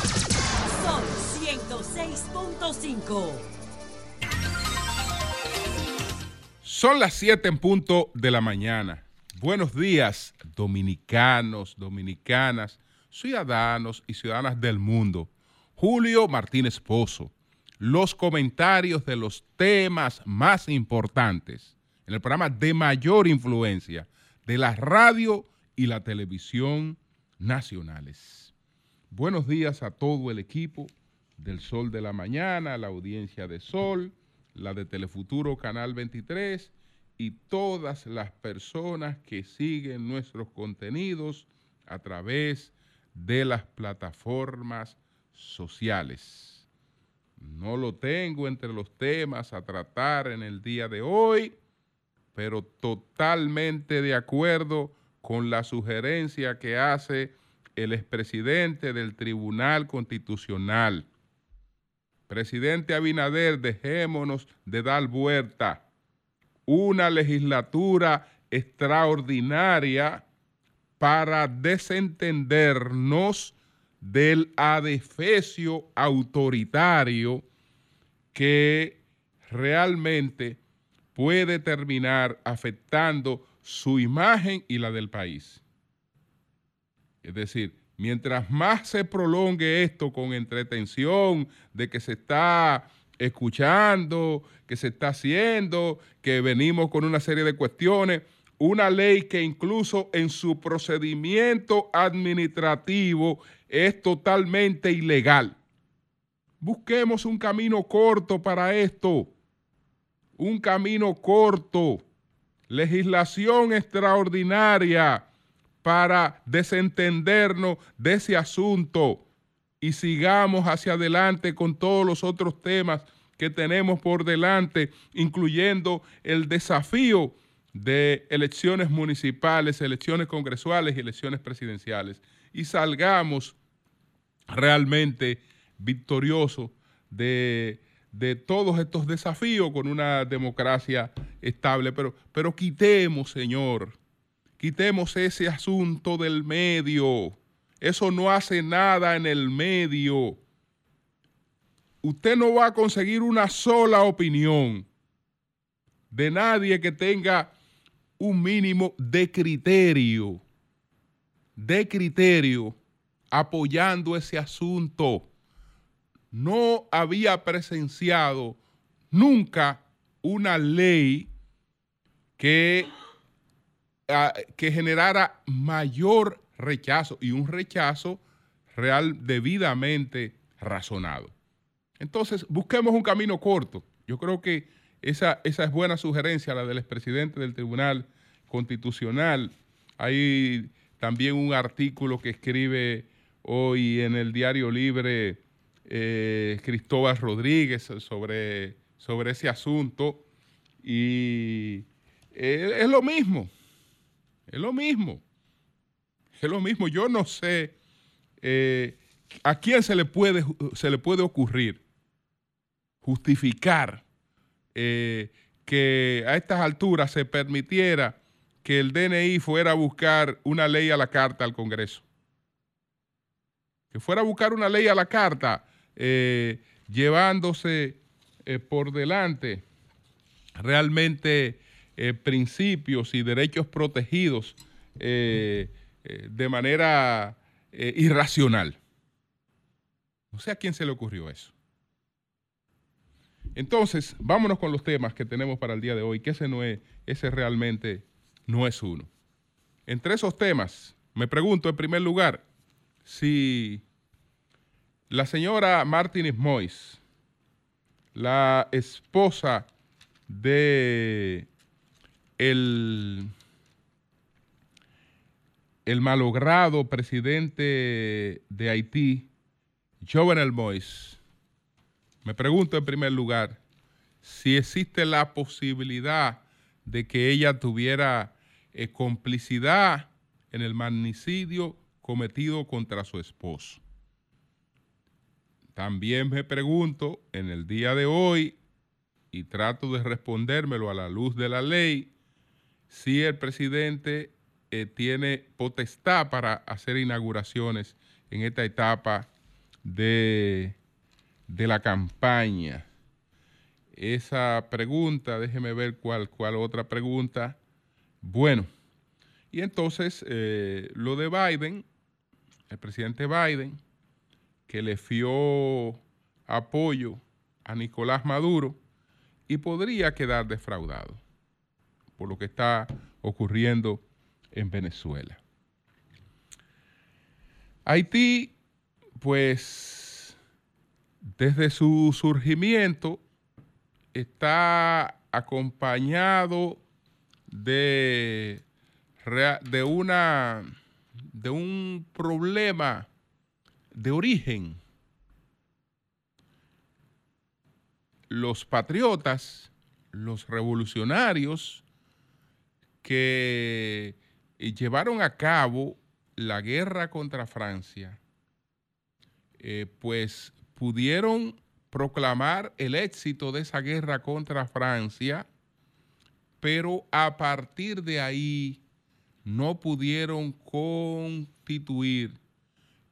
Sol 106.5. Son las 7 en punto de la mañana. Buenos días, dominicanos, dominicanas, ciudadanos y ciudadanas del mundo. Julio Martínez Pozo. Los comentarios de los temas más importantes en el programa de mayor influencia de la radio y la televisión nacionales. Buenos días a todo el equipo del Sol de la Mañana, la audiencia de Sol, la de Telefuturo Canal 23 y todas las personas que siguen nuestros contenidos a través de las plataformas sociales. No lo tengo entre los temas a tratar en el día de hoy, pero totalmente de acuerdo con la sugerencia que hace el expresidente del Tribunal Constitucional. Presidente Abinader, dejémonos de dar vuelta. Una legislatura extraordinaria para desentendernos del adefesio autoritario que realmente puede terminar afectando su imagen y la del país. Es decir, mientras más se prolongue esto con entretención de que se está escuchando, que se está haciendo, que venimos con una serie de cuestiones, una ley que incluso en su procedimiento administrativo es totalmente ilegal. Busquemos un camino corto para esto, un camino corto, legislación extraordinaria para desentendernos de ese asunto y sigamos hacia adelante con todos los otros temas que tenemos por delante, incluyendo el desafío de elecciones municipales, elecciones congresuales y elecciones presidenciales. Y salgamos realmente victoriosos de, de, todos estos desafíos con una democracia estable. Pero, pero quitemos, Señor, quitemos ese asunto del medio. Eso no hace nada en el medio. Usted no va a conseguir una sola opinión de nadie que tenga un mínimo de criterio, de criterio apoyando ese asunto. No había presenciado nunca una ley que, que generara mayor rechazo y un rechazo real debidamente razonado. Entonces, busquemos un camino corto. Yo creo que esa, esa es buena sugerencia, la del expresidente del Tribunal Constitucional. Hay también un artículo que escribe hoy en el Diario Libre eh, Cristóbal Rodríguez sobre, sobre ese asunto. Y eh, es lo mismo, es lo mismo, es lo mismo. Yo no sé eh, a quién se le puede, se le puede ocurrir justificar eh, que a estas alturas se permitiera que el DNI fuera a buscar una ley a la carta al Congreso que fuera a buscar una ley a la carta, eh, llevándose por delante realmente eh, principios y derechos protegidos eh, de manera irracional. No sé a quién se le ocurrió eso. Entonces, vámonos con los temas que tenemos para el día de hoy, que ese no es, ese realmente no es uno. Entre esos temas, me pregunto en primer lugar, si la señora Martínez Mois, la esposa de el, malogrado presidente de Haití, Jovenel Mois, me pregunto en primer lugar si existe la posibilidad de que ella tuviera eh, complicidad en el magnicidio cometido contra su esposo. También me pregunto en el día de hoy, y trato de respondérmelo a la luz de la ley, si el presidente eh, tiene potestad para hacer inauguraciones en esta etapa de, de la campaña. Esa pregunta, déjeme ver cuál, cuál otra pregunta. Bueno, y entonces eh, lo de Biden, el presidente Biden, que le fió apoyo a Nicolás Maduro y podría quedar defraudado por lo que está ocurriendo en Venezuela. Haití, pues, desde su surgimiento, está acompañado de, una, de un problema de origen. Los patriotas, los revolucionarios que llevaron a cabo la guerra contra Francia, eh, pues pudieron proclamar el éxito de esa guerra contra Francia, pero a partir de ahí no pudieron constituir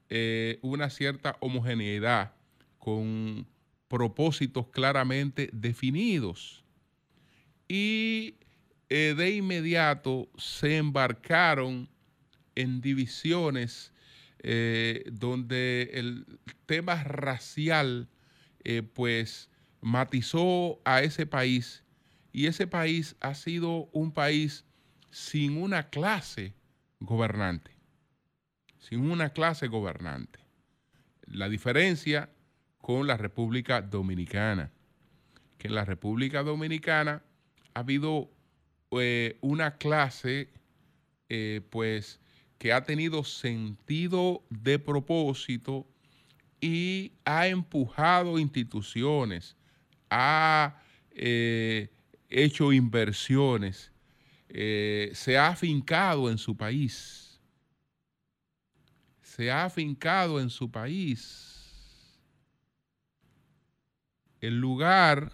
eh, una cierta homogeneidad con propósitos claramente definidos. Y eh, de inmediato se embarcaron en divisiones eh, donde el tema racial eh, pues matizó a ese país y ese país ha sido un país sin una clase gobernante, sin una clase gobernante. La diferencia con la República Dominicana, que en la República Dominicana ha habido eh, una clase eh, pues que ha tenido sentido de propósito y ha empujado instituciones, ha eh, hecho inversiones, se ha afincado en su país, se ha afincado en su país. El lugar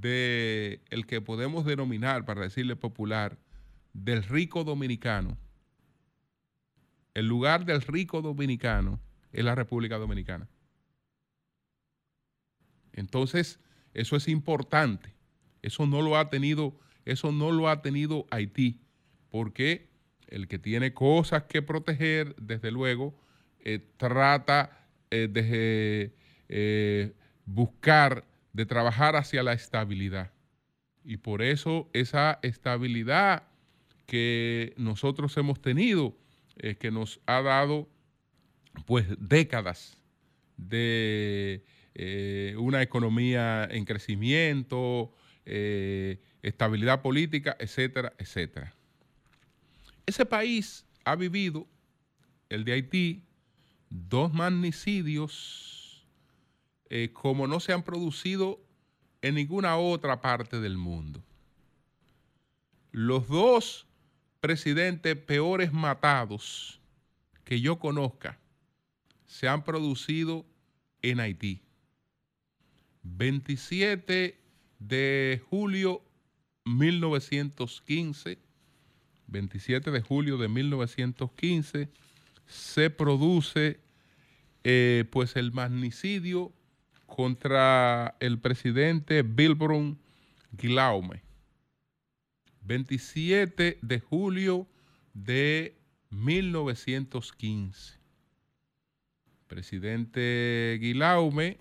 de el que podemos denominar, para decirle popular, del rico dominicano, el lugar del rico dominicano es la República Dominicana. Entonces, eso es importante. Eso no lo ha tenido, eso no lo ha tenido Haití, porque el que tiene cosas que proteger, desde luego, eh, trata eh, de eh, buscar, de trabajar hacia la estabilidad. Y por eso esa estabilidad que nosotros hemos tenido, que nos ha dado pues décadas de eh, una economía en crecimiento, eh, estabilidad política, etcétera, etcétera. Ese país ha vivido, el de Haití, dos magnicidios eh, como no se han producido en ninguna otra parte del mundo. Los dos presidentes peores matados que yo conozca se han producido en Haití. 27 de julio 1915, 27 de julio de 1915, se produce eh, pues el magnicidio contra el presidente Bilbron Guillaume. 27 de julio de 1915 presidente Guilaume,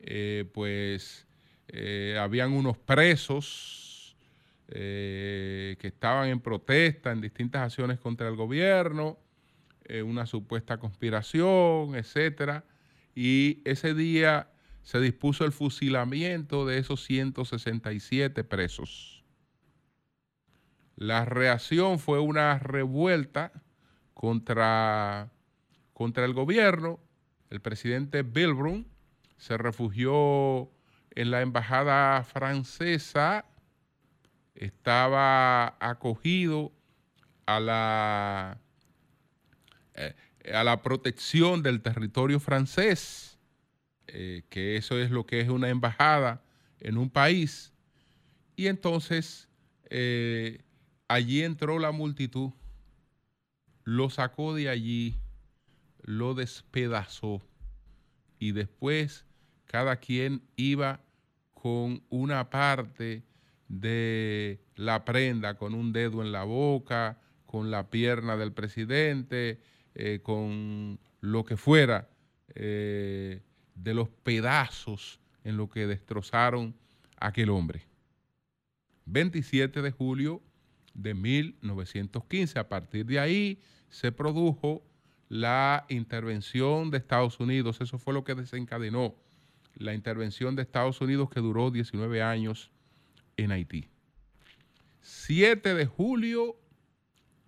eh, pues eh, habían unos presos eh, que estaban en protesta en distintas acciones contra el gobierno, una supuesta conspiración, etcétera, y ese día se dispuso el fusilamiento de esos 167 presos. La reacción fue una revuelta contra, contra el gobierno. El presidente Bilbrum se refugió en la embajada francesa, estaba acogido a la, eh, a la protección del territorio francés, eh, que eso es lo que es una embajada en un país. Y entonces eh, allí entró la multitud, lo sacó de allí lo despedazó y después cada quien iba con una parte de la prenda, con un dedo en la boca, con la pierna del presidente, eh, con lo que fuera de los pedazos en lo que destrozaron a aquel hombre. 27 de julio de 1915. A partir de ahí se produjo la intervención de Estados Unidos. Eso fue lo que desencadenó la intervención de Estados Unidos que duró 19 años en Haití. 7 de julio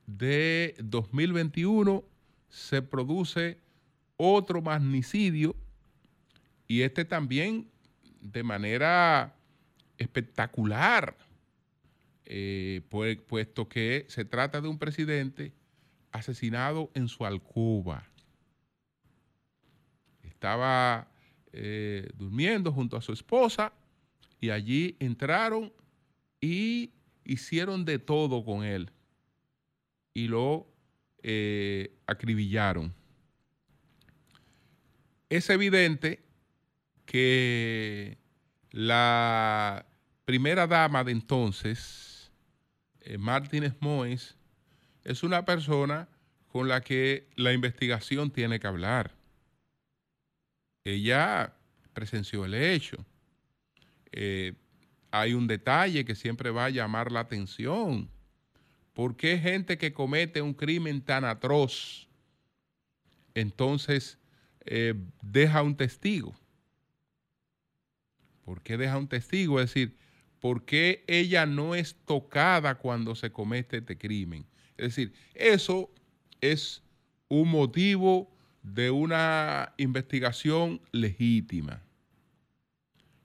de 2021 se produce otro magnicidio y este también de manera espectacular, eh, puesto que se trata de un presidente asesinado en su alcoba. Estaba eh, durmiendo junto a su esposa y allí entraron y hicieron de todo con él y lo eh, acribillaron. Es evidente que la primera dama de entonces, eh, Martínez Mois, es una persona con la que la investigación tiene que hablar. Ella presenció el hecho. Eh, hay un detalle que siempre va a llamar la atención. ¿Por qué gente que comete un crimen tan atroz entonces eh, deja un testigo? ¿Por qué deja un testigo? Es decir, ¿por qué ella no es tocada cuando se comete este crimen? Es decir, eso es un motivo de una investigación legítima.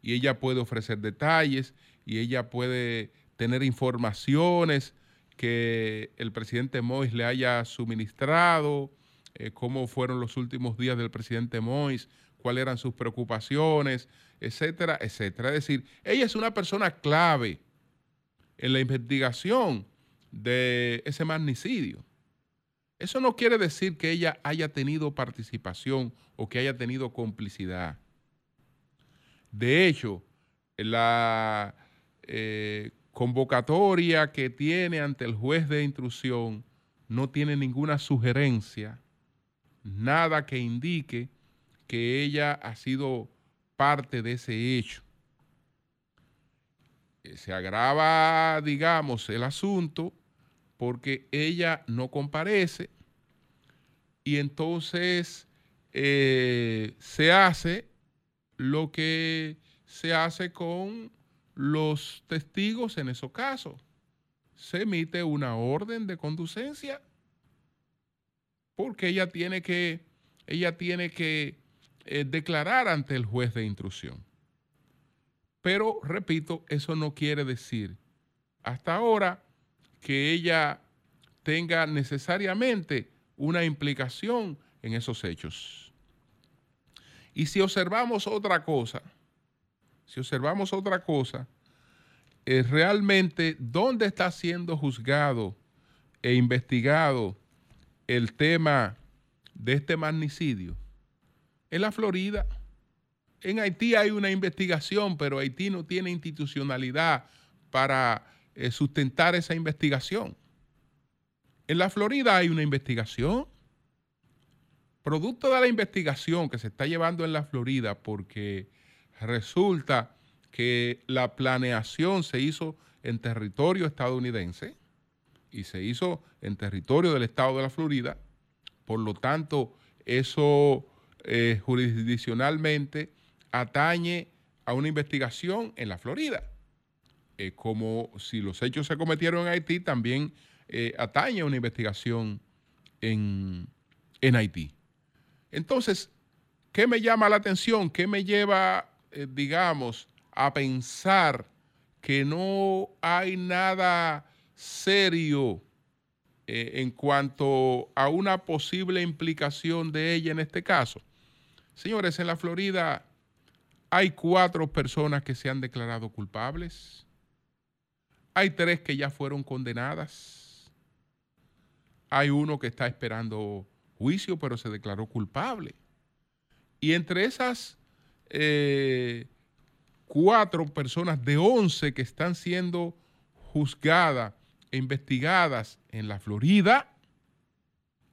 Y ella puede ofrecer detalles y ella puede tener informaciones que el presidente Mois le haya suministrado, eh, cómo fueron los últimos días del presidente Mois, cuáles eran sus preocupaciones, etcétera, etcétera. Es decir, ella es una persona clave en la investigación de ese magnicidio. Eso no quiere decir que ella haya tenido participación o que haya tenido complicidad. De hecho, la eh, convocatoria que tiene ante el juez de instrucción no tiene ninguna sugerencia, nada que indique que ella ha sido parte de ese hecho. Eh, se agrava, digamos, el asunto porque ella no comparece y entonces eh, se hace lo que se hace con los testigos en esos casos. Se emite una orden de conducencia porque ella tiene que, ella tiene que eh, declarar ante el juez de instrucción. Pero, repito, eso no quiere decir hasta ahora que ella tenga necesariamente una implicación en esos hechos. Y si observamos otra cosa, si observamos otra cosa, es realmente dónde está siendo juzgado e investigado el tema de este magnicidio. En la Florida. En Haití hay una investigación, pero Haití no tiene institucionalidad para eh, sustentar esa investigación. En la Florida hay una investigación. Producto de la investigación que se está llevando en la Florida, porque resulta que la planeación se hizo en territorio estadounidense y se hizo en territorio del estado de la Florida. Por lo tanto, eso eh, jurisdiccionalmente atañe a una investigación en la Florida. Eh, como si los hechos se cometieron en Haití, también eh, atañe a una investigación en, en, Haití. Entonces, ¿qué me llama la atención? ¿Qué me lleva, digamos, a pensar que no hay nada serio en cuanto a una posible implicación de ella en este caso? Señores, en la Florida hay cuatro personas que se han declarado culpables. Hay tres que ya fueron condenadas. Hay uno que está esperando juicio, pero se declaró culpable. Y entre esas eh, cuatro personas de once que están siendo juzgadas e investigadas en la Florida,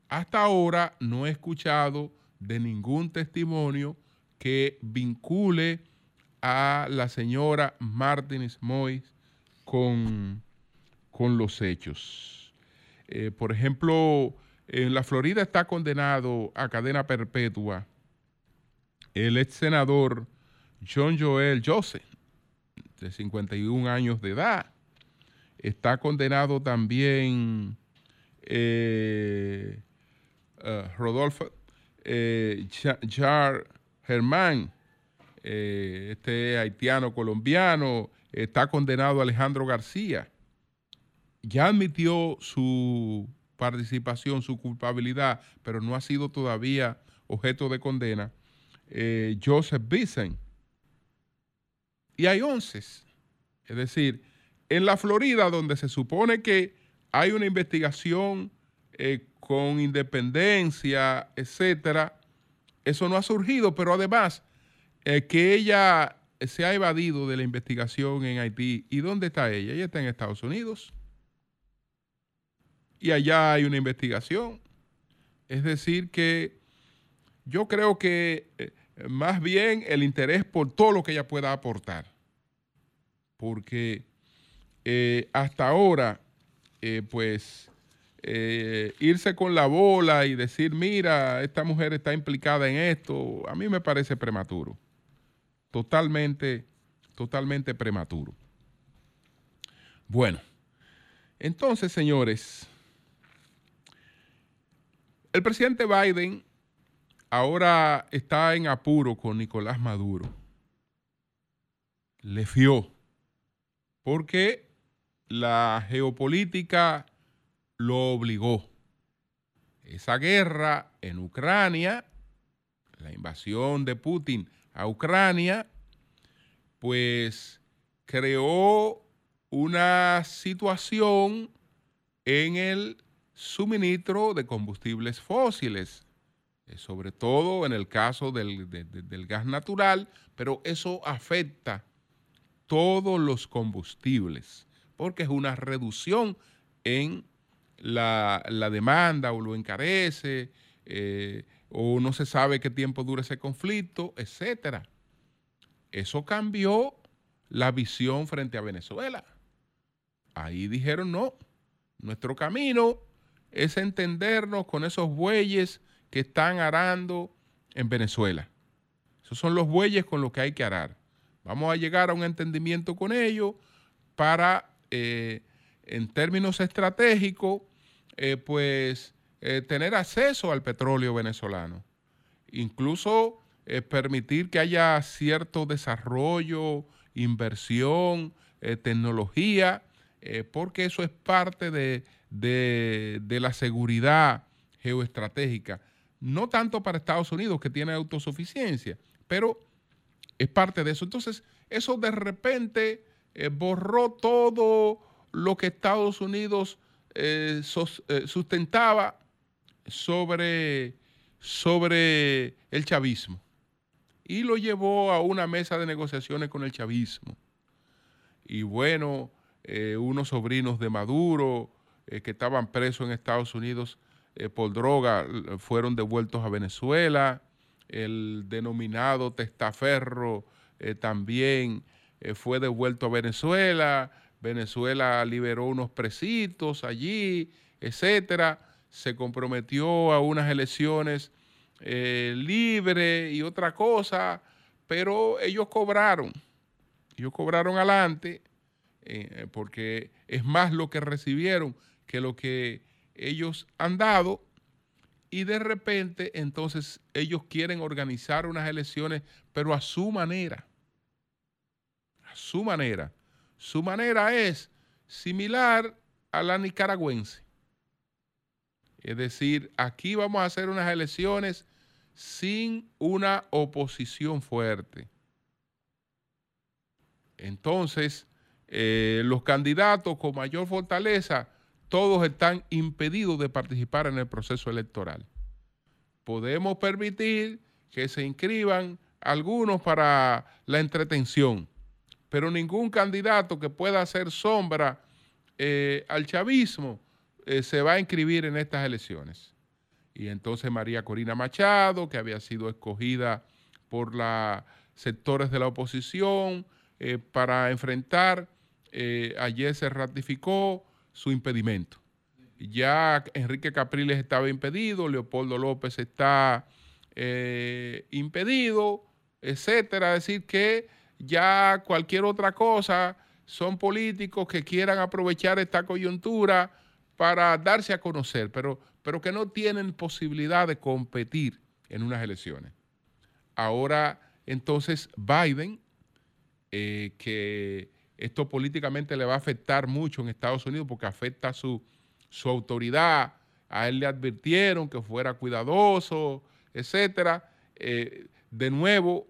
hasta ahora no he escuchado de ningún testimonio que vincule a la señora Martínez Mois con, con los hechos. Eh, por ejemplo, en la Florida está condenado a cadena perpetua el ex senador John Joel Joseph, de 51 años de edad. Está condenado también eh, eh, Rodolfo Jar Germán, eh, este haitiano colombiano, está condenado Alejandro García. Ya admitió su participación, su culpabilidad, pero no ha sido todavía objeto de condena. Eh, Joseph Bisen. Y hay once. Es decir, en la Florida, donde se supone que hay una investigación eh, con independencia, etcétera, eso no ha surgido, pero además eh, que ella se ha evadido de la investigación en Haití. ¿Y dónde está ella? Ella está en Estados Unidos. Y allá hay una investigación. Es decir, que yo creo que eh, más bien el interés por todo lo que ella pueda aportar. Porque eh, hasta ahora, pues, irse con la bola y decir, mira, esta mujer está implicada en esto, a mí me parece prematuro totalmente, totalmente prematuro. Bueno, entonces, señores, el presidente Biden ahora está en apuro con Nicolás Maduro. Le fió, porque la geopolítica lo obligó. Esa guerra en Ucrania, la invasión de Putin a Ucrania, pues creó una situación en el suministro de combustibles fósiles, eh, sobre todo en el caso del, gas natural, pero eso afecta todos los combustibles, porque es una reducción en la, demanda o lo encarece, eh, o no se sabe qué tiempo dura ese conflicto, etcétera. Eso cambió la visión frente a Venezuela. Ahí dijeron, no, nuestro camino es entendernos con esos bueyes que están arando en Venezuela. Esos son los bueyes con los que hay que arar. Vamos a llegar a un entendimiento con ellos para, eh, en términos estratégicos, eh, pues eh, tener acceso al petróleo venezolano. Incluso eh, permitir que haya cierto desarrollo, inversión, tecnología, porque eso es parte de, de la seguridad geoestratégica. No tanto para Estados Unidos, que tiene autosuficiencia, pero es parte de eso. Entonces, eso de repente borró todo lo que Estados Unidos sustentaba sobre, sobre el chavismo y lo llevó a una mesa de negociaciones con el chavismo. Y bueno, eh, unos sobrinos de Maduro eh, que estaban presos en Estados Unidos eh, por droga fueron devueltos a Venezuela. El denominado testaferro también fue devuelto a Venezuela. Venezuela liberó unos presitos allí, etcétera. Se comprometió a unas elecciones eh, libres y otra cosa, pero ellos cobraron, ellos cobraron adelante, eh, porque es más lo que recibieron que lo que ellos han dado, y de repente entonces ellos quieren organizar unas elecciones, pero a su manera, a su manera. Su manera es similar a la nicaragüense. Es decir, aquí vamos a hacer unas elecciones sin una oposición fuerte. Entonces, eh, los candidatos con mayor fortaleza, todos están impedidos de participar en el proceso electoral. podemos permitir que se inscriban algunos para la entretención, pero ningún candidato que pueda hacer sombra eh, al chavismo eh, se va a inscribir en estas elecciones. Y entonces María Corina Machado, que había sido escogida por los sectores de la oposición eh, para enfrentar, ayer se ratificó su impedimento. Ya Enrique Capriles estaba impedido, Leopoldo López está impedido, etcétera. Es decir, que ya cualquier otra cosa son políticos que quieran aprovechar esta coyuntura para darse a conocer, pero, pero que no tienen posibilidad de competir en unas elecciones. Ahora, entonces, Biden, eh, que esto políticamente le va a afectar mucho en Estados Unidos porque afecta su, su autoridad, a él le advirtieron que fuera cuidadoso, etcétera. Eh, de nuevo,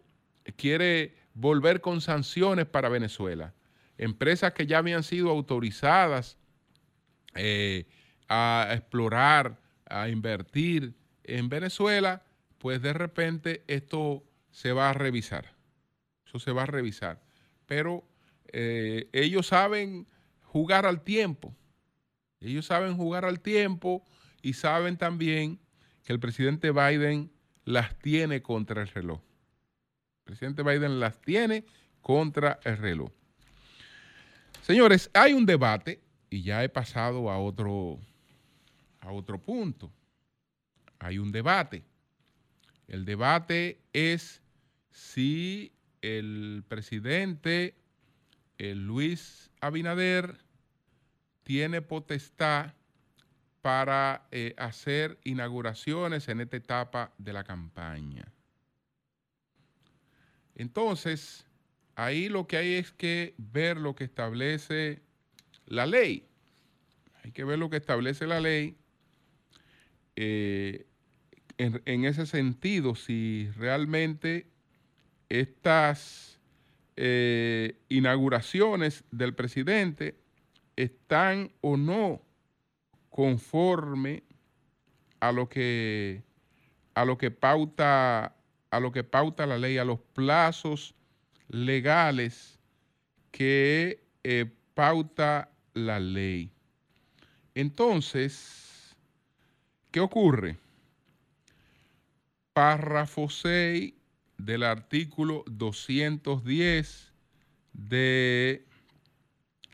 quiere volver con sanciones para Venezuela. Empresas que ya habían sido autorizadas eh, a explorar, a invertir en Venezuela, pues de repente esto se va a revisar. Eso se va a revisar. Pero eh, ellos saben jugar al tiempo. Ellos saben jugar al tiempo y saben también que el presidente Biden las tiene contra el reloj. Presidente Biden las tiene contra el reloj. Señores, hay un debate y ya he pasado a otro, a otro punto. Hay un debate. El debate es si el presidente Luis Abinader tiene potestad para eh, hacer inauguraciones en esta etapa de la campaña. Entonces, ahí lo que hay es que ver lo que establece la ley. Hay que ver lo que establece la ley. Eh, en, ese sentido, si realmente estas eh, inauguraciones del presidente están o no conforme a lo que a lo que pauta a lo que pauta la ley, a los plazos legales que eh, pauta la ley. Entonces, ¿qué ocurre? Párrafo 6 del artículo 210 de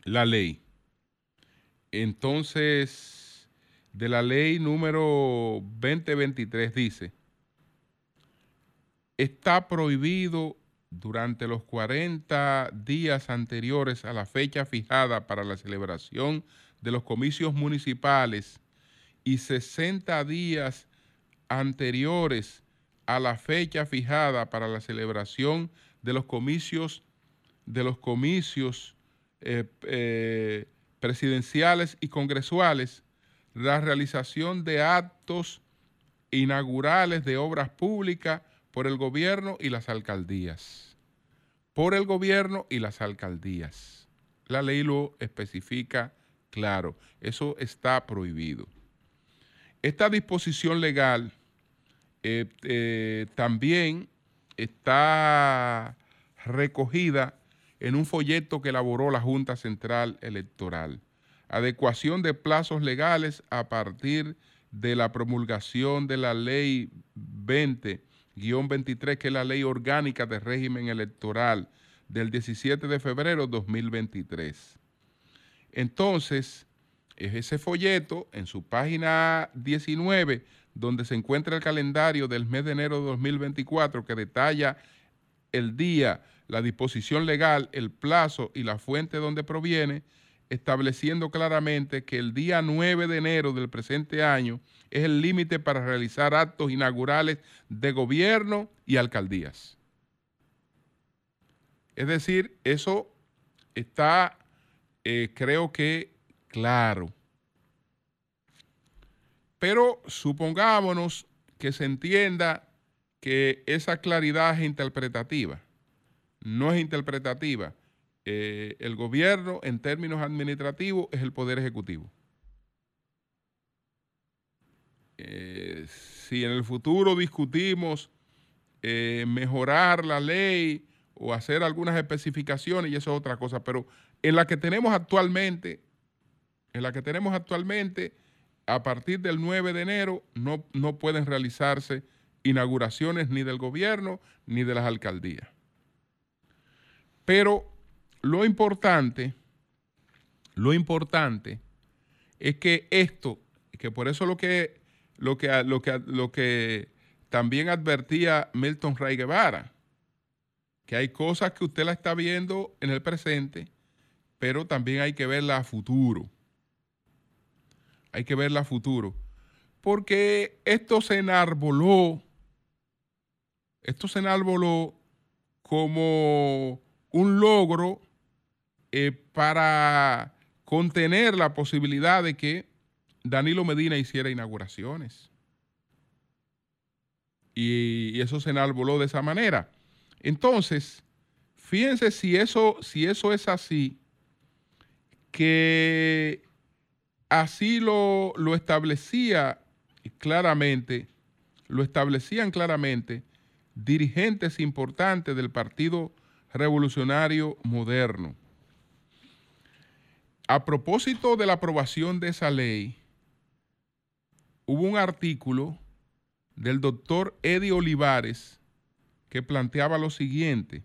la ley. Entonces, de la ley número 2023 dice, está prohibido durante los 40 días anteriores a la fecha fijada para la celebración de los comicios municipales y 60 días anteriores a la fecha fijada para la celebración de los comicios de los comicios eh, eh, presidenciales y congresuales, la realización de actos inaugurales de obras públicas por el gobierno y las alcaldías. Por el gobierno y las alcaldías. La ley lo especifica claro. Eso está prohibido. Esta disposición legal eh, eh, también está recogida en un folleto que elaboró la Junta Central Electoral. Adecuación de plazos legales a partir de la promulgación de la Ley 20 23, que es la ley orgánica de régimen electoral del 17 de febrero de 2023. Entonces, es ese folleto en su página 19, donde se encuentra el calendario del mes de enero de 2024, que detalla el día, la disposición legal, el plazo y la fuente donde proviene, estableciendo claramente que el día 9 de enero del presente año es el límite para realizar actos inaugurales de gobierno y alcaldías. Es decir, eso está, eh, creo que, claro. Pero supongámonos que se entienda que esa claridad es interpretativa. No es interpretativa. Eh, el gobierno, en términos administrativos, es el poder ejecutivo. Eh, si en el futuro discutimos eh, mejorar la ley o hacer algunas especificaciones, y eso es otra cosa, pero en la que tenemos actualmente, en la que tenemos actualmente, a partir del 9 de enero no, no pueden realizarse inauguraciones ni del gobierno ni de las alcaldías. Pero lo importante, lo importante es que esto, que por eso lo que, lo que, lo que, lo que también advertía Milton Ray Guevara, que hay cosas que usted la está viendo en el presente, pero también hay que verla a futuro. Hay que verla a futuro. Porque esto se enarboló, esto se enarboló como un logro eh, para contener la posibilidad de que Danilo Medina hiciera inauguraciones. Y, eso se enarboló de esa manera. Entonces, fíjense si eso, si eso es así, que así lo, lo establecía claramente, lo establecían claramente dirigentes importantes del Partido Revolucionario Moderno. A propósito de la aprobación de esa ley, hubo un artículo del doctor Eddie Olivares que planteaba lo siguiente.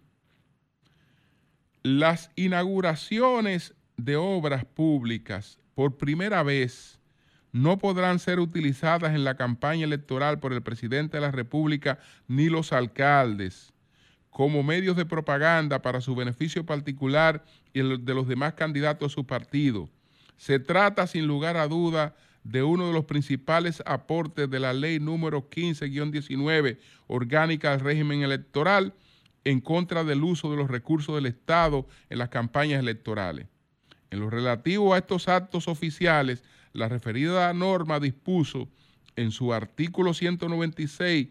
Las inauguraciones de obras públicas por primera vez no podrán ser utilizadas en la campaña electoral por el presidente de la República ni los alcaldes como medios de propaganda para su beneficio particular y el de los demás candidatos a su partido. Se trata, sin lugar a duda, de uno de los principales aportes de la ley número 15-19, orgánica del régimen electoral, en contra del uso de los recursos del Estado en las campañas electorales. En lo relativo a estos actos oficiales, la referida norma dispuso en su artículo 196,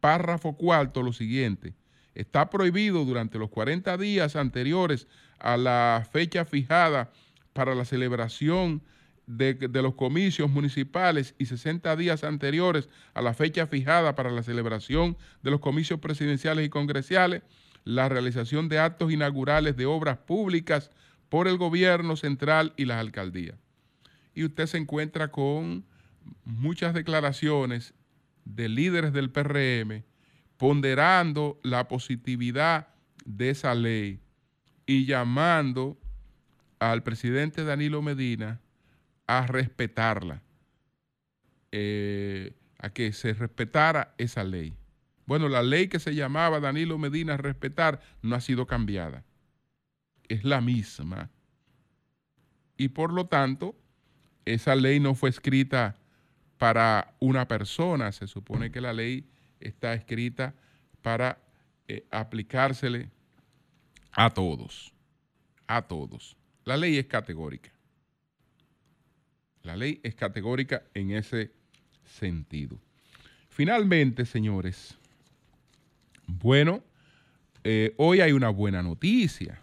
párrafo cuarto, lo siguiente está prohibido durante los 40 días anteriores a la fecha fijada para la celebración de, los comicios municipales y 60 días anteriores a la fecha fijada para la celebración de los comicios presidenciales y congresales, la realización de actos inaugurales de obras públicas por el gobierno central y las alcaldías. Y usted se encuentra con muchas declaraciones de líderes del PRM ponderando la positividad de esa ley y llamando al presidente Danilo Medina a respetarla, eh, a que se respetara esa ley. Bueno, la ley que se llamaba Danilo Medina respetar no ha sido cambiada. Es la misma. Y por lo tanto, esa ley no fue escrita para una persona. Se supone que la ley está escrita para eh, aplicársele a todos, a todos. La ley es categórica. La ley es categórica en ese sentido. Finalmente, señores, bueno, eh, hoy hay una buena noticia.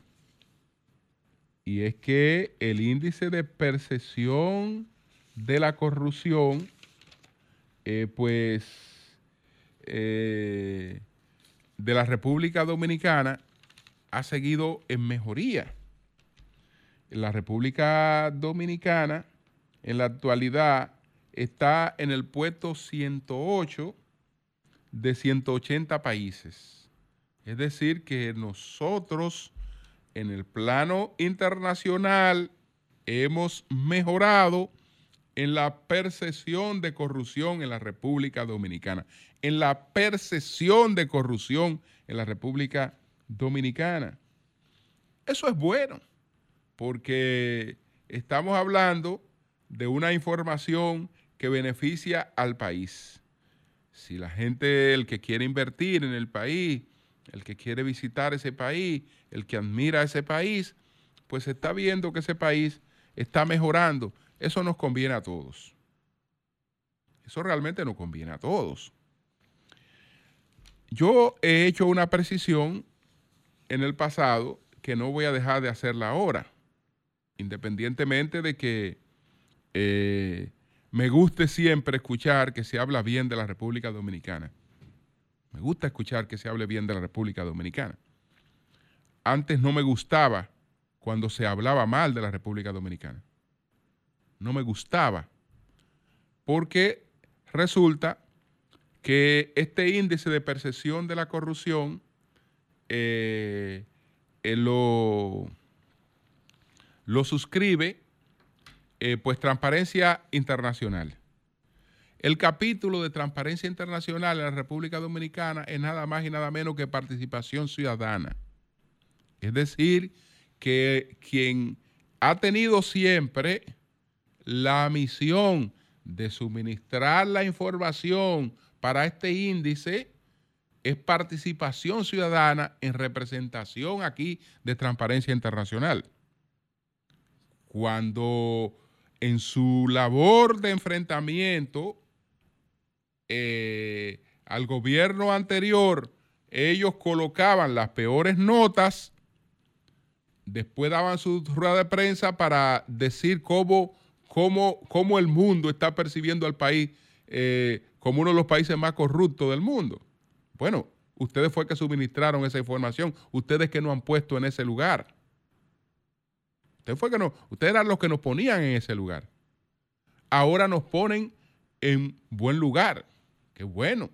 Y es que el índice de percepción de la corrupción, eh, pues eh, de la República Dominicana ha seguido en mejoría. La República Dominicana en la actualidad está en el puesto 108 de 180 países. Es decir, que nosotros en el plano internacional hemos mejorado en la percepción de corrupción en la República Dominicana en la percepción de corrupción en la República Dominicana. Eso es bueno, porque estamos hablando de una información que beneficia al país. Si la gente, el que quiere invertir en el país, el que quiere visitar ese país, el que admira ese país, pues está viendo que ese país está mejorando. Eso nos conviene a todos. Eso realmente nos conviene a todos. Yo he hecho una precisión en el pasado que no voy a dejar de hacerla ahora, independientemente de que eh, me guste siempre escuchar que se habla bien de la República Dominicana. Me gusta escuchar que se hable bien de la República Dominicana. Antes no me gustaba cuando se hablaba mal de la República Dominicana. No me gustaba porque resulta que este índice de percepción de la corrupción eh, eh, lo, lo, suscribe eh, pues Transparencia Internacional. El capítulo de Transparencia Internacional en la República Dominicana es nada más y nada menos que participación ciudadana. Es decir, que quien ha tenido siempre la misión de suministrar la información para este índice es participación ciudadana en representación aquí de Transparencia Internacional. Cuando en su labor de enfrentamiento eh, al gobierno anterior ellos colocaban las peores notas, después daban su rueda de prensa para decir cómo, cómo, cómo el mundo está percibiendo al país eh, como uno de los países más corruptos del mundo. Bueno, ustedes fue que suministraron esa información, ustedes que nos han puesto en ese lugar. Ustedes, fue que ustedes eran los que nos ponían en ese lugar. Ahora nos ponen en buen lugar. Qué bueno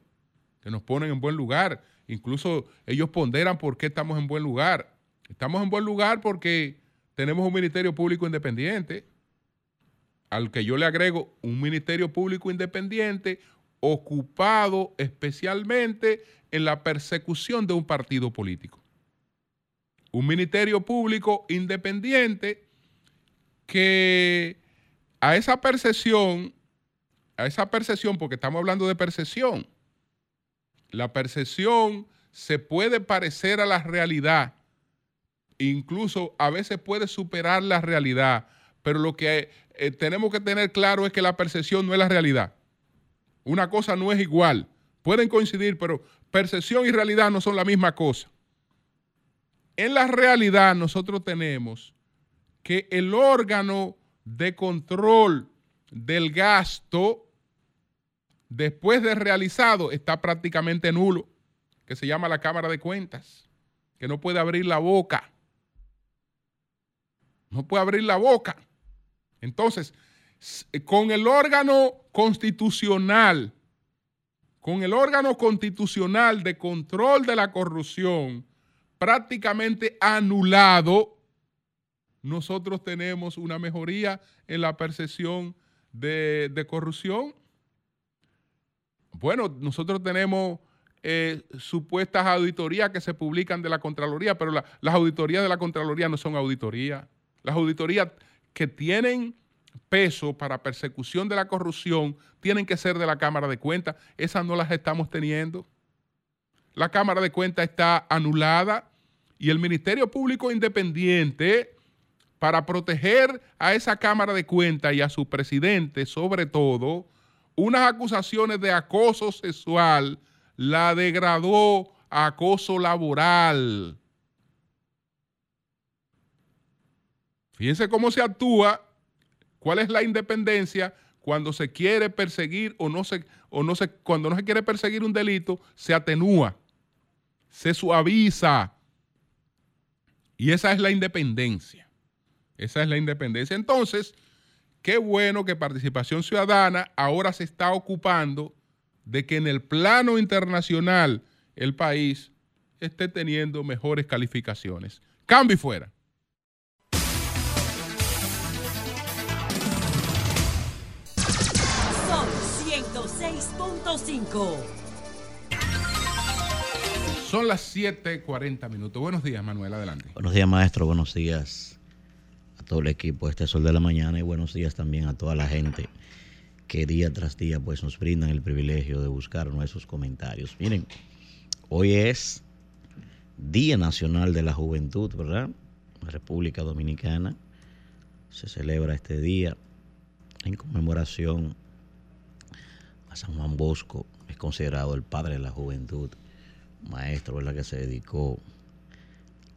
que nos ponen en buen lugar. Incluso ellos ponderan por qué estamos en buen lugar. Estamos en buen lugar porque tenemos un ministerio público independiente, al que yo le agrego un ministerio público independiente ocupado especialmente en la persecución de un partido político. Un ministerio público independiente que a esa percepción, a esa percepción, porque estamos hablando de percepción, la percepción se puede parecer a la realidad, incluso a veces puede superar la realidad, pero lo que eh, tenemos que tener claro es que la percepción no es la realidad. Una cosa no es igual. Pueden coincidir, pero percepción y realidad no son la misma cosa. En la realidad nosotros tenemos que el órgano de control del gasto después de realizado está prácticamente nulo, que se llama la Cámara de Cuentas, que no puede abrir la boca. No puede abrir la boca. Entonces, con el órgano constitucional, con el órgano constitucional de control de la corrupción prácticamente anulado, nosotros tenemos una mejoría en la percepción de, corrupción. Bueno, nosotros tenemos eh, supuestas auditorías que se publican de la Contraloría, pero las auditorías de la Contraloría no son auditorías. Las auditorías que tienen peso para persecución de la corrupción tienen que ser de la Cámara de Cuentas. Esas no las estamos teniendo. La Cámara de Cuentas está anulada y el Ministerio Público Independiente, para proteger a esa Cámara de Cuentas y a su presidente, sobre todo, unas acusaciones de acoso sexual, la degradó a acoso laboral. Fíjense cómo se actúa ¿Cuál es la independencia cuando se quiere perseguir o no se, o no se, cuando no se quiere perseguir un delito, se atenúa, se suaviza. Y esa es la independencia. Esa es la independencia. Entonces, qué bueno que Participación Ciudadana ahora se está ocupando de que en el plano internacional el país esté teniendo mejores calificaciones. Cambio y fuera. Son las 7:40 minutos. Buenos días, Manuel. Adelante. Buenos días, maestro. Buenos días a todo el equipo de este Sol de la Mañana y buenos días también a toda la gente que día tras día pues nos brindan el privilegio de buscar nuestros comentarios. Miren, hoy es Día Nacional de la Juventud, ¿verdad? La República Dominicana se celebra este día en conmemoración San Juan Bosco es considerado el padre de la juventud, maestro, ¿verdad? Que se dedicó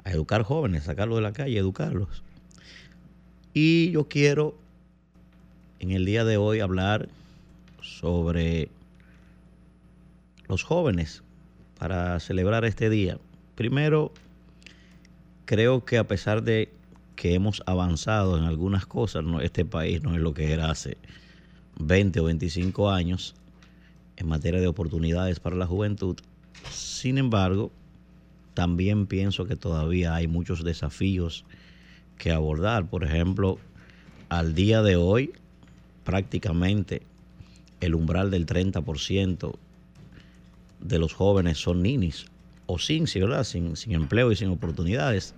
a educar jóvenes, sacarlos de la calle, educarlos. Y yo quiero en el día de hoy hablar sobre los jóvenes para celebrar este día. Primero, creo que a pesar de que hemos avanzado en algunas cosas, este país no es lo que era hace 20 o 25 años en materia de oportunidades para la juventud. Sin embargo, también pienso que todavía hay muchos desafíos que abordar. Por ejemplo, al día de hoy, prácticamente el umbral del 30% de los jóvenes son ninis o sin, ¿verdad? Sin, sin empleo y sin oportunidades.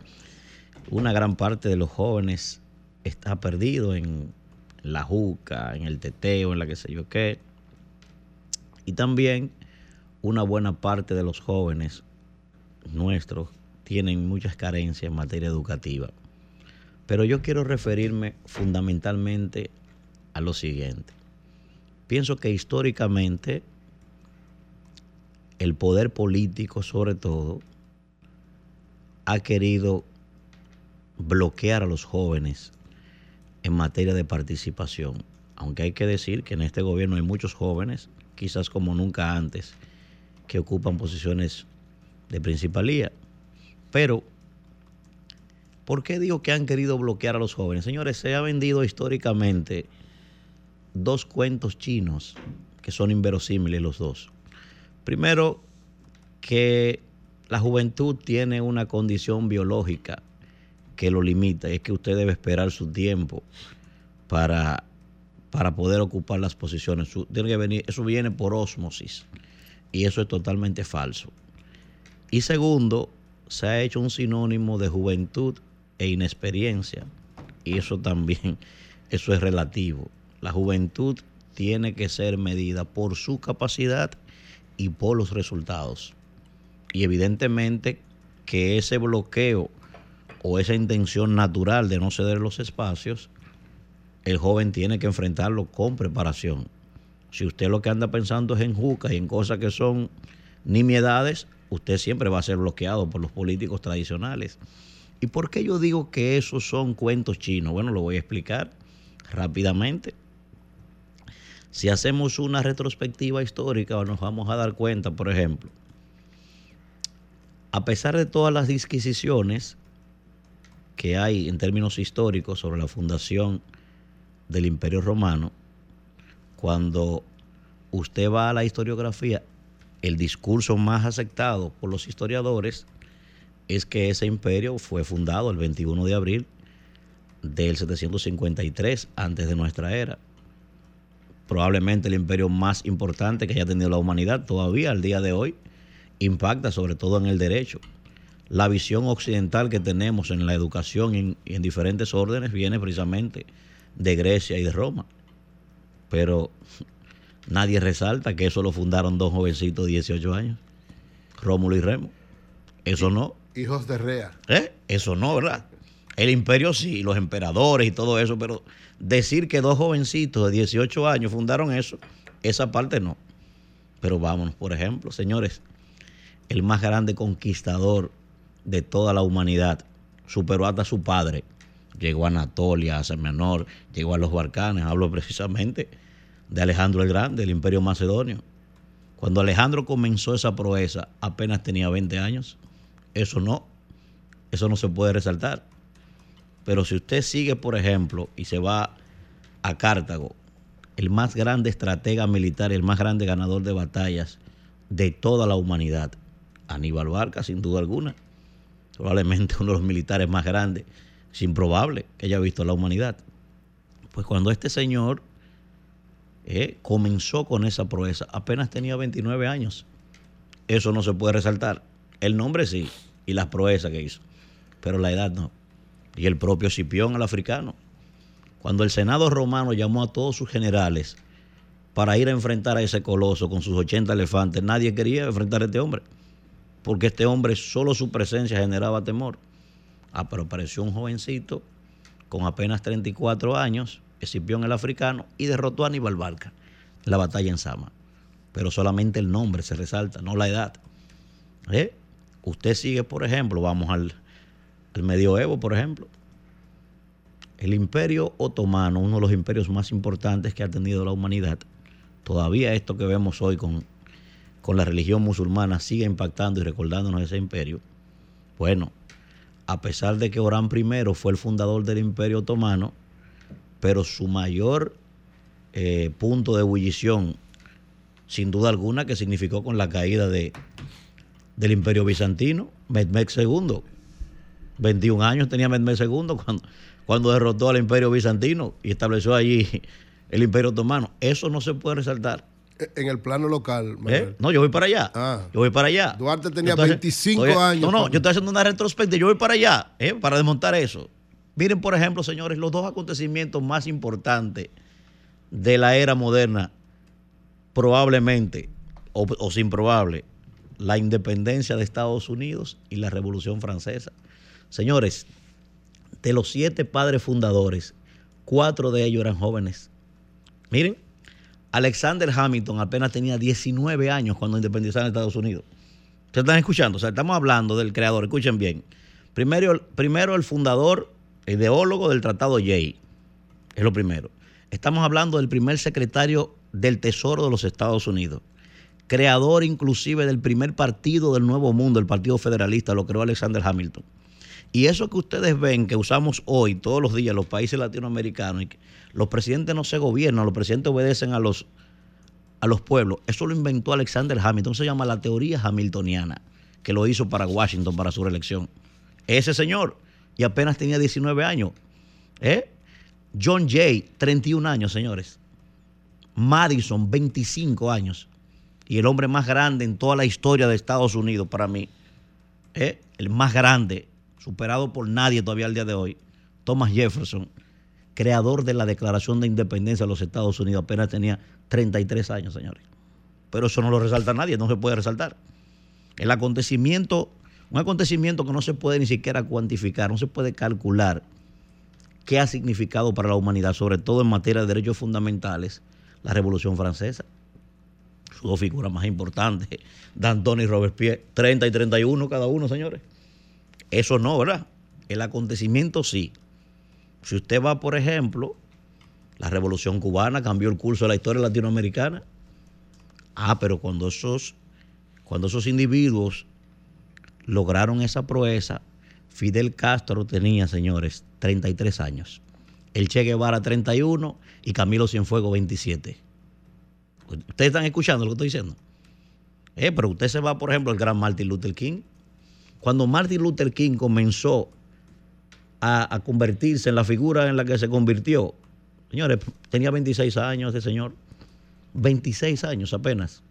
Una gran parte de los jóvenes está perdido en la juca, en el teteo, en la que sé yo qué. Y también una buena parte de los jóvenes nuestros tienen muchas carencias en materia educativa. Pero yo quiero referirme fundamentalmente a lo siguiente. Pienso que históricamente el poder político sobre todo ha querido bloquear a los jóvenes en materia de participación. Aunque hay que decir que en este gobierno hay muchos jóvenes, quizás como nunca antes, que ocupan posiciones de principalía. Pero, ¿por qué digo que han querido bloquear a los jóvenes? Señores, se ha vendido históricamente dos cuentos chinos que son inverosímiles los dos. Primero, que la juventud tiene una condición biológica que lo limita, es que usted debe esperar su tiempo para, para poder ocupar las posiciones. Eso viene por osmosis y eso es totalmente falso. Y segundo, se ha hecho un sinónimo de juventud e inexperiencia. Y eso también, eso es relativo. La juventud tiene que ser medida por su capacidad y por los resultados. Y evidentemente que ese bloqueo o esa intención natural de no ceder los espacios, el joven tiene que enfrentarlo con preparación. Si usted lo que anda pensando es en juca y en cosas que son nimiedades, usted siempre va a ser bloqueado por los políticos tradicionales. ¿Y por qué yo digo que esos son cuentos chinos? Bueno, lo voy a explicar rápidamente. Si hacemos una retrospectiva histórica, nos vamos a dar cuenta, por ejemplo, a pesar de todas las disquisiciones que hay en términos históricos sobre la fundación del Imperio Romano, cuando usted va a la historiografía, el discurso más aceptado por los historiadores es que ese imperio fue fundado el 21 de abril del 753 antes de nuestra era. Probablemente el imperio más importante que haya tenido la humanidad todavía al día de hoy impacta sobre todo en el derecho. La visión occidental que tenemos en la educación en, en diferentes órdenes viene precisamente de Grecia y de Roma. Pero Nadie resalta que eso lo fundaron dos jovencitos de 18 años, Rómulo y Remo. Eso no. Hijos de Rea. ¿Eh? Eso no, ¿verdad? El imperio sí, los emperadores y todo eso, pero decir que dos jovencitos de 18 años fundaron eso, esa parte no. Pero vámonos, por ejemplo, señores, el más grande conquistador de toda la humanidad, superó hasta su padre. Llegó a Anatolia, a Menor, llegó a los Balcanes, hablo precisamente de Alejandro el Grande, el imperio macedonio. Cuando Alejandro comenzó esa proeza, apenas tenía 20 años. Eso no, eso no se puede resaltar. Pero si usted sigue, por ejemplo, y se va a Cartago, el más grande estratega militar, el más grande ganador de batallas de toda la humanidad, Aníbal Barca, sin duda alguna, probablemente uno de los militares más grandes, es improbable que haya visto la humanidad. Pues cuando este señor eh, comenzó con esa proeza. Apenas tenía 29 años. Eso no se puede resaltar. El nombre sí, y las proezas que hizo, pero la edad no. Y el propio Cipión, el africano. Cuando el Senado romano llamó a todos sus generales para ir a enfrentar a ese coloso con sus 80 elefantes, nadie quería enfrentar a este hombre, porque este hombre solo su presencia generaba temor. Pero apareció un jovencito con apenas 34 años Escipión el africano, y derrotó a Aníbal Barca en la batalla en Sama. Pero solamente el nombre se resalta, no la edad. ¿Eh? Usted sigue, por ejemplo, vamos al, al medioevo, por ejemplo. el imperio otomano, uno de los imperios más importantes que ha tenido la humanidad, todavía esto que vemos hoy con, con la religión musulmana sigue impactando y recordándonos ese imperio. Bueno, a pesar de que Orán I fue el fundador del imperio otomano, pero su mayor eh, punto de ebullición, sin duda alguna, que significó con la caída de, del imperio bizantino, Mehmed II. 21 años tenía Mehmed II cuando, cuando derrotó al imperio bizantino y estableció allí el imperio otomano. Eso no se puede resaltar. En el plano local. ¿Eh? No, yo voy para allá. Ah. Yo voy para allá. Duarte tenía 25 años. No, no, yo estoy haciendo una retrospectiva. Yo voy para allá, ¿eh? para desmontar eso. Miren, por ejemplo, señores, los dos acontecimientos más importantes de la era moderna, probablemente, o, o sin probable, la independencia de Estados Unidos y la Revolución Francesa. Señores, de los siete padres fundadores, cuatro de ellos eran jóvenes. Miren, Alexander Hamilton apenas tenía 19 años cuando independizaron Estados Unidos. ¿Ustedes están escuchando? O sea, estamos hablando del creador, escuchen bien. Primero, primero el fundador, ideólogo del Tratado Jay. Es lo primero. Estamos hablando del primer secretario del Tesoro de los Estados Unidos. Creador inclusive del primer partido del Nuevo Mundo, el Partido Federalista, lo creó Alexander Hamilton. Y eso que ustedes ven que usamos hoy, todos los días, los países latinoamericanos, y que los presidentes no se gobiernan, los presidentes obedecen a los, a los pueblos, eso lo inventó Alexander Hamilton, se llama la teoría hamiltoniana, que lo hizo para Washington, para su reelección. Ese señor, y apenas tenía 19 años. ¿eh? John Jay, 31 años, señores. Madison, 25 años. Y el hombre más grande en toda la historia de Estados Unidos, para mí. ¿eh? El más grande, superado por nadie todavía al día de hoy, Thomas Jefferson, creador de la Declaración de Independencia de los Estados Unidos, apenas tenía 33 años, señores. Pero eso no lo resalta nadie, no se puede resaltar. El acontecimiento, un acontecimiento que no se puede ni siquiera cuantificar, no se puede calcular qué ha significado para la humanidad, sobre todo en materia de derechos fundamentales, la Revolución Francesa. Sus dos figuras más importantes, Danton y Robespierre, 30 y 31 cada uno, señores. Eso no, ¿verdad? El acontecimiento sí. Si usted va, por ejemplo, la revolución cubana cambió el curso de la historia latinoamericana. Ah, pero cuando esos, cuando esos individuos lograron esa proeza, Fidel Castro tenía, señores, 33 años. El Che Guevara 31 y Camilo Cienfuegos 27. Ustedes están escuchando lo que estoy diciendo. Eh, pero usted se va, por ejemplo, al gran Martin Luther King. Cuando Martin Luther King comenzó a, a, convertirse en la figura en la que se convirtió, señores, tenía 26 años ese señor. 26 años apenas.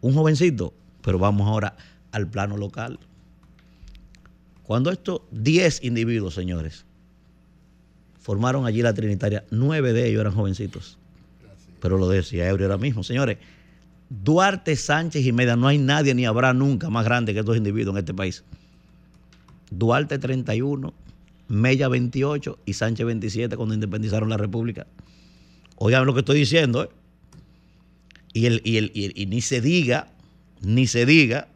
Un jovencito. Pero vamos ahora al plano local. Cuando estos 10 individuos, señores, formaron allí la Trinitaria, nueve de ellos eran jovencitos. Pero lo decía Ebrio ahora mismo. Señores, Duarte, Sánchez y Meda, no hay nadie ni habrá nunca más grande que estos individuos en este país. Duarte 31, Mella 28 y Sánchez 27 cuando independizaron la República. Oigan lo que estoy diciendo, ¿eh? Y, el, y, el, y, el, y ni se diga, ni se diga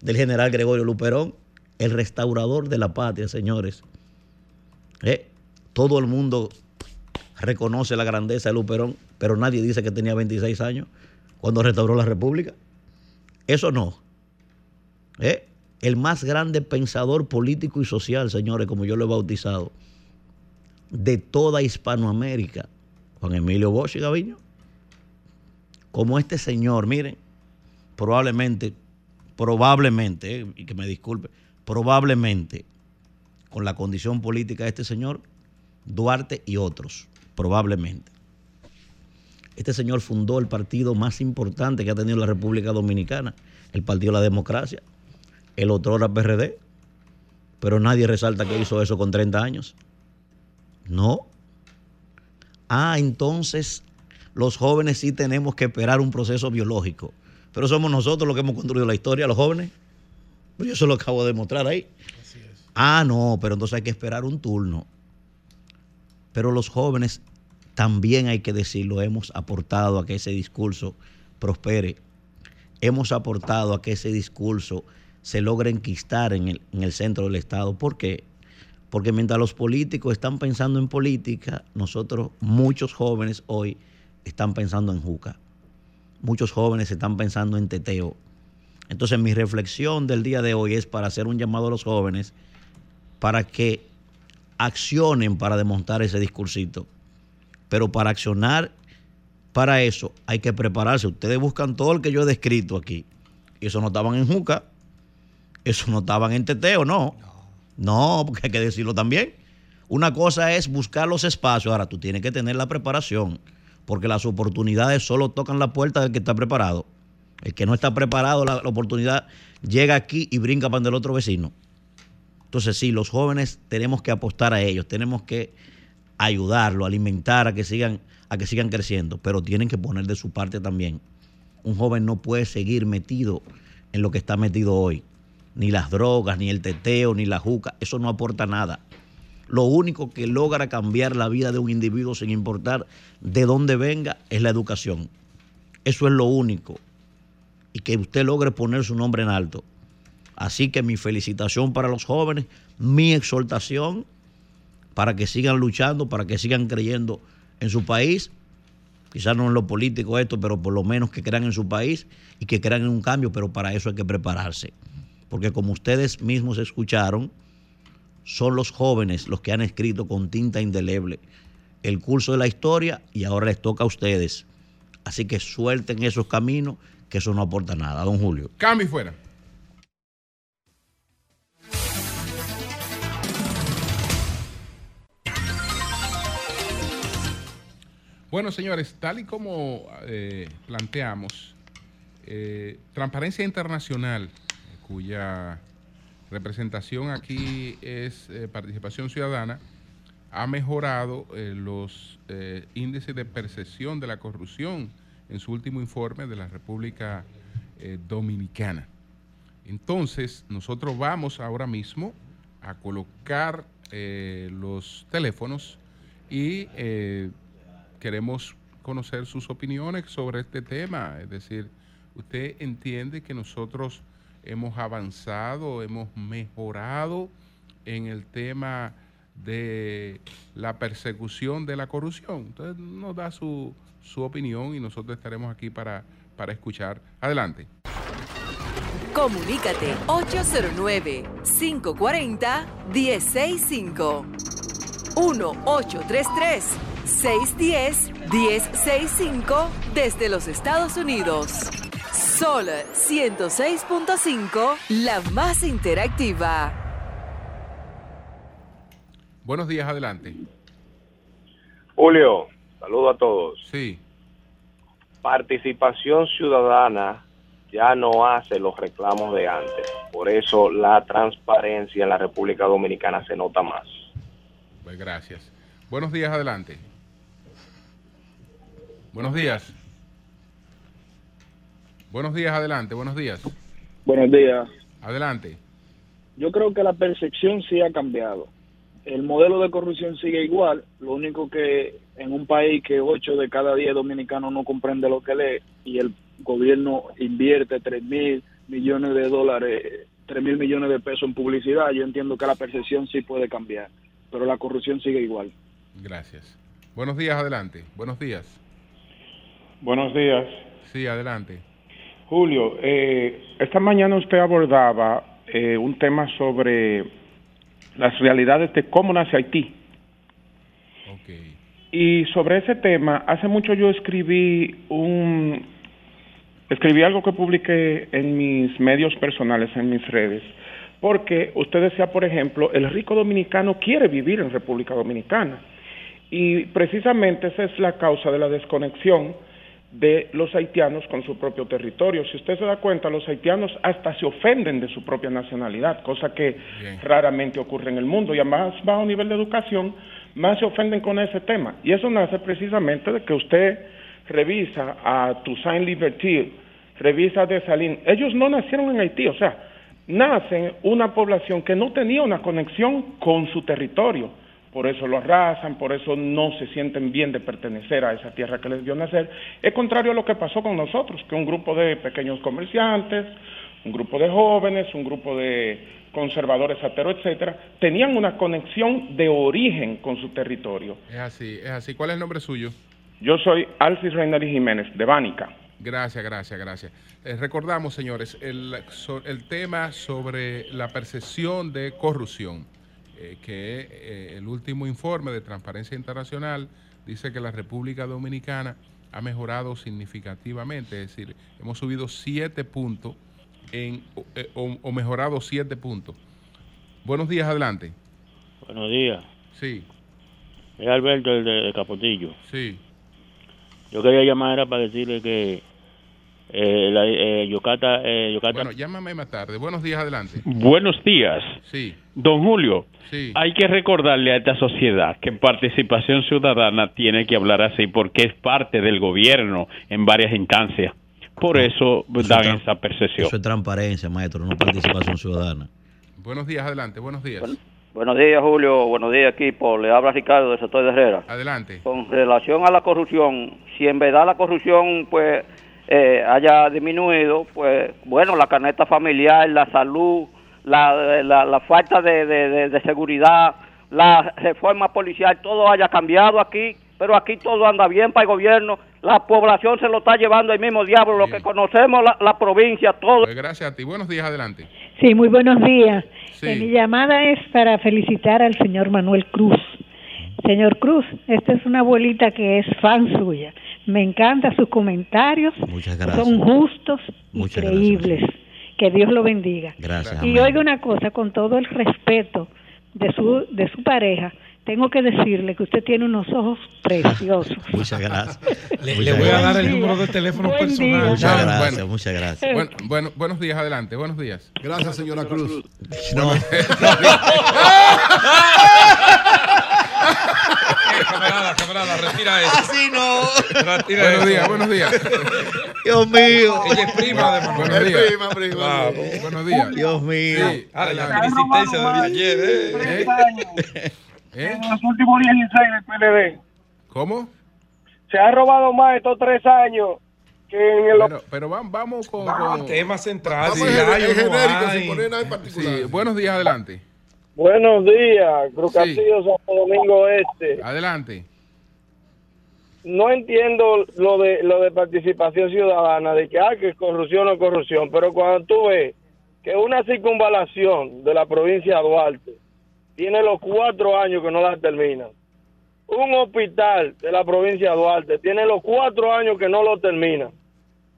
del general Gregorio Luperón, el restaurador de la patria, señores. ¿Eh? Todo el mundo reconoce la grandeza de Luperón, pero nadie dice que tenía 26 años cuando restauró la República. Eso no. ¿Eh? El más grande pensador político y social, señores, como yo lo he bautizado, de toda Hispanoamérica, Juan Emilio Bosch y Gaviño. Como este señor, miren, probablemente, probablemente, eh, y que me disculpe, probablemente, con la condición política de este señor, Duarte y otros, probablemente. Este señor fundó el partido más importante que ha tenido la República Dominicana, el Partido de la Democracia, el otro era PRD, pero nadie resalta que hizo eso con 30 años. No. Ah, entonces los jóvenes sí tenemos que esperar un proceso biológico, pero somos nosotros los que hemos construido la historia, los jóvenes. Yo eso lo acabo de demostrar ahí. Ah, no, pero entonces hay que esperar un turno. Pero los jóvenes también hay que decirlo, hemos aportado a que ese discurso prospere. Hemos aportado a que ese discurso se logre enquistar en el, en el centro del Estado. ¿Por qué? Porque mientras los políticos están pensando en política, nosotros, muchos jóvenes hoy, están pensando en juca. Muchos jóvenes están pensando en teteo. Entonces mi reflexión del día de hoy es para hacer un llamado a los jóvenes para que accionen para desmontar ese discursito. Pero para accionar para eso hay que prepararse. Ustedes buscan todo el que yo he descrito aquí. Y eso no estaban en Juca. Eso no estaban en Teteo, no. No, porque hay que decirlo también. Una cosa es buscar los espacios. Ahora, tú tienes que tener la preparación. Porque las oportunidades solo tocan la puerta del que está preparado. El que no está preparado, la, la oportunidad llega aquí y brinca para el otro vecino. Entonces, sí, los jóvenes tenemos que apostar a ellos, tenemos que ayudarlo, alimentar a que sigan a que sigan creciendo, pero tienen que poner de su parte también. Un joven no puede seguir metido en lo que está metido hoy. Ni las drogas, ni el teteo, ni la juca, eso no aporta nada. Lo único que logra cambiar la vida de un individuo sin importar de dónde venga es la educación. Eso es lo único. Y que usted logre poner su nombre en alto. Así que mi felicitación para los jóvenes, mi exhortación para que sigan luchando, para que sigan creyendo en su país, quizás no en lo político esto, pero por lo menos que crean en su país y que crean en un cambio, pero para eso hay que prepararse. Porque como ustedes mismos escucharon, son los jóvenes los que han escrito con tinta indeleble el curso de la historia y ahora les toca a ustedes. Así que suelten esos caminos, que eso no aporta nada. Don Julio. Cambio fuera. Bueno, señores, tal y como eh, planteamos, eh, Transparencia Internacional, cuya representación aquí es eh, participación ciudadana, ha mejorado los índices de percepción de la corrupción en su último informe de la República Dominicana. Entonces, nosotros vamos ahora mismo a colocar los teléfonos y queremos conocer sus opiniones sobre este tema. Es decir, ¿usted entiende que nosotros hemos avanzado, hemos mejorado en el tema de la persecución de la corrupción? Entonces nos da su, su opinión y nosotros estaremos aquí para, para escuchar. Adelante. Comunícate 809-540-1065. 1-833. 610-1065 desde los Estados Unidos. Sol 106.5, la más interactiva. Buenos días, adelante. Julio, saludo a todos. Sí. Participación ciudadana ya no hace los reclamos de antes. Por eso la transparencia en la República Dominicana se nota más. Pues gracias. Buenos días, adelante. Buenos días. Buenos días, adelante, buenos días. Buenos días. Adelante. Yo creo que la percepción sí ha cambiado. El modelo de corrupción sigue igual, lo único que en un país que 8 de cada 10 dominicanos no comprende lo que lee y el gobierno invierte 3 mil millones de dólares, 3 mil millones de pesos en publicidad, yo entiendo que la percepción sí puede cambiar, pero la corrupción sigue igual. Gracias. Buenos días, adelante. Buenos días. Buenos días. Sí, adelante. Julio, eh, esta mañana usted abordaba eh, un tema sobre las realidades de cómo nace Haití. Okay. Y sobre ese tema, hace mucho yo escribí un escribí algo que publiqué en mis medios personales, en mis redes, porque usted decía, por ejemplo, el rico dominicano quiere vivir en República Dominicana. Y precisamente esa es la causa de la desconexión de los haitianos con su propio territorio. Si usted se da cuenta, los haitianos hasta se ofenden de su propia nacionalidad, cosa que raramente ocurre en el mundo y a más bajo nivel de educación, más se ofenden con ese tema. Y eso nace precisamente de que usted revisa a Toussaint Liberty, revisa a Dessalines. Ellos no nacieron en Haití, o sea, nacen una población que no tenía una conexión con su territorio por eso lo arrasan, por eso no se sienten bien de pertenecer a esa tierra que les dio nacer. Es contrario a lo que pasó con nosotros, que un grupo de pequeños comerciantes, un grupo de jóvenes, un grupo de conservadores, ateros, etcétera, tenían una conexión de origen con su territorio. Es así, es así. ¿Cuál es el nombre suyo? Yo soy Alcis Reinaldi Jiménez, de Bánica. Gracias, gracias, gracias. Eh, recordamos, señores, el, el, tema sobre la percepción de corrupción, eh, que eh, el último informe de Transparencia Internacional dice que la República Dominicana ha mejorado significativamente, es decir, hemos subido siete puntos en, o, mejorado siete puntos. Buenos días, adelante. Buenos días. Sí. Es Alberto, el de Capotillo. Sí. Yo quería llamar para decirle que eh, la, eh, Yocata, eh, Bueno, llámame más tarde. Buenos días, adelante. Buenos días. Sí. Don Julio, sí. hay que recordarle a esta sociedad que participación ciudadana tiene que hablar así porque es parte del gobierno en varias instancias. Por eso, dan esa percepción. Eso es transparencia, maestro, no participación ciudadana. Buenos días, adelante. Buenos días. buenos días, Julio. Buenos días, equipo. Le habla Ricardo de Sector de Herrera. Adelante. Con relación a la corrupción, si en verdad la corrupción, pues eh, haya disminuido, pues bueno, la caneta familiar, la salud, la, la, falta de, de, seguridad, la reforma policial, todo haya cambiado aquí, pero aquí todo anda bien para el gobierno, la población se lo está llevando el mismo diablo, lo que conocemos la, provincia, todo. Pues gracias a ti, buenos días, adelante. Sí, muy buenos días. Eh, mi llamada es para felicitar al señor Manuel Cruz. Señor Cruz, esta es una abuelita que es fan suya. Me encantan sus comentarios. Muchas gracias. Son justos y creíbles. Que Dios lo bendiga. Gracias. Y oiga una cosa, con todo el respeto de su, de su pareja, tengo que decirle que usted tiene unos ojos preciosos. muchas gracias. Le, voy a dar el número de teléfono personal. Muchas gracias, muchas gracias. Bueno, buenos días, adelante, buenos días. Gracias, señora Cruz. No. camarada, camarada, retira eso. Así no. Retira buenos eso. días, buenos días. Dios mío. Ella es prima de Buenos días. Prima, prima. Claro. Buenos días. Dios mío. Sí, Ahora, la adelante. insistencia de ayer, ¿eh? ¿Eh? En los últimos 16 del PLD. ¿Cómo? Se ha robado más estos tres años que en el... Bueno, pero vamos, vamos con, con- Tema central. Vamos si en hay o en no genérico, hay. sin poner nada en sí, buenos días, adelante. Buenos días, Cruz Sí. Castillo, Santo Domingo Este. Adelante. No entiendo lo de lo de participación ciudadana, de que, ah, que es corrupción o no corrupción, pero cuando tú ves que una circunvalación de la provincia de Duarte tiene los cuatro años que no la terminan, un hospital de la provincia de Duarte tiene los cuatro años que no lo terminan.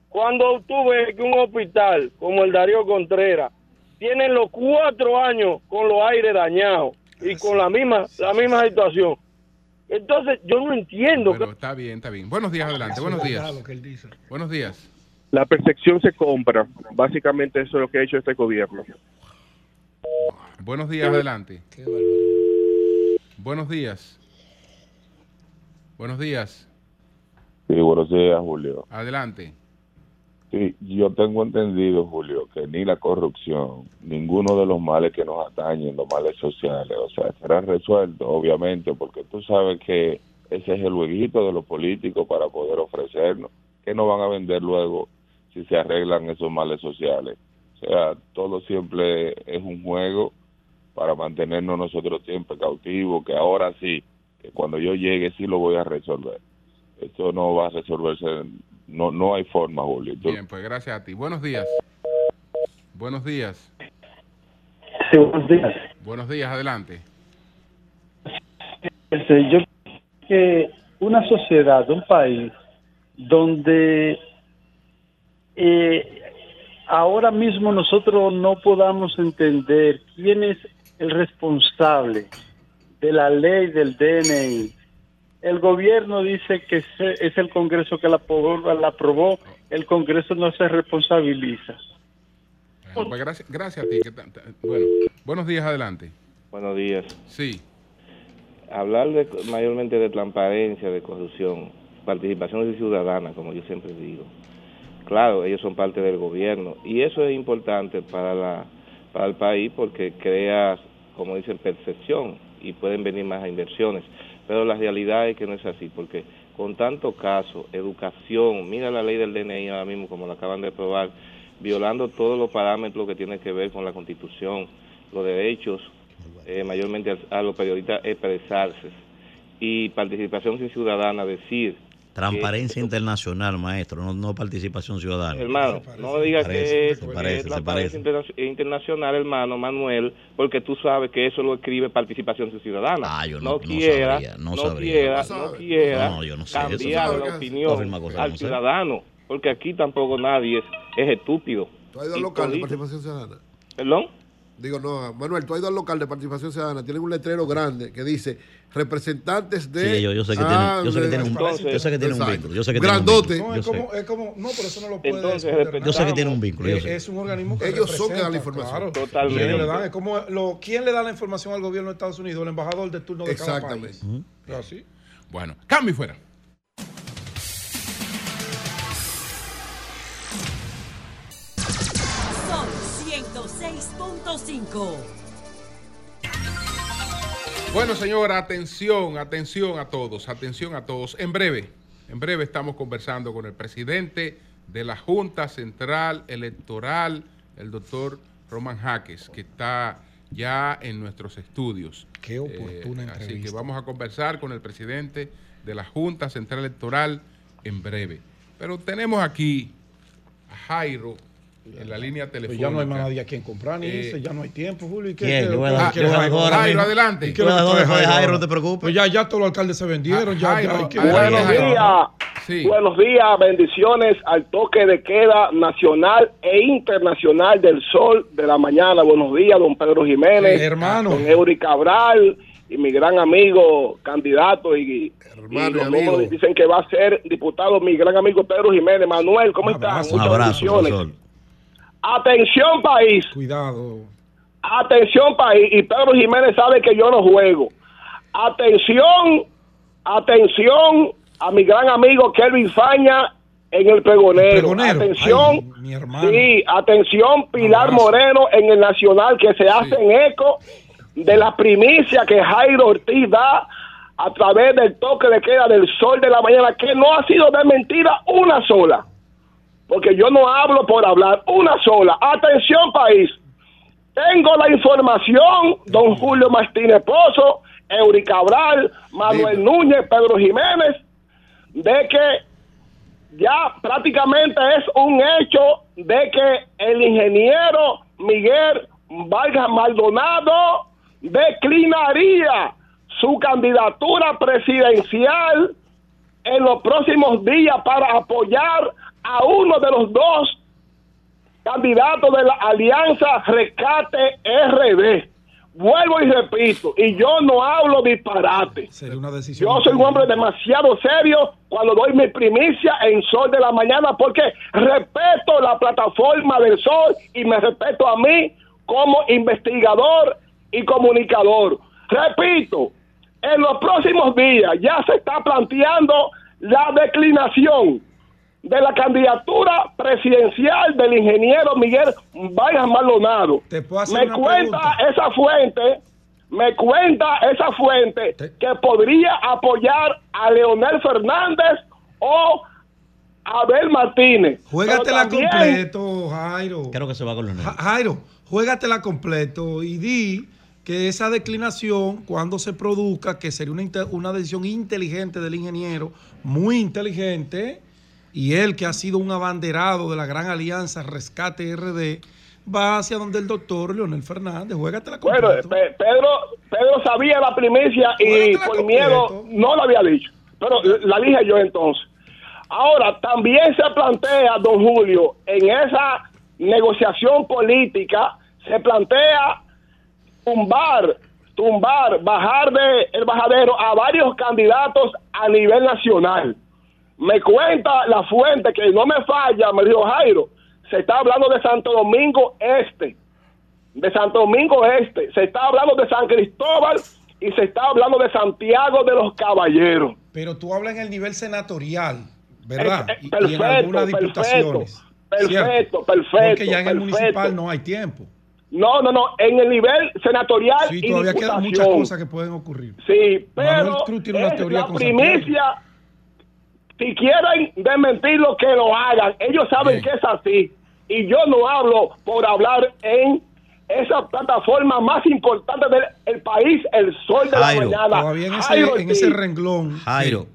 Cuando tú ves que un hospital como el Darío Contreras tiene los cuatro años con los aires dañados y con la misma la misma situación, entonces yo no entiendo. Bueno, está bien, está bien. Buenos días, adelante. Buenos días. Buenos días. La percepción se compra. Básicamente eso es lo que ha hecho este gobierno. Buenos días, adelante. Buenos días. Buenos días. Sí, buenos días, Julio. Adelante. Sí, yo tengo entendido, Julio, que ni la corrupción, ninguno de los males que nos atañen, los males sociales, o sea, será resuelto, obviamente, porque tú sabes que ese es el jueguito de los políticos para poder ofrecernos, que nos van a vender luego si se arreglan esos males sociales. O sea, todo siempre es un juego para mantenernos nosotros siempre cautivos, que ahora sí, que cuando yo llegue sí lo voy a resolver. Esto no va a resolverse, no no hay forma, Julio. Bien, pues gracias a ti. Buenos días. Buenos días. Sí, buenos días. Buenos días, adelante. Este, yo creo que una sociedad, un país, donde eh, ahora mismo nosotros no podamos entender quién es el responsable de la ley del DNI. El gobierno dice que se- es el Congreso que la aprobó, la aprobó, el Congreso no se responsabiliza. Bueno, pues gracias, gracias a ti. que bueno, buenos días, adelante. Buenos días. Sí. Hablar de, mayormente de transparencia, de corrupción, participación ciudadana, como yo siempre digo. Claro, ellos son parte del gobierno y eso es importante para, la, para el país porque crea, como dicen, percepción y pueden venir más inversiones. Pero la realidad es que no es así porque con tanto caso, educación, mira la ley del DNI ahora mismo como la acaban de aprobar, violando todos los parámetros que tienen que ver con la constitución los derechos, eh, mayormente a, a los periodistas expresarse. Y participación ciudadana, decir Transparencia internacional, maestro, no, no participación ciudadana. Hermano, no digas Parece, que es, se que parece, se internacional, hermano Manuel, porque tú sabes que eso lo escribe participación ciudadana. Ah, yo no- no quiera, sabría, no sabría. quiera, No no, quiera No, yo no sé, eso cambiar sabe la que- opinión al no sé. ciudadano, porque aquí tampoco nadie es, es estúpido. ¿Tú has ido al local de participación ciudadana? ¿Perdón? Digo, no, Manuel, tú has ido al local de participación ciudadana, tienen un letrero grande que dice representantes de. Sí, yo- yo sé que Ah, tienen- yo sé que tienen un- Entonces, yo sé que tienen un vínculo, yo sé que tienen un Grandote. vínculo. No, es como, es como, no, pero eso no lo puede Entonces, Yo sé que tiene un vínculo, yo Eh, sé. Es un organismo que Ellos son que dan la información. claro. Totalmente. ¿Quién le dan? Es como lo, ¿Quién le da la información al gobierno de Estados Unidos? El embajador de turno de cada Exactamente. país. ¿Es así? Bueno, cambio y fuera. 106.5. Bueno, señora, atención, atención a todos, atención a todos. En breve, en breve estamos conversando con el presidente de la Junta Central Electoral, el doctor Roman Jaques, que está ya en nuestros estudios. Qué oportuna Eh, Así que entrevista. vamos a conversar con el presidente de la Junta Central Electoral en breve. Pero tenemos aquí a Jairo en la línea Pues telefónica. ya no hay más nadie a quien comprar ni Eh, ya no hay tiempo, Julio. ¿Y qué- ¿Quién? qué- Yo voy a qué dar- quiere yo voy a dar Jairo? Jairo, adelante. ¿Y qué voy a Jairo Jairo, ahora? no te preocupes. Pues ya, ya todos los alcaldes se vendieron. ya, Jairo, ya, hay que- adelante, Buenos Jairo. días. Sí. Buenos días, bendiciones al toque de queda nacional e internacional del sol de la mañana. Buenos días, don Pedro Jiménez, Sí, hermano. don Eury Cabral y mi gran amigo candidato y, Hermano y los amigo. dicen que va a ser diputado mi gran amigo Pedro Jiménez. Manuel, ¿cómo estás? Muchas abrazo, bendiciones. profesor. Atención país, Cuidado. atención país y Pedro Jiménez sabe que yo no juego. Atención, atención a mi gran amigo Kelvin Faña en el pregonero. pregonero. Atención, Ay, mi hermano. sí, atención Pilar. Moreno en el Nacional que se hacen eco de la primicia que Jairo Ortiz da a través del toque de queda del sol de la mañana que no ha sido de mentira una sola porque yo no hablo por hablar, una sola. Atención país, tengo la información, don Julio Martínez Pozo, Eury Cabral, Manuel Núñez, Pedro Jiménez, de que ya prácticamente es un hecho de que el ingeniero Miguel Vargas Maldonado declinaría su candidatura presidencial en los próximos días para apoyar a uno de los dos candidatos de la Alianza Rescate RD. Vuelvo y repito, y yo no hablo disparate. Sería una decisión. Yo soy un hombre demasiado serio cuando doy mi primicia en Sol de la Mañana porque respeto la plataforma del Sol y me respeto a mí como investigador y comunicador. Repito, en los próximos días ya se está planteando la declinación de la candidatura presidencial del ingeniero Miguel Vargas Maldonado. Te puedo hacer Me una cuenta pregunta. esa fuente, me cuenta esa fuente que podría apoyar a Leonel Fernández o a Abel Martínez. Juégatela también- completo, Jairo. Creo que se va con los Ja- Jairo, juégatela completo y di que esa declinación, cuando se produzca, que sería una, una decisión inteligente del ingeniero, muy inteligente, y él que ha sido un abanderado de la gran alianza Rescate RD, va hacia donde el doctor Leonel Fernández. Juégatela Bueno, completo. Pe- Pedro, Pedro sabía la primicia y por miedo no la había dicho. Pero la dije yo entonces. Ahora, también se plantea, don Julio, en esa negociación política, se plantea tumbar, tumbar, bajar de el bajadero a varios candidatos a nivel nacional. Me cuenta la fuente que no me falla, me dijo Jairo, se está hablando de Santo Domingo Este, de Santo Domingo Este, se está hablando de San Cristóbal y se está hablando de Santiago de los Caballeros. Pero tú hablas en el nivel senatorial, ¿verdad? Eh, eh, Y- y, perfecto, en algunas perfecto, diputaciones. perfecto, ¿cierto? perfecto, Porque ya en el perfecto. municipal no hay tiempo. No, no, no, en el nivel senatorial Sí, y todavía quedan muchas cosas que pueden ocurrir. Sí, Manuel pero Cruz tiene una es teoría la primicia. Si quieren desmentirlo, que lo hagan. Ellos saben que es así. Y yo no hablo por hablar en esa plataforma más importante del país, el sol de Jairo, la mañana. Todavía en ese, Jairo en ese Ortiz. renglón. Jairo.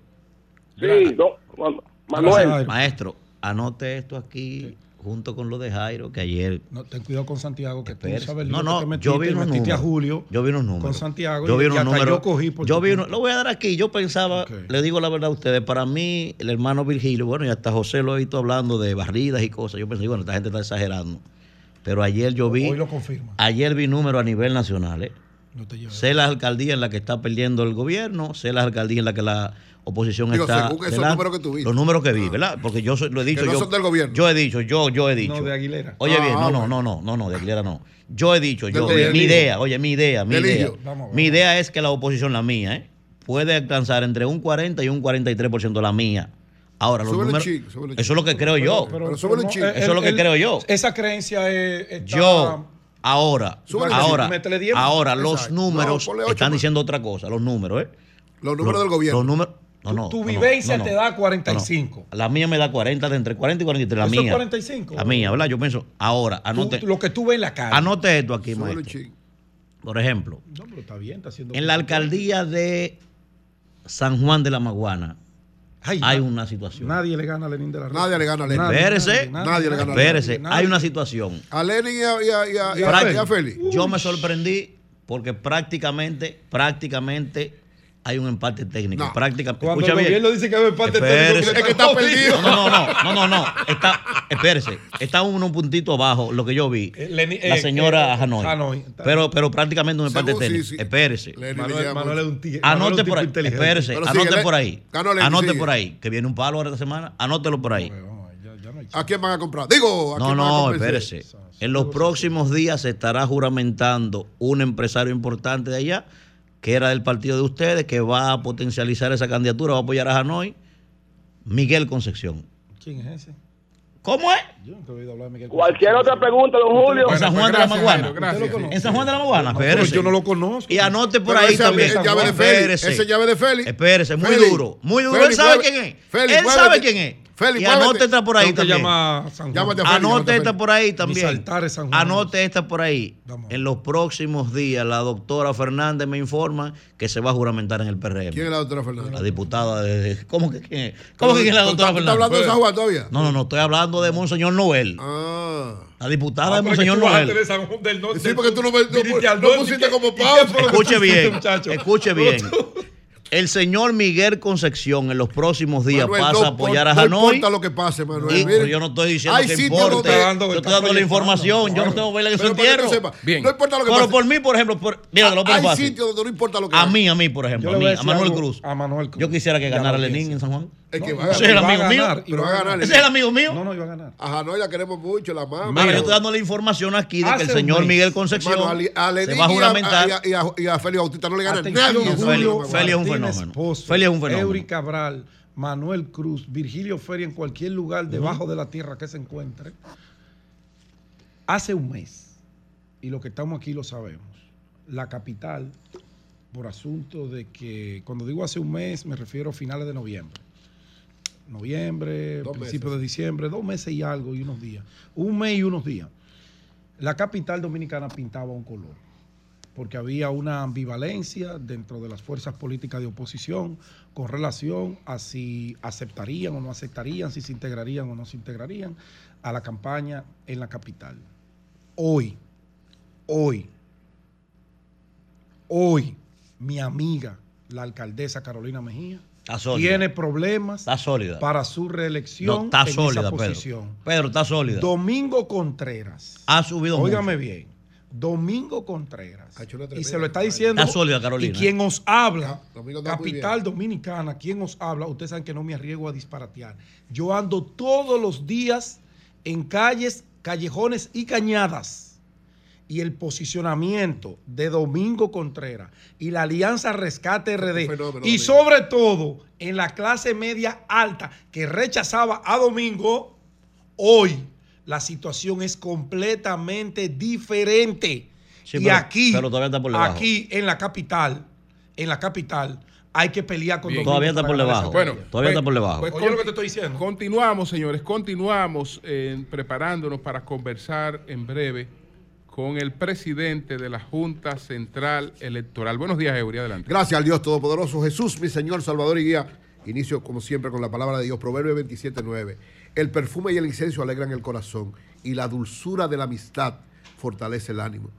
Sí, no, Ma- Manuel. Maestro, anote esto aquí junto con lo de Jairo, que ayer... No, ten cuidado con Santiago, que tú sabes No, no, que te metiste, yo vi unos metiste a números. Julio Yo vi unos números. con Santiago Yo vi unos y números. yo cogí por yo vi lo voy a dar aquí. Yo pensaba, le digo la verdad a ustedes, para mí, el hermano Virgilio, bueno, y hasta José lo he visto hablando de barridas y cosas. Yo pensé, bueno, esta gente está exagerando. Pero ayer yo vi. Hoy lo confirma. Ayer vi números a nivel nacional. ¿eh? No te lleves. Sé las alcaldías en las que está perdiendo el gobierno, sé las alcaldías en las que la oposición Digo, está. según esos números que tú viste. Los números que vi, ¿verdad? Porque yo soy- lo he dicho. Que no yo, son del gobierno. Yo he dicho, yo, yo he dicho. No, de Aguilera. Oye, Ah, bien, no, no, bueno. no, no, no, no, de Aguilera no. Yo he dicho, yo, de mi, mi idea, oye, mi idea, mi idea. Mi idea es que la oposición, la mía, ¿eh? puede alcanzar entre un 40 y un 43% la mía. Ahora, los Súbele números. chic, súbele eso es lo que creo yo. Pero no, eh, Eso es lo que creo yo. Esa creencia es. está- Yo, ahora, Súbele ahora, ahora los números No, están diciendo otra cosa, los números, ¿eh? Los números del gobierno. Los números. No, no, tu vivencia no, no. te da No, 45. no. La mía me da 40, de entre 40 y 43, la Eso es mía. 45. La mía, ¿verdad? Yo pienso, ahora, Tú- anote, lo que tú ves en la calle. anote esto aquí, un maestro. Por ejemplo, No, pero está bien, está haciendo. en la alcaldía de San Juan de la Maguana Ay, hay na- una situación. Nadie le gana a Lenín de la Red. Nadie le gana a Lenin. Espérese, Nadie le gana a espérese, Lenin. hay una situación. A Lenin y a, y a, a, y a Félix. Yo me sorprendí porque prácticamente, prácticamente hay un empate técnico. Prácticamente. Cuando escucha el bien. gobierno dice que hay un empate Espérese. técnico, es que está perdido. No, no, no, no, no, no. Está, espérese. Está uno un puntito abajo, lo que yo vi. Lenin- la eh, señora eh, Hanoi. Hanoi. Pero, pero prácticamente un empate Según- sí, técnico. sí. Espérese. Manuel- Manuel es un es Anote un por ahí. Espérese. Anote por ahí. Anote sigue. por ahí. Que viene un palo ahora esta semana. Anótelo por ahí. ¿A quién van a comprar? Digo, ¿a No, quién van a no, espérese. En los próximos días se estará juramentando un empresario importante de allá, que era del partido de ustedes, que va a potencializar esa candidatura, va a apoyar a Hanoi, Miguel Concepción. ¿Quién es ese? ¿Cómo es? Yo nunca he oído hablar de Miguel Cualquier otra pregunta, don Julio. En San Juan de la Maguana. gracias. En San Juan de la Maguana, No, espérese. yo no lo conozco. Y anote por Pero ahí ese también. llave de Félix. Espérese. Ese es llave de Félix. Espérese, muy Félix. duro. Muy duro. Félix, Él sabe quién es. Félix, Él sabe quién es. Félix, y anote esta por ahí también. Llámate a Félix, llámate Anote a esta Félix. por ahí también. altares San Juan. Anote esta por ahí. En los próximos días, la doctora Fernández me informa que se va a juramentar en el PRM. ¿Quién es la doctora Fernández? La diputada de. ¿Cómo que quién es? ¿Cómo que quién es la ¿Tú doctora Fernández? estás hablando de San Juan todavía? No, no, no, estoy hablando de Monseñor Noel. Ah. La diputada Ah, de Monseñor Noel. de San Juan del Norte. Sí, porque tú no, me, no, no pusiste ¿y como pausa. Escuche bien, escuche bien. El señor Miguel Concepción en los próximos días Manuel, pasa no, a apoyar a no Hanoi. importa lo que pase, Manuel. Y- pero yo no estoy diciendo que importe. yo estoy dando la información. Yo no tengo que verle que se Pero entierro. No importa lo que Pero pase. por mí, por ejemplo, por, mira, te lo pongo hay fácil. sitios donde no importa lo que A mí, a mí, por ejemplo, a, mí, a Manuel algo Cruz. a Manuel Cruz. Yo quisiera que Ya ganara pienso. en San Juan. Es que No, va a Ese es el amigo mío. ganar, y Pero va va a a ganar. Ese es el amigo mío. No, no iba a ganar. A Hanoi la queremos mucho, la amamos. Mira, yo estoy dando la información aquí de que el señor mes, Miguel Concepción Hermano, a, Li- a Lenin se va a y a- juramentar. y a, y a- y a Félix Bautista no le gana Atención, nadie. la Félix es un fenómeno. Félix es un fenómeno. Eury Cabral, Manuel Cruz, Virgilio Feria en cualquier lugar debajo de la tierra que se encuentre. Hace un mes, y lo que estamos aquí lo sabemos, la capital, por asunto de que, cuando digo hace un mes, me refiero a finales de noviembre. Noviembre, Dos principio meses. de diciembre, dos meses y algo y unos días. Un mes y unos días. La capital dominicana pintaba un color porque había una ambivalencia dentro de las fuerzas políticas de oposición con relación a si aceptarían o no aceptarían, si se integrarían o no se integrarían a la campaña en la capital. Hoy, hoy, hoy, mi amiga, la alcaldesa Carolina Mejía. Tiene problemas Está sólida. para su reelección No, está en sólida, esa posición. Pedro, está sólida. Domingo Contreras. Ha subido Óigame mucho. bien. Domingo Contreras. Y se lo está diciendo. Está sólida, Carolina. Y quien os habla, capital dominicana, quien os habla, ustedes saben que no me arriesgo a disparatear. Yo ando todos los días en calles, callejones y cañadas. Y el posicionamiento de Domingo Contreras y la Alianza Rescate RD, fenómeno, y sobre todo en la clase media alta que rechazaba a Domingo, hoy la situación es completamente diferente. Sí, y pero- aquí, pero todavía está por debajo. aquí en la capital, en la capital, hay que pelear con Domingo Todavía está para por debajo. Bueno, todavía está por debajo. Pues Oye lo que te estoy diciendo. Continuamos, señores, continuamos eh, preparándonos para conversar en breve con el presidente de la Junta Central Electoral. Buenos días, Eury, adelante. Gracias al Dios Todopoderoso, Jesús, mi Señor, Salvador y Guía. Inicio, como siempre, con la palabra de Dios, Proverbio 27.9. El perfume y el incienso alegran el corazón y la dulzura de la amistad fortalece el ánimo.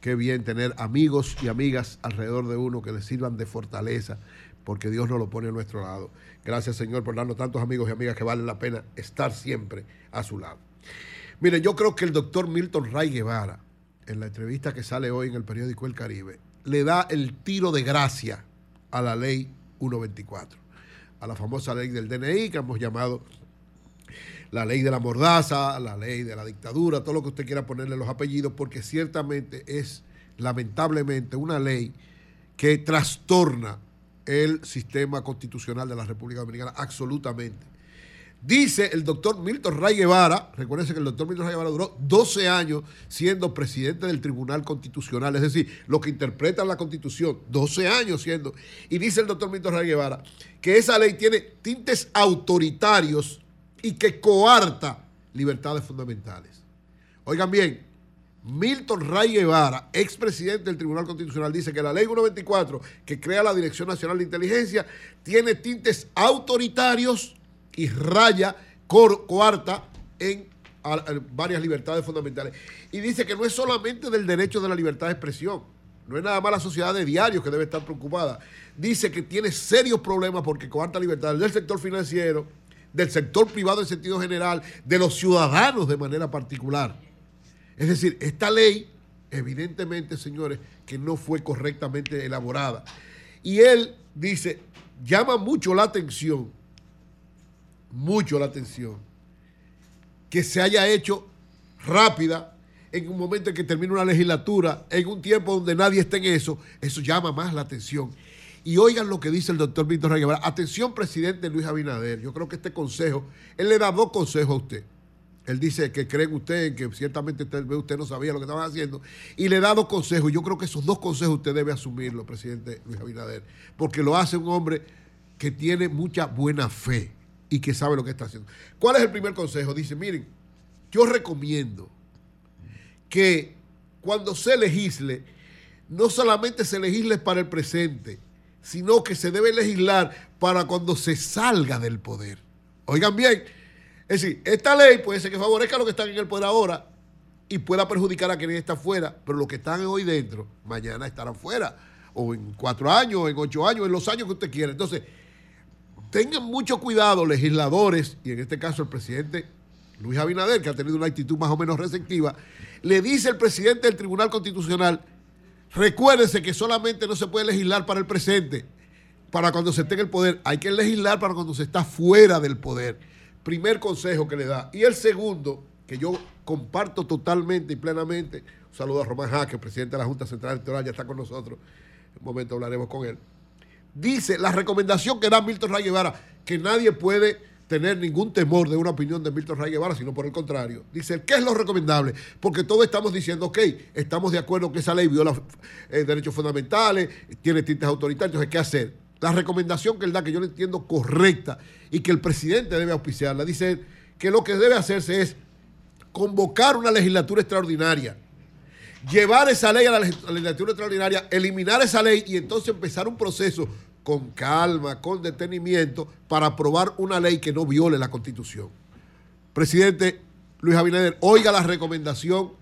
Qué bien tener amigos y amigas alrededor de uno que le sirvan de fortaleza, porque Dios nos lo pone a nuestro lado. Gracias, Señor, por darnos tantos amigos y amigas que vale la pena estar siempre a su lado. Miren, yo creo que el doctor Milton Ray Guevara, en la entrevista que sale hoy en el periódico El Caribe, le da el tiro de gracia a la ley 124, a la famosa ley del DNI que hemos llamado la ley de la mordaza, la ley de la dictadura, todo lo que usted quiera ponerle los apellidos, porque ciertamente es lamentablemente una ley que trastorna el sistema constitucional de la República Dominicana absolutamente. Dice el doctor Milton Ray Guevara, recuérdense que el doctor Milton Ray Guevara duró 12 años siendo presidente del Tribunal Constitucional, es decir, lo que interpreta la Constitución, 12 años siendo. Y dice el doctor Milton Ray Guevara que esa ley tiene tintes autoritarios y que coarta libertades fundamentales. Oigan bien, Milton Ray Guevara, expresidente del Tribunal Constitucional, dice que la ley 124, que crea la Dirección Nacional de Inteligencia, tiene tintes autoritarios y raya coarta en varias libertades fundamentales. Y dice que no es solamente del derecho de la libertad de expresión, no es nada más la sociedad de diarios que debe estar preocupada. Dice que tiene serios problemas porque coarta libertades del sector financiero, del sector privado en sentido general, de los ciudadanos de manera particular. Es decir, esta ley, evidentemente, señores, que no fue correctamente elaborada. Y él dice, llama mucho la atención mucho la atención que se haya hecho rápida en un momento en que termina una legislatura, en un tiempo donde nadie esté en eso, eso llama más la atención. Y oigan lo que dice el doctor Víctor Rey Atención, presidente Luis Abinader. Yo creo que este consejo, él le da dos consejos a usted. Él dice que creen usted, que ciertamente usted no sabía lo que estaban haciendo. Y le da dos consejos. Yo creo que esos dos consejos usted debe asumirlo, presidente Luis Abinader. Porque lo hace un hombre que tiene mucha buena fe y que sabe lo que está haciendo. ¿Cuál es el primer consejo? Dice, miren, yo recomiendo que cuando se legisle, no solamente se legisle para el presente, sino que se debe legislar para cuando se salga del poder. Oigan bien, es decir, esta ley puede ser que favorezca a los que están en el poder ahora y pueda perjudicar a quienes están fuera, pero los que están hoy dentro, mañana estarán fuera, o en cuatro años, o en ocho años, en los años que usted quiera. Entonces, tengan mucho cuidado legisladores, y en este caso el presidente Luis Abinader, que ha tenido una actitud más o menos receptiva, le dice el presidente del Tribunal Constitucional, recuérdense que solamente no se puede legislar para el presente, para cuando se esté en el poder, hay que legislar para cuando se está fuera del poder. Primer consejo que le da. Y el segundo, que yo comparto totalmente y plenamente, un saludo a Román Jaque, presidente de la Junta Central Electoral, ya está con nosotros, en un momento hablaremos con él dice la recomendación que da Milton Ray Guevara, que nadie puede tener ningún temor de una opinión de Milton Ray Guevara, sino por el contrario. Dice, ¿qué es lo recomendable? Porque todos estamos diciendo, ok, estamos de acuerdo que esa ley viola eh, derechos fundamentales, tiene tintes autoritarios, ¿qué hacer? La recomendación que él da, que yo le entiendo correcta y que el presidente debe auspiciarla, dice que lo que debe hacerse es convocar una legislatura extraordinaria, llevar esa ley a la legislatura extraordinaria, eliminar esa ley y entonces empezar un proceso con calma, con detenimiento, para aprobar una ley que no viole la Constitución. Presidente Luis Abinader, oiga la recomendación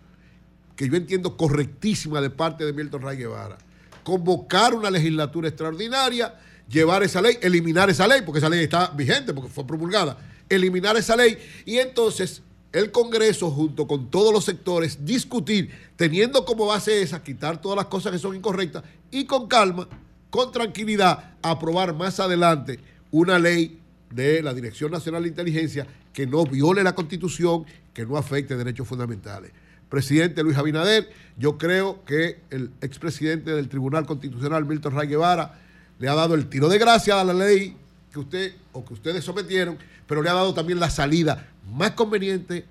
que yo entiendo correctísima de parte de Milton Ray Guevara. Convocar una legislatura extraordinaria, llevar esa ley, eliminar esa ley, porque esa ley está vigente, porque fue promulgada, eliminar esa ley y entonces el Congreso, junto con todos los sectores, discutir, teniendo como base esa, quitar todas las cosas que son incorrectas y con calma, con tranquilidad, aprobar más adelante una ley de la Dirección Nacional de Inteligencia que no viole la Constitución, que no afecte derechos fundamentales. Presidente Luis Abinader, yo creo que el expresidente del Tribunal Constitucional, Milton Ray Guevara, le ha dado el tiro de gracia a la ley que usted o que ustedes sometieron, pero le ha dado también la salida más conveniente,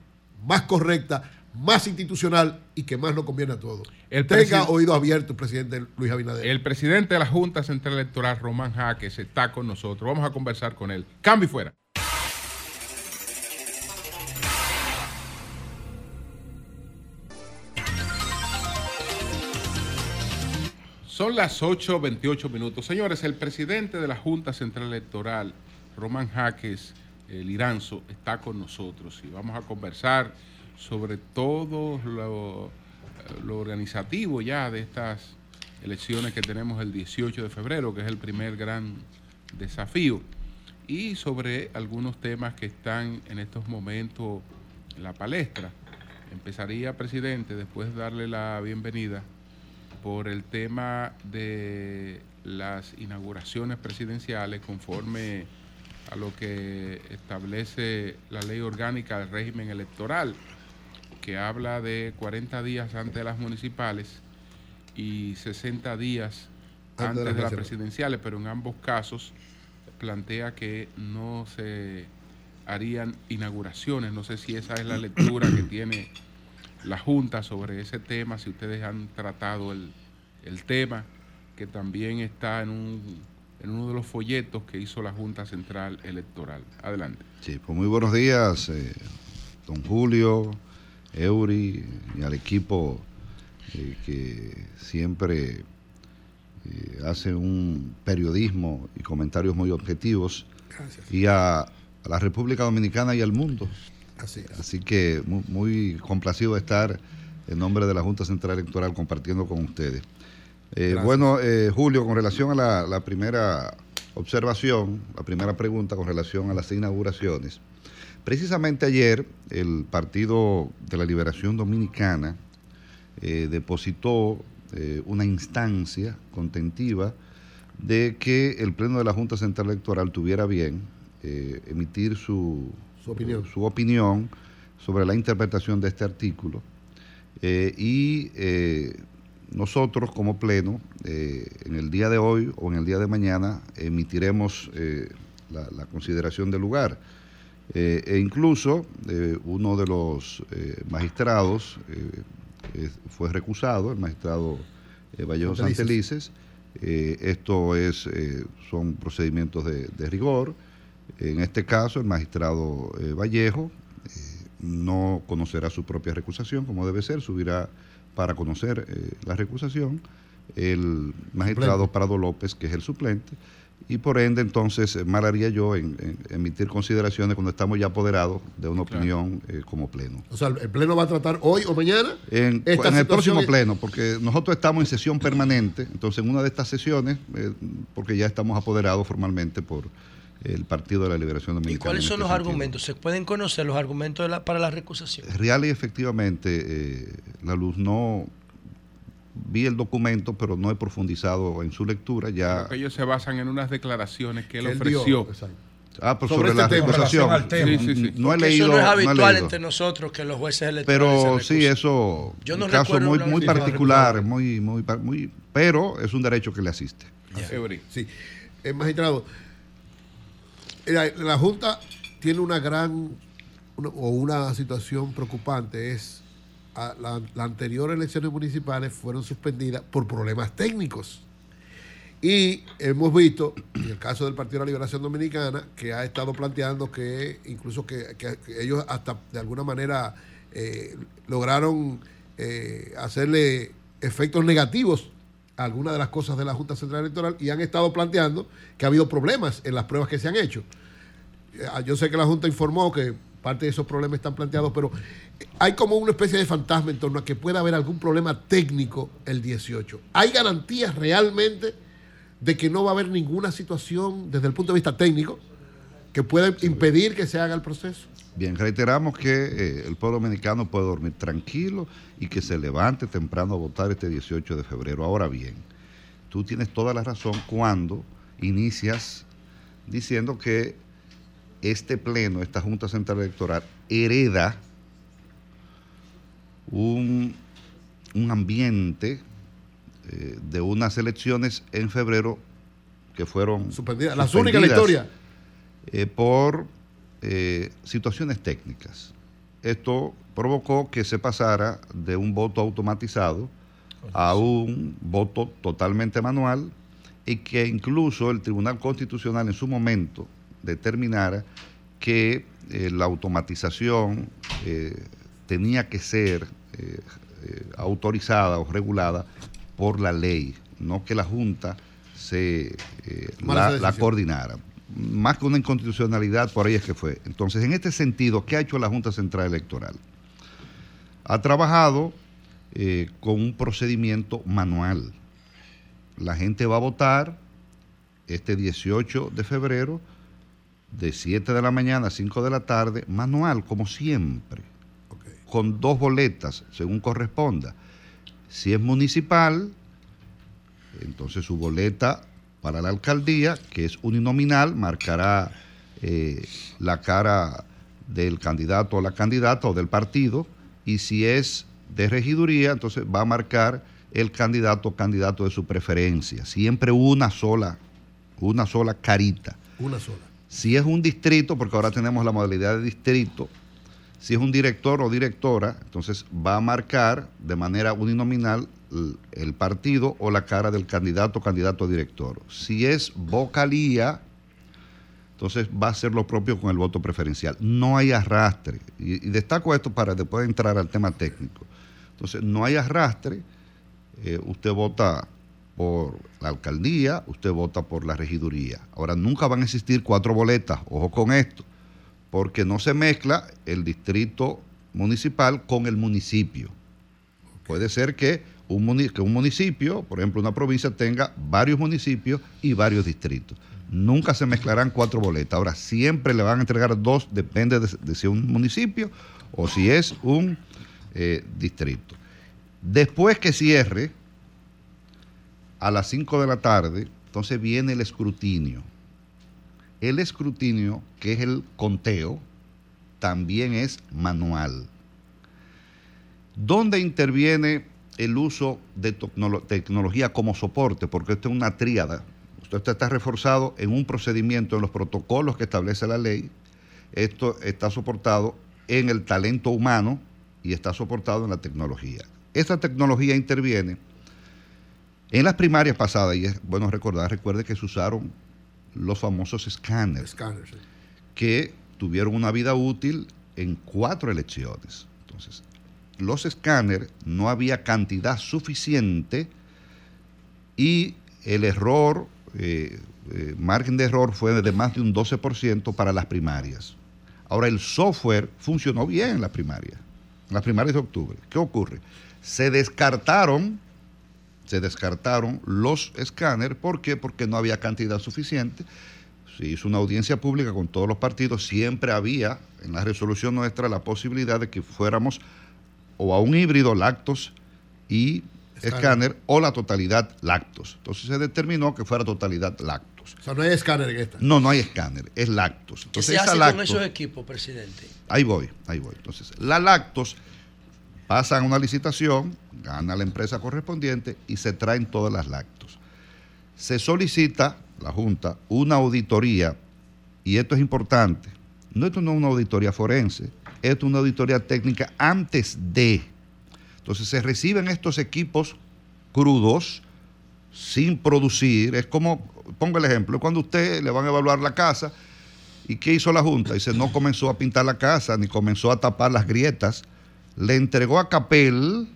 más correcta, más institucional y que más nos conviene a todos. El Tenga oído abierto, presidente Luis Abinader. El presidente de la Junta Central Electoral, Román Jaques, está con nosotros. Vamos a conversar con él. Cambio fuera. Son las 8.28 minutos. Señores, el presidente de la Junta Central Electoral, Román Jaques el Liranzo, está con nosotros y vamos a conversar sobre todo lo, organizativo ya de estas elecciones que tenemos el 18 de febrero, que es el primer gran desafío, y sobre algunos temas que están en estos momentos en la palestra. Empezaría, presidente, después de darle la bienvenida, por el tema de las inauguraciones presidenciales conforme a lo que establece la ley orgánica del régimen electoral, que habla de 40 días antes de las municipales y 60 días antes, de, las presidenciales, pero en ambos casos plantea que no se harían inauguraciones. No sé si esa es la lectura que tiene la Junta sobre ese tema, si ustedes han tratado el, el tema, que también está en, un, en uno de los folletos que hizo la Junta Central Electoral. Adelante. Sí, pues muy buenos días, eh, don Julio, Eury y al equipo eh, que siempre eh, hace un periodismo y comentarios muy objetivos. Gracias. Y a, a la República Dominicana y al mundo. Así es. Así que muy, muy complacido de estar en nombre de la Junta Central Electoral compartiendo con ustedes. Eh, bueno, eh, Julio, con relación a la, la primera observación, la primera pregunta con relación a las inauguraciones. Precisamente ayer el Partido de la Liberación Dominicana eh, depositó eh, una instancia contentiva de que el Pleno de la Junta Central Electoral tuviera bien eh, emitir su, Su opinión. su opinión sobre la interpretación de este artículo. Y nosotros como Pleno, en el día de hoy o en el día de mañana, emitiremos la, la consideración del lugar. Eh, e incluso eh, uno de los eh, magistrados fue recusado, el magistrado Vallejo Santelices. Esto es, son procedimientos de, de rigor. En este caso, el magistrado Vallejo no conocerá su propia recusación, como debe ser, subirá para conocer la recusación el magistrado Suplente. Prado López, que es el suplente, y por ende entonces eh, mal haría yo en, en emitir consideraciones cuando estamos ya apoderados de una opinión eh, como pleno. O sea, el Pleno va a tratar hoy o mañana. En, esta en el próximo y- pleno, porque nosotros estamos en sesión permanente, entonces en una de estas sesiones, eh, porque ya estamos apoderados formalmente por el Partido de la Liberación ¿Y Dominicana. cuáles en son este los sentido. argumentos? ¿Se pueden conocer los argumentos de la- para la recusación? Real y efectivamente, eh, la luz no vi el documento, pero no he profundizado en su lectura. Ya, Porque ellos se basan en unas declaraciones que él Que él dio, ofreció. exacto. ah, pues sobre sobre, este la al tema. Sí, sí, sí. No he leído. eso no es he habitual leído. entre nosotros que los jueces electorales Pero se sí, eso Yo no un caso muy, particular, muy, muy, pero es un derecho que le asiste. Sí. Eh, magistrado, la, la Junta tiene una gran una- o una situación preocupante. Es las anteriores elecciones municipales fueron suspendidas por problemas técnicos. Y hemos visto, en el caso del Partido de la Liberación Dominicana, que ha estado planteando que incluso que, que- que ellos hasta de alguna manera eh, lograron eh, hacerle efectos negativos a algunas de las cosas de la Junta Central Electoral y han estado planteando que ha habido problemas en las pruebas que se han hecho. Eh, Yo sé que la Junta informó que parte de esos problemas están planteados, pero hay como una especie de fantasma en torno a que pueda haber algún problema técnico el 18. ¿Hay garantías realmente de que no va a haber ninguna situación desde el punto de vista técnico que pueda impedir que se haga el proceso? Bien, reiteramos que eh, el pueblo dominicano puede dormir tranquilo y que se levante temprano a votar este 18 de febrero. Ahora bien, tú tienes toda la razón cuando inicias diciendo que este pleno, esta Junta Central Electoral, hereda un, un ambiente eh, de unas elecciones en febrero que fueron Suspendidas, las únicas en la historia. eh, por eh, situaciones técnicas. Esto provocó que se pasara de un voto automatizado a un voto totalmente manual y que incluso el Tribunal Constitucional en su momento determinara que eh, la automatización tenía que ser eh, autorizada o regulada por la ley, no que la Junta se eh, la coordinara. Más que una inconstitucionalidad, por ahí es que fue. Entonces, en este sentido, ¿qué ha hecho la Junta Central Electoral? Ha trabajado eh, con un procedimiento manual. La gente va a votar este 18 de febrero de 7 de la mañana a 5 de la tarde, manual, como siempre, con dos boletas, según corresponda. Si es municipal, entonces su boleta para la alcaldía, que es uninominal, marcará eh, la cara del candidato o la candidata o del partido, y si es de regiduría, entonces va a marcar el candidato o candidato de su preferencia. Siempre una sola, una sola carita. Una sola. Si es un distrito, porque ahora tenemos la modalidad de distrito, si es un director o directora, entonces va a marcar de manera uninominal el partido o la cara del candidato o candidato a director. Si es vocalía, entonces va a ser lo propio con el voto preferencial. No hay arrastre. Y, y destaco esto para después entrar al tema técnico. Entonces, no hay arrastre. Eh, usted vota por la alcaldía, usted vota por la regiduría. Ahora, nunca van a existir cuatro boletas, ojo con esto, porque no se mezcla el distrito municipal con el municipio. Puede ser que un, muni- que un municipio, por ejemplo, una provincia, tenga varios municipios y varios distritos. Nunca se mezclarán cuatro boletas. Ahora, siempre le van a entregar dos, depende de, de si es un municipio o si es un eh, distrito. Después que cierre, a las 5 de la tarde, entonces viene el escrutinio. El escrutinio, que es el conteo, también es manual. ¿Dónde interviene el uso de tecnolo- tecnología como soporte? Porque esto es una tríada. Esto está reforzado en un procedimiento, en los protocolos que establece la ley. Esto está soportado en el talento humano y está soportado en la tecnología. Esta tecnología interviene en las primarias pasadas, y es bueno recordar, recuerde que se usaron los famosos escáneres, sí. que tuvieron una vida útil en cuatro elecciones. Entonces, los escáneres no había cantidad suficiente y el error, eh, eh, margen de error fue de más de un 12% para las primarias. Ahora, el software funcionó bien en las primarias, en las primarias de octubre. ¿Qué ocurre? Se descartaron se descartaron los escáneres. ¿Por qué? Porque no había cantidad suficiente. Se hizo una audiencia pública con todos los partidos. Siempre había en la resolución nuestra la posibilidad de que fuéramos o a un híbrido lactos y Escáner. escáner o la totalidad lactos. Entonces se determinó que fuera totalidad lactos. O sea, no hay escáner en esta. No, no hay escáner, es lactos. ¿Qué Entonces se hace esa con lactos- esos equipos, presidente? Ahí voy, ahí voy. Entonces, la lactos pasan una licitación, gana la empresa correspondiente y se traen todas las lactos. Se solicita, la Junta, una auditoría, y esto es importante, no esto no es una auditoría forense, esto es una auditoría técnica antes de. Entonces se reciben estos equipos crudos, sin producir, es como, pongo el ejemplo, cuando usted le van a evaluar la casa, ¿Y qué hizo la Junta? Dice, no comenzó a pintar la casa, ni comenzó a tapar las grietas. Le entregó a Capel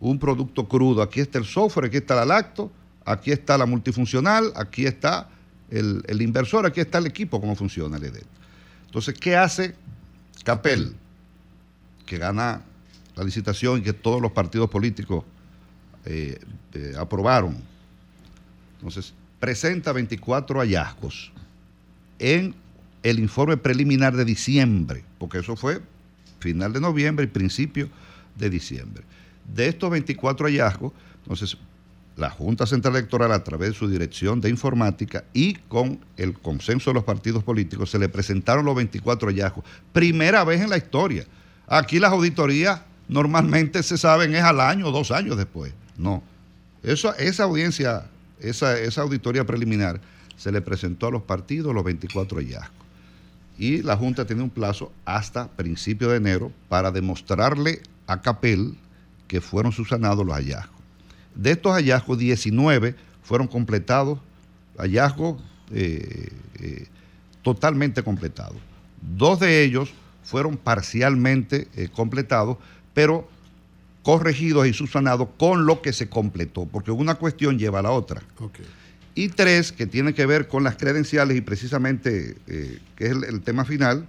un producto crudo. Aquí está el software, aquí está la lacto, aquí está la multifuncional, aquí está el, inversor, aquí está el equipo, cómo funciona el EDET. Entonces, ¿qué hace Capel? Que gana la licitación y que todos los partidos políticos eh, eh, aprobaron. Entonces, presenta 24 hallazgos en el informe preliminar de diciembre, porque eso fue final de noviembre y principio de diciembre. De estos 24 hallazgos, entonces la Junta Central Electoral a través de su dirección de informática y con el consenso de los partidos políticos se le presentaron los 24 hallazgos. Primera vez en la historia. Aquí las auditorías normalmente se saben es al año o dos años después. No. Eso, esa audiencia, esa, esa auditoría preliminar se le presentó a los partidos los 24 hallazgos. Y la Junta tiene un plazo hasta principio de enero para demostrarle a Capel que fueron subsanados los hallazgos. De estos hallazgos, 19 fueron completados, hallazgos eh, eh, totalmente completados. Dos de ellos fueron parcialmente eh, completados, pero corregidos y subsanados con lo que se completó, porque una cuestión lleva a la otra. Y tres, que tiene que ver con las credenciales y precisamente, eh, que es el, tema final,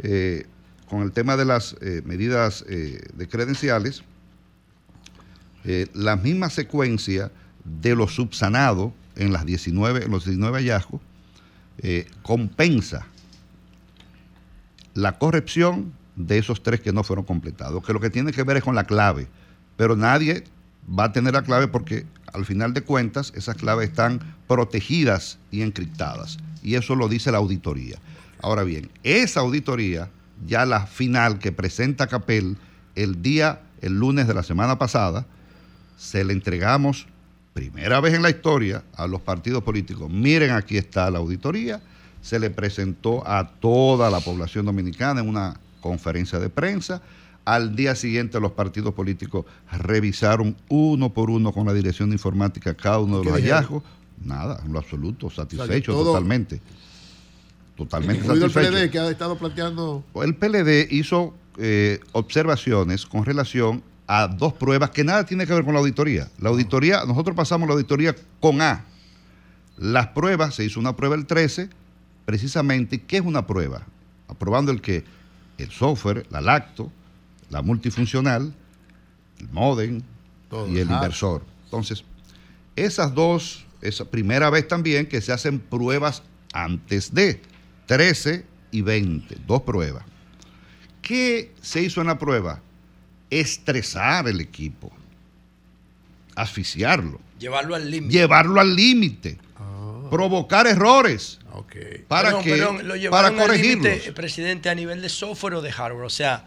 eh, con el tema de las eh, medidas de credenciales, la misma secuencia de los subsanados en, las 19, en los 19 hallazgos compensa la corrección de esos tres que no fueron completados, que lo que tiene que ver es con la clave, pero nadie va a tener la clave porque al final de cuentas esas claves están protegidas y encriptadas, y eso lo dice la auditoría. Ahora bien, esa auditoría, ya la final que presenta Capel el día, el lunes de la semana pasada, se le entregamos primera vez en la historia a los partidos políticos. Miren, aquí está la auditoría. Se le presentó a toda la población dominicana en una conferencia de prensa. Al día siguiente los partidos políticos revisaron uno por uno con la dirección de informática cada uno de ¿Qué los hallazgos. Nada, en lo absoluto, satisfecho O sea, todo- totalmente. Totalmente Incluido el satisfecho. PLD que ha estado planteando. El PLD hizo eh, observaciones con relación a dos pruebas que nada tiene que ver con la auditoría. La auditoría, nosotros pasamos la auditoría con A. Las pruebas, se hizo una prueba el 13, precisamente, ¿qué es una prueba? Aprobando el que el software, la lacto, la multifuncional, el modem Todo, y el ah. inversor. Entonces, esas dos, esa primera vez también que se hacen pruebas antes de 13 y 20, dos pruebas. ¿Qué se hizo en la prueba? Estresar el equipo, asfixiarlo, Llevarlo al límite. llevarlo al límite, provocar errores. ¿Para Perdón, lo Para corregirlos. eh, presidente, a nivel de software o de hardware. O sea,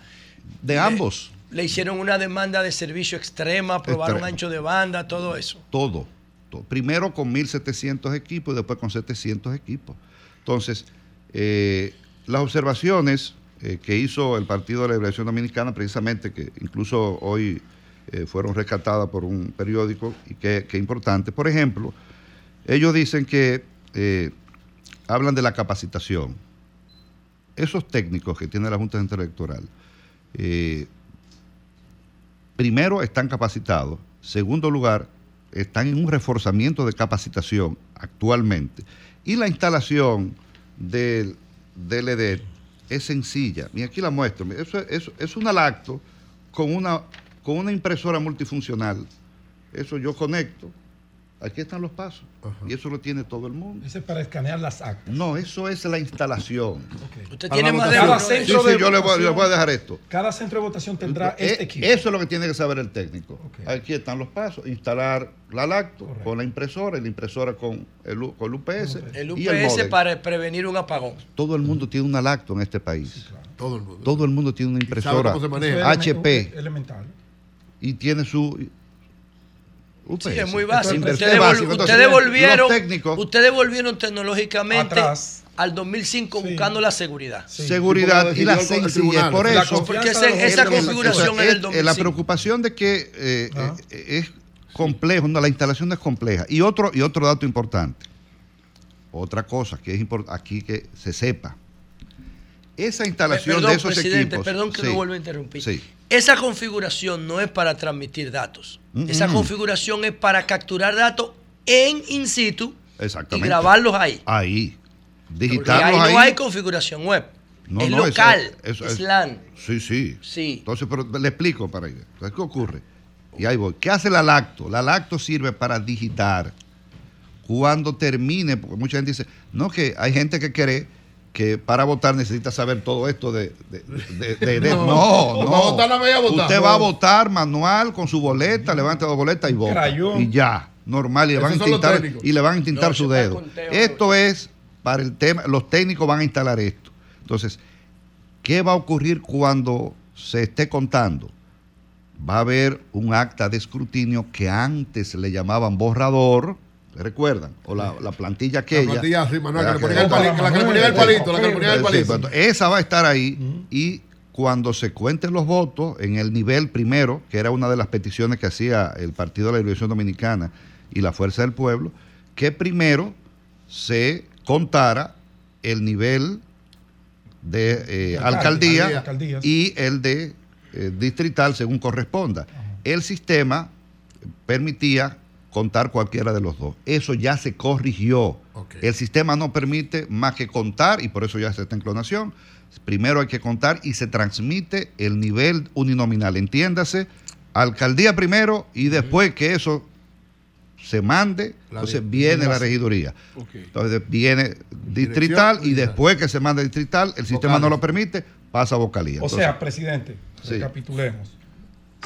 De ambos, le hicieron una demanda de servicio extrema, probaron Extrema. ancho de banda, todo eso. todo. todo. Primero con 1.700 equipos y después con 700 equipos. Entonces, eh, las observaciones eh, que hizo el Partido de la Liberación Dominicana, precisamente, que incluso hoy eh, fueron rescatadas por un periódico, y que, que importante. Por ejemplo, ellos dicen que hablan de la capacitación. Esos técnicos que tiene la Junta Central Electoral, eh, primero están capacitados, segundo lugar, están en un reforzamiento de capacitación actualmente. Y la instalación del, del EDET es sencilla. Y aquí la muestro. Eso, es un lacto con una, con una impresora multifuncional. Eso yo conecto. Aquí están los pasos. Y eso lo tiene todo el mundo. Ese es para escanear las actas. No, eso es la instalación. Usted tiene más de Cada de centro Sí, sí, de yo le voy, votación- le voy a dejar esto. Cada centro de votación tendrá Eh, este equipo. Eso es lo que tiene que saber el técnico. Aquí están los pasos. Instalar la lacto con la impresora y la impresora con el, U- con el UPS. El y el UPS para prevenir un apagón. Todo el mundo tiene una lacto en este país. Todo el mundo. Todo el mundo tiene una impresora cómo se maneja. HP Elemental. y tiene su UPS. Sí, es muy básico. Ustedes, básico. vol- Entonces, ustedes volvieron, técnicos, ustedes volvieron tecnológicamente Atrás. al 2005 buscando la seguridad. seguridad y la sencillez. Por La eso, Porque esa configuración era el es- eh, 2005. La preocupación de que eh, eh, es complejo, no, la instalación es compleja. Y otro, y otro dato importante, otra cosa que es importante aquí que se sepa. Esa instalación Perdón, de esos presidente, equipos. perdón que sí, lo vuelva a interrumpir. Sí. Esa configuración no es para transmitir datos. Mm, Esa mm. configuración es para capturar datos en in situ y grabarlos ahí. Ahí. Porque ahí Digitarlos no hay configuración web. No, es no, local, es es- LAN. Sí, sí. Sí. Entonces, pero le explico para ella. Entonces, ¿qué ocurre? Y ahí voy. ¿Qué hace la lacto? La lacto sirve para digitar. Cuando termine, porque mucha gente dice, no, que hay gente que cree que para votar necesita saber todo esto de... de- de- de- de- No, no, votar no voy a votar. Usted va a votar manual con su boleta, levanta dos boletas y vota. Crayón. Y ya, normal. Y le, van a técnicos. y le van a intintar No, su dedo. conteo. Esto es para el tema, los técnicos van a instalar esto. Entonces, ¿Qué va a ocurrir cuando se esté contando? Va a haber un acta de escrutinio que antes le llamaban borrador, ¿se recuerdan? O la, la plantilla aquella. plantilla, sí, Manuel, que le ¿verdad? ponían el palito, la que le ponían el palito, la que le ponían el Sí, palito. pues, esa va a estar ahí y cuando se cuenten los votos en el nivel primero, que era una de las peticiones que hacía el Partido de la Liberación Dominicana y la Fuerza del Pueblo, que primero se contara el nivel de eh, alcaldía y el de eh, distrital según corresponda. el sistema permitía contar cualquiera de los dos. Eso ya se corrigió. El sistema no permite más que contar y por eso ya se está en clonación. Primero hay que contar y se transmite el nivel uninominal. Entiéndase, alcaldía primero y después que eso se mande, La entonces viene la la- regiduría. Entonces viene distrital y después que se manda distrital, el sistema no lo permite, pasa a vocalía. O Entonces, sea, presidente, Sí. recapitulemos.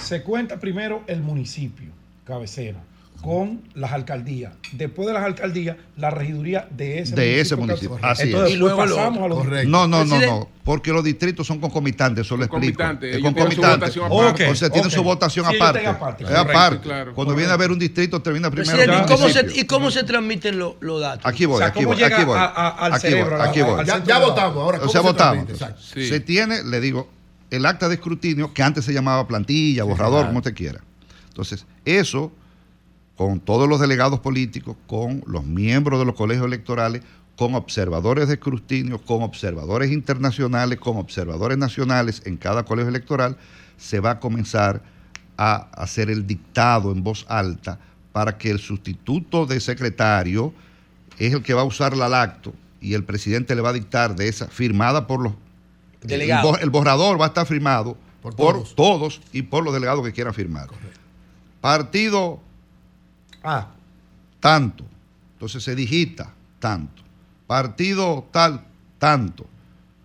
Se cuenta primero el municipio, cabecera, con las alcaldías. Después de las alcaldías, la regiduría de ese de municipio. ese municipio. Así Entonces, es. después pasamos a los No, no, no, Presidente- no. Porque los distritos son concomitantes, eso lo explico. Concomitantes, Es tienen concomitante. aparte. O sea, tienen Ok, su votación Sí, aparte. tienen aparte, Es correcto, aparte. claro, Cuando viene a haber un distrito, termina primero Presidente, ¿y cómo, se. ¿y cómo se transmiten lo- los datos? Aquí voy, O sea, aquí ¿cómo voy, aquí voy. a- a- al Aquí cerebro, voy, aquí voy. Ya, votamos. Ahora, O ¿cómo sea, se votamos. Se tiene, le digo, el acta de escrutinio, que antes se llamaba plantilla, borrador, como usted quiera. Entonces, eso, con todos los delegados políticos, con los miembros de los colegios electorales, con observadores de escrutinio, con observadores internacionales, con observadores nacionales en cada colegio electoral, se va a comenzar a hacer el dictado en voz alta para que el sustituto de secretario es el que va a usar la lacto y el presidente le va a dictar de esa firmada por los Delegados. El, bo- el borrador va a estar firmado Por por, todos. todos. y por los delegados que quieran firmar. Partido A. Tanto. Entonces se digita tanto. Partido tal, tanto.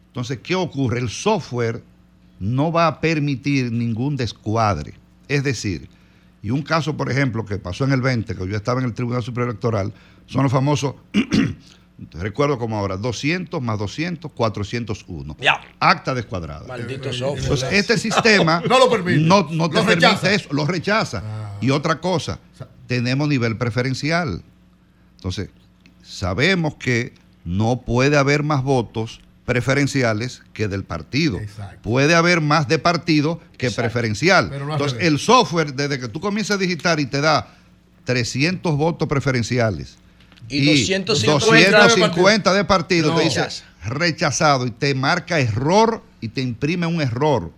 Entonces, ¿qué ocurre? El software no va a permitir ningún descuadre. Es decir, y un caso, por ejemplo, que pasó en el 20, que yo estaba en el Tribunal Superior Electoral, son los famosos, recuerdo como ahora, 200 más 200, 401. Ya. Acta descuadrada. Maldito software. Entonces, este sistema No lo permite. no, no te Lo permite rechaza. eso, lo rechaza. Y otra cosa, tenemos nivel preferencial. Entonces, sabemos que no puede haber más votos preferenciales que del partido. Puede haber más de partido que preferencial. No Entonces, el software, desde que tú comienzas a digitar y te da 300 votos preferenciales Y 250 250 de partido, No. te dice Rechaza. rechazado y te marca error y te imprime un error.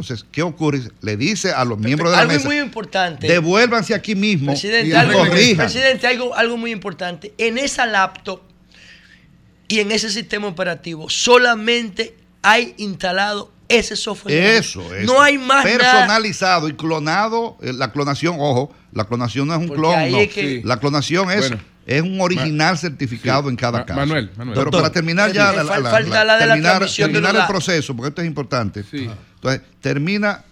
Entonces, ¿qué ocurre? Le dice a los miembros de la algo mesa, muy importante. devuélvanse aquí mismo Presidente, y algo, corrijan. presidente, algo, algo muy importante. En esa laptop y en ese sistema operativo solamente hay instalado ese software. Eso, eso. No hay más nada. Personalizado y clonado. eh, La clonación, ojo, la clonación no es un Porque clon. ahí no. es que- La clonación es, Bueno. es un original certificado sí. en cada Ma- caso. Manuel, Manuel. Pero Doctor, para terminar ya, la, la- la- falta la de la terminar, transmisión de terminar el proceso, porque esto es importante. Entonces, termina,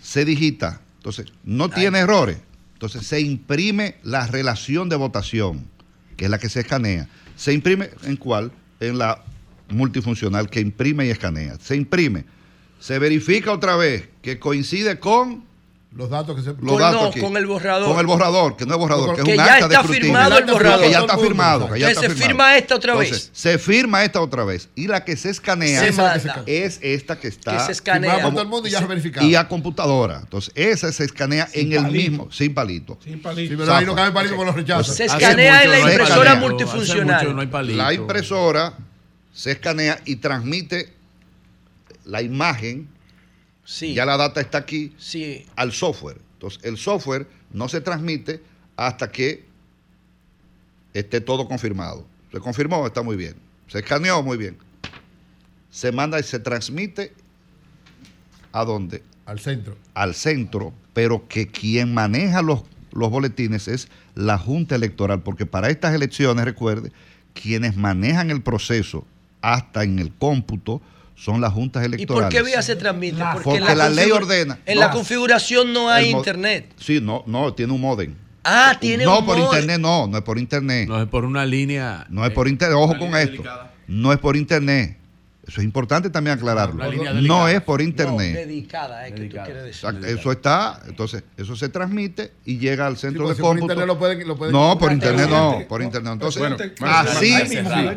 se digita. Entonces, no tiene errores. Entonces, se imprime la relación de votación, que es la que se escanea. ¿Se imprime en cuál? En la multifuncional que imprime y escanea. Se imprime. Se verifica otra vez que coincide con Los datos que se. los Con- datos no, aquí. con el borrador. Con el borrador, que no es borrador, que es Que un ya acta está de escrutinio. firmado el borrador. Que ya está el firmado. Que ya Que está se firmado. firma esta otra vez. Entonces, se firma esta otra vez. Y la que se escanea Se es, es esta que está. Que se escanea. Como- todo el mundo y ya verificado. y a computadora. Entonces, esa se escanea en el palito. mismo, sin palito. Sin palito. Sí, pero ahí no cabe palito con los rechazos. Se escanea en la impresora multifuncional. La impresora se escanea y transmite la imagen. Sí. Ya la data está aquí Sí. al software. Entonces, el software no se transmite hasta que esté todo confirmado. Se confirmó, está muy bien. Se escaneó, muy bien. Se manda y se transmite a dónde? Al centro. Al centro, pero que quien maneja los, los boletines es la Junta Electoral, porque para estas elecciones, recuerde, quienes manejan el proceso hasta en el cómputo son las juntas ¿Y por electorales. qué vía se transmite? Porque la ley ordena. En No. la configuración no hay internet. Sí, no, no, tiene un modem. Ah, tiene no un por modem. internet, no, no es por internet. No es por una línea. No es por internet, ojo con esto. No es por internet. Eso es importante también aclararlo. No es por No, internet. dedicada, es que tú quieres decir. Exacto, Eso está, entonces, eso se transmite y llega al centro Sí, de porque si por cómputo. internet lo pueden- lo pueden- no, por internet no, por internet. Entonces, Bueno, así,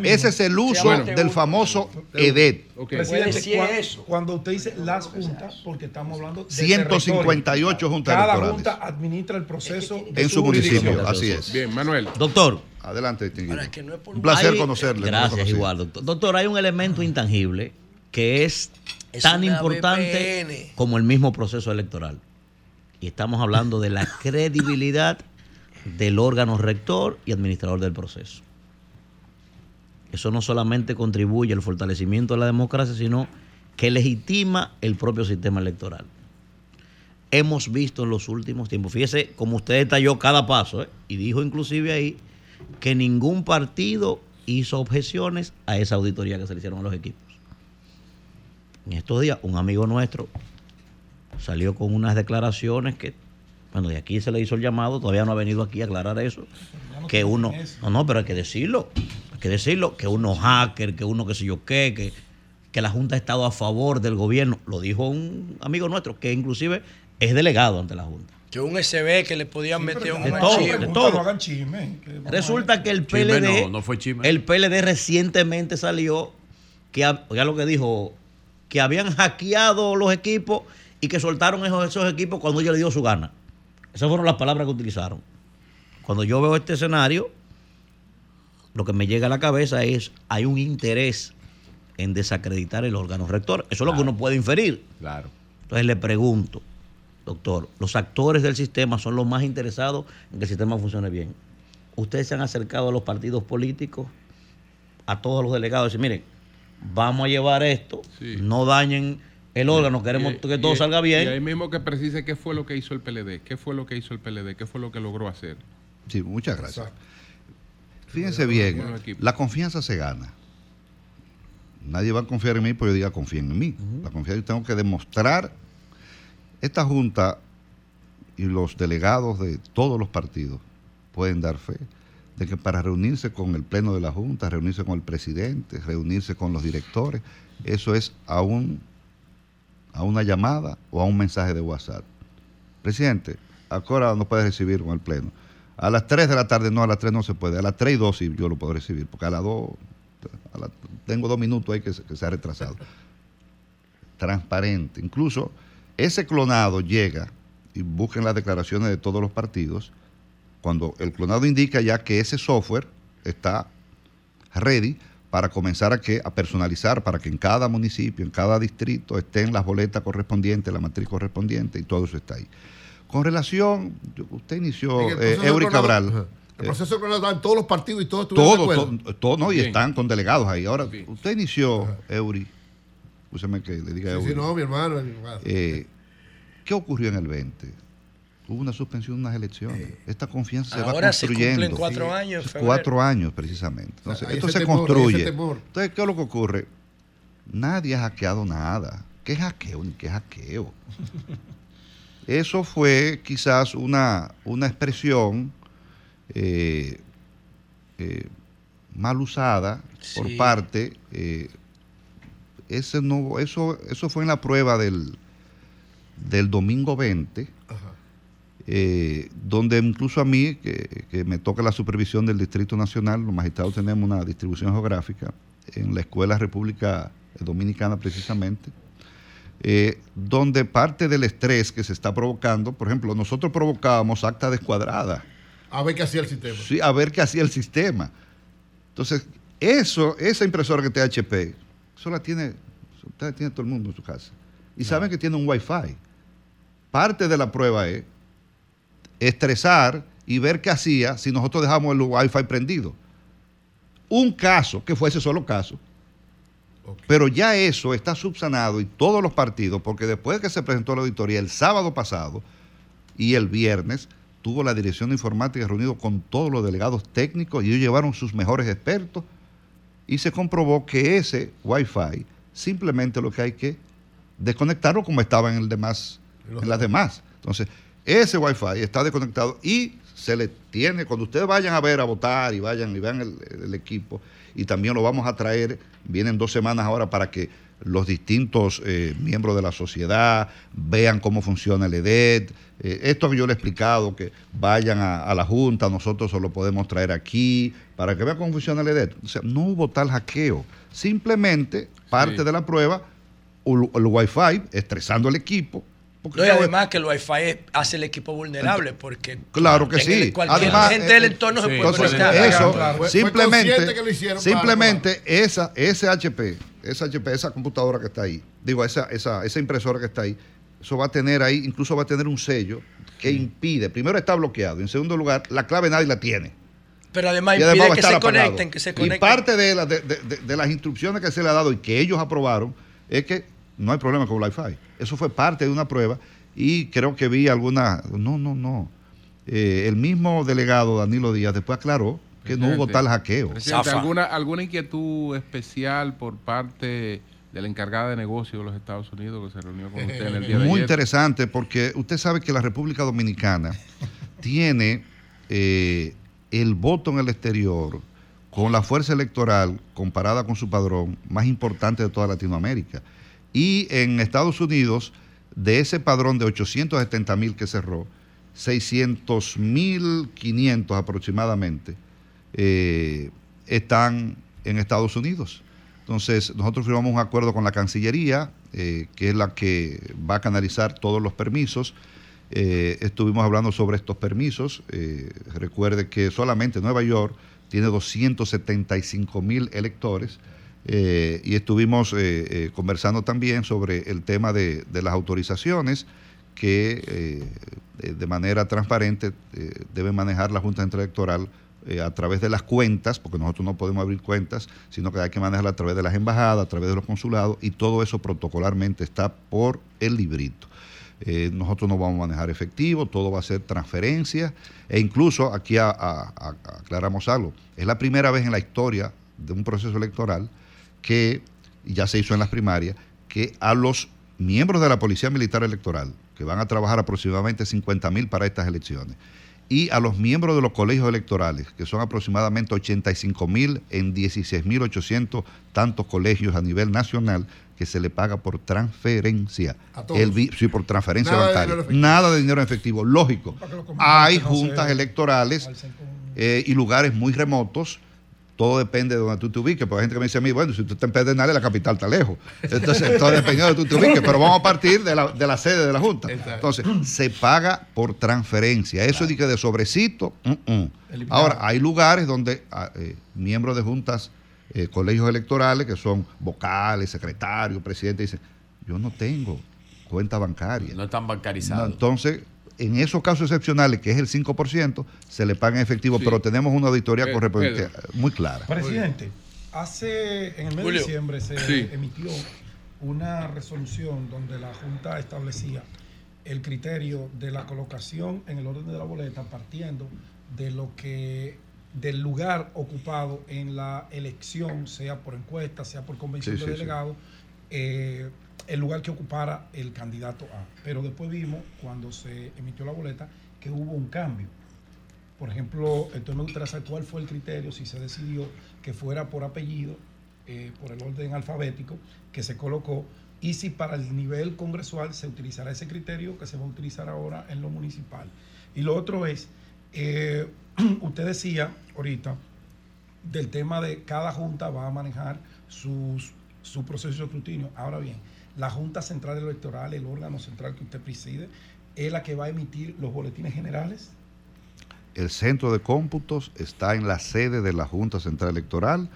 ese es el uso Bueno. del famoso EDET. Presidente, Pues sí es cua- eso. cuando usted dice las juntas, porque estamos hablando de 158 juntas Cada electorales. junta administra el proceso de En su municipio, así es. Bien, Manuel. Doctor. Adelante, distinguido. Ahora, que no es por Un placer hay- conocerle. Gracias, igual, doctor. Doctor, hay un elemento intangible que es Es tan importante VPN. como el mismo proceso electoral. Y estamos hablando de la credibilidad del órgano rector y administrador del proceso. Eso no solamente contribuye al fortalecimiento de la democracia, sino que legitima el propio sistema electoral. Hemos visto en los últimos tiempos, fíjese como usted detalló cada paso, ¿eh? y dijo inclusive ahí que ningún partido hizo objeciones a esa auditoría que se le hicieron a los equipos. En estos días, un amigo nuestro salió con unas declaraciones que, bueno, de aquí se le hizo el llamado, todavía no ha venido aquí a aclarar eso, que uno, no, no, pero hay que decirlo, hay que decirlo, que uno hacker, que uno qué sé yo qué, que, que la Junta ha estado a favor del gobierno, lo dijo un amigo nuestro, que inclusive es delegado ante la Junta. Que un SB que le podían meter un de todo, archivo. de todo. Hagan chisme. que Resulta que el Chisme PLD, no, no fue chisme. el PLD recientemente salió que, oiga lo que dijo, que habían hackeado los equipos y que soltaron esos, esos equipos cuando ellos le dio su gana. Esas fueron las palabras que utilizaron. Cuando yo veo este escenario, lo que me llega a la cabeza es, hay un interés en desacreditar el órgano rector. Eso es lo que uno puede inferir. Claro. Entonces le pregunto, doctor, los actores del sistema son los más interesados en que el sistema funcione bien. Ustedes se han acercado a los partidos políticos, a todos los delegados, y decir, miren, vamos a llevar esto, no dañen el órgano, queremos Y- que todo y- salga bien. Y ahí mismo que precise qué fue lo que hizo el PLD, qué fue lo que hizo el PLD, qué fue lo que logró hacer. Sí, muchas gracias. Fíjense bien, la confianza se gana. Nadie va a confiar en mí porque yo diga confíen en mí. La confianza yo tengo que demostrar. Esta junta y los delegados de todos los partidos pueden dar fe de que para reunirse con el pleno de la junta, reunirse con el presidente, reunirse con los directores, eso es a, un, a una llamada o a un mensaje de WhatsApp. Presidente, ¿a qué hora no puede recibir con el pleno? A las 3 de la tarde, no, a las 3 no se puede. A las 3 y 2 sí yo lo puedo recibir, porque a las 2, a la- tengo dos minutos ahí que, que se ha retrasado. Transparente. Incluso ese clonado llega, y busquen las declaraciones de todos los partidos, cuando el clonado indica ya que ese software está ready para comenzar a, que, a personalizar, para que en cada municipio, en cada distrito estén las boletas correspondientes, la matriz correspondiente y todo eso está ahí. Con relación, usted inició, eh, Eury de Cabral. El eh, proceso de clonado está en todos los partidos y todos estuvieron de todo, acuerdo. todo, todo, no, y Bien. están con delegados ahí. Ahora, usted inició, Eury, úseme que le diga Sí, sí, no, mi hermano. mi hermano. Eh, ¿Qué ocurrió en el 20? Hubo una suspensión de unas elecciones. Esta confianza se va Ahora se construyendo. cumplen cuatro años febrero. Cuatro años, precisamente. Entonces, esto se temor, construye. Entonces, ¿qué es lo que ocurre? Nadie ha hackeado nada. ¿Qué hackeo? Ni qué hackeo. Eso fue quizás una, una expresión eh, eh, mal usada por parte. Ese no, eso, eso fue en la prueba del, del domingo 20, eh, donde incluso a mí, que, que me toca la supervisión del Distrito Nacional, los magistrados tenemos una distribución geográfica en la Escuela República Dominicana precisamente, eh, donde parte del estrés que se está provocando, por ejemplo, nosotros provocábamos acta descuadrada. A ver qué hacía el sistema. Sí, a ver qué hacía el sistema. Entonces, eso, esa impresora que tiene HP, eso la tiene, eso la tiene todo el mundo en su casa. Y saben que tiene un Wi-Fi. Parte de la prueba es estresar y ver qué hacía si nosotros dejamos el Wi-Fi prendido. Un caso, que fue ese solo caso, pero ya eso está subsanado y todos los partidos, porque después que se presentó la auditoría el sábado pasado y el viernes, tuvo la dirección de informática reunido con todos los delegados técnicos y ellos llevaron sus mejores expertos y se comprobó que ese Wi-Fi simplemente lo que hay que desconectarlo como estaba en el demás, en las demás. Entonces, ese Wi-Fi está desconectado y se le tiene, cuando ustedes vayan a ver a votar y vayan y vean el, el equipo, y también lo vamos a traer, vienen dos semanas ahora para que los distintos eh, miembros de la sociedad vean cómo funciona el EDET. Eh, esto que yo le he explicado, que vayan a, a la Junta, nosotros se lo podemos traer aquí, para que vean cómo funciona el EDET. O sea, no hubo tal hackeo. Simplemente parte de la prueba, el, el Wi-Fi, estresando el equipo. No, y además que el Wi-Fi hace el equipo vulnerable porque Claro que en el- sí. cualquier Además, gente del eh, entorno se puede entonces, eso simplemente, consciente que lo hicieron para- simplemente esa, ese HP, esa esa computadora que está ahí, digo, esa, esa, esa impresora que está ahí, eso va a tener ahí, incluso va a tener un sello que impide, primero está bloqueado, en segundo lugar, la clave nadie la tiene. Pero además Y impide que se conecten, que se Y conecten. parte de, la- de- de- de- de las instrucciones que se le ha dado y que ellos aprobaron es que no hay problema con Wi-Fi. Eso fue parte de una prueba y creo que vi alguna... No, no, no. Eh, el mismo delegado Danilo Díaz después aclaró que no hubo tal hackeo. ¿alguna, ¿alguna inquietud especial por parte de la encargada de negocios de los Estados Unidos que se reunió con usted en el día de Muy ayer? interesante porque usted sabe que la República Dominicana tiene eh, el voto en el exterior con la fuerza electoral comparada con su padrón más importante de toda Latinoamérica. Y en Estados Unidos, de ese padrón de 870 mil que cerró, 600 mil 500 aproximadamente eh, están en Estados Unidos. Entonces, nosotros firmamos un acuerdo con la Cancillería, eh, que es la que va a canalizar todos los permisos. Eh, estuvimos hablando sobre estos permisos. Recuerde que solamente Nueva York tiene 275 mil electores. y estuvimos conversando también sobre el tema de, de las autorizaciones que de- manera transparente debe manejar la Junta Electoral eh, a través de las cuentas, porque nosotros no podemos abrir cuentas, sino que hay que manejarla a través de las embajadas, a través de los consulados, y todo eso protocolarmente está por el librito. Eh, nosotros no vamos a manejar efectivo, todo va a ser transferencia, e incluso aquí a- a- aclaramos algo, es la primera vez en la historia de un proceso electoral que, ya se hizo en las primarias, que a los miembros de la Policía Militar Electoral, que van a trabajar aproximadamente 50 mil para estas elecciones, y a los miembros de los colegios electorales, que son aproximadamente 85 mil en 16 mil 800 tantos colegios a nivel nacional, que se le paga por transferencia. A todos. El sí, por transferencia Nada bancaria. Nada de dinero en efectivo. Lógico. Hay juntas electorales eh, y lugares muy remotos. Todo depende de donde tú te ubiques. Porque hay gente que me dice a mí, bueno, si tú estás en Pedernales, la capital está lejos. Entonces, todo depende de donde tú te ubiques. Pero vamos a partir de la, de la sede de la Junta. Entonces, se paga por transferencia. Eso que de sobrecito. mm, mm. Ahora, hay lugares donde ah, eh, miembros de juntas, eh, colegios electorales, que son vocales, secretarios, presidentes, dicen, yo no tengo cuenta bancaria. No están bancarizados. No, entonces, en esos casos excepcionales, que es el 5%, se le paga en efectivo, pero tenemos una auditoría Eh, correspondiente muy clara. Presidente, hace en el mes Julio. de diciembre se Sí. emitió una resolución donde la Junta establecía el criterio de la colocación en el orden de la boleta partiendo de lo que del lugar ocupado en la elección, sea por encuesta, sea por convención Sí, de sí, sí. delegados, eh, el lugar que ocupara el candidato A. Pero después vimos, cuando se emitió la boleta, que hubo un cambio. Por ejemplo, entonces me gustaría saber cuál fue el criterio, si se decidió que fuera por apellido, eh, por el orden alfabético que se colocó, y si para el nivel congresual se utilizará ese criterio que se va a utilizar ahora en lo municipal. Y lo otro es, eh, usted decía ahorita del tema de cada junta va a manejar sus, su proceso de escrutinio. Ahora bien, la Junta Central Electoral, el órgano central que usted preside, es la que va a emitir los boletines generales. El centro de cómputos está en la sede de la Junta Central Electoral.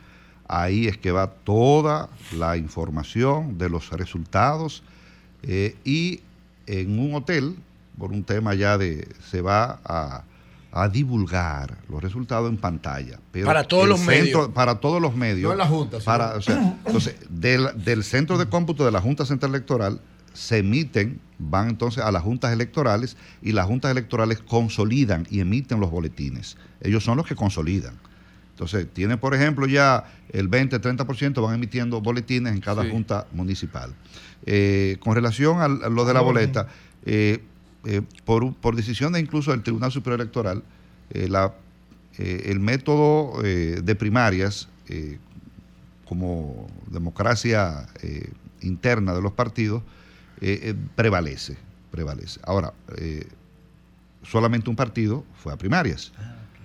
Ahí es que va toda la información de los resultados eh, y en un hotel, por un tema ya de, se va a, a divulgar los resultados en pantalla. Pero Para todos los medios. Para todos los medios. No en la Junta, sino- Para, o sea, entonces, del, del centro de cómputo de la Junta Central Electoral se emiten, van entonces a las juntas electorales y las juntas electorales consolidan y emiten los boletines. Ellos son los que consolidan. Entonces, tienen, por ejemplo, ya el 20-30% van emitiendo boletines en cada Sí. junta municipal. Eh, con relación a, lo de la boleta, eh, eh, por, por decisión de incluso del Tribunal Superior Electoral, eh, la, eh, el método de primarias, como democracia interna de los partidos, prevalece, prevalece. Ahora, solamente un partido fue a primarias.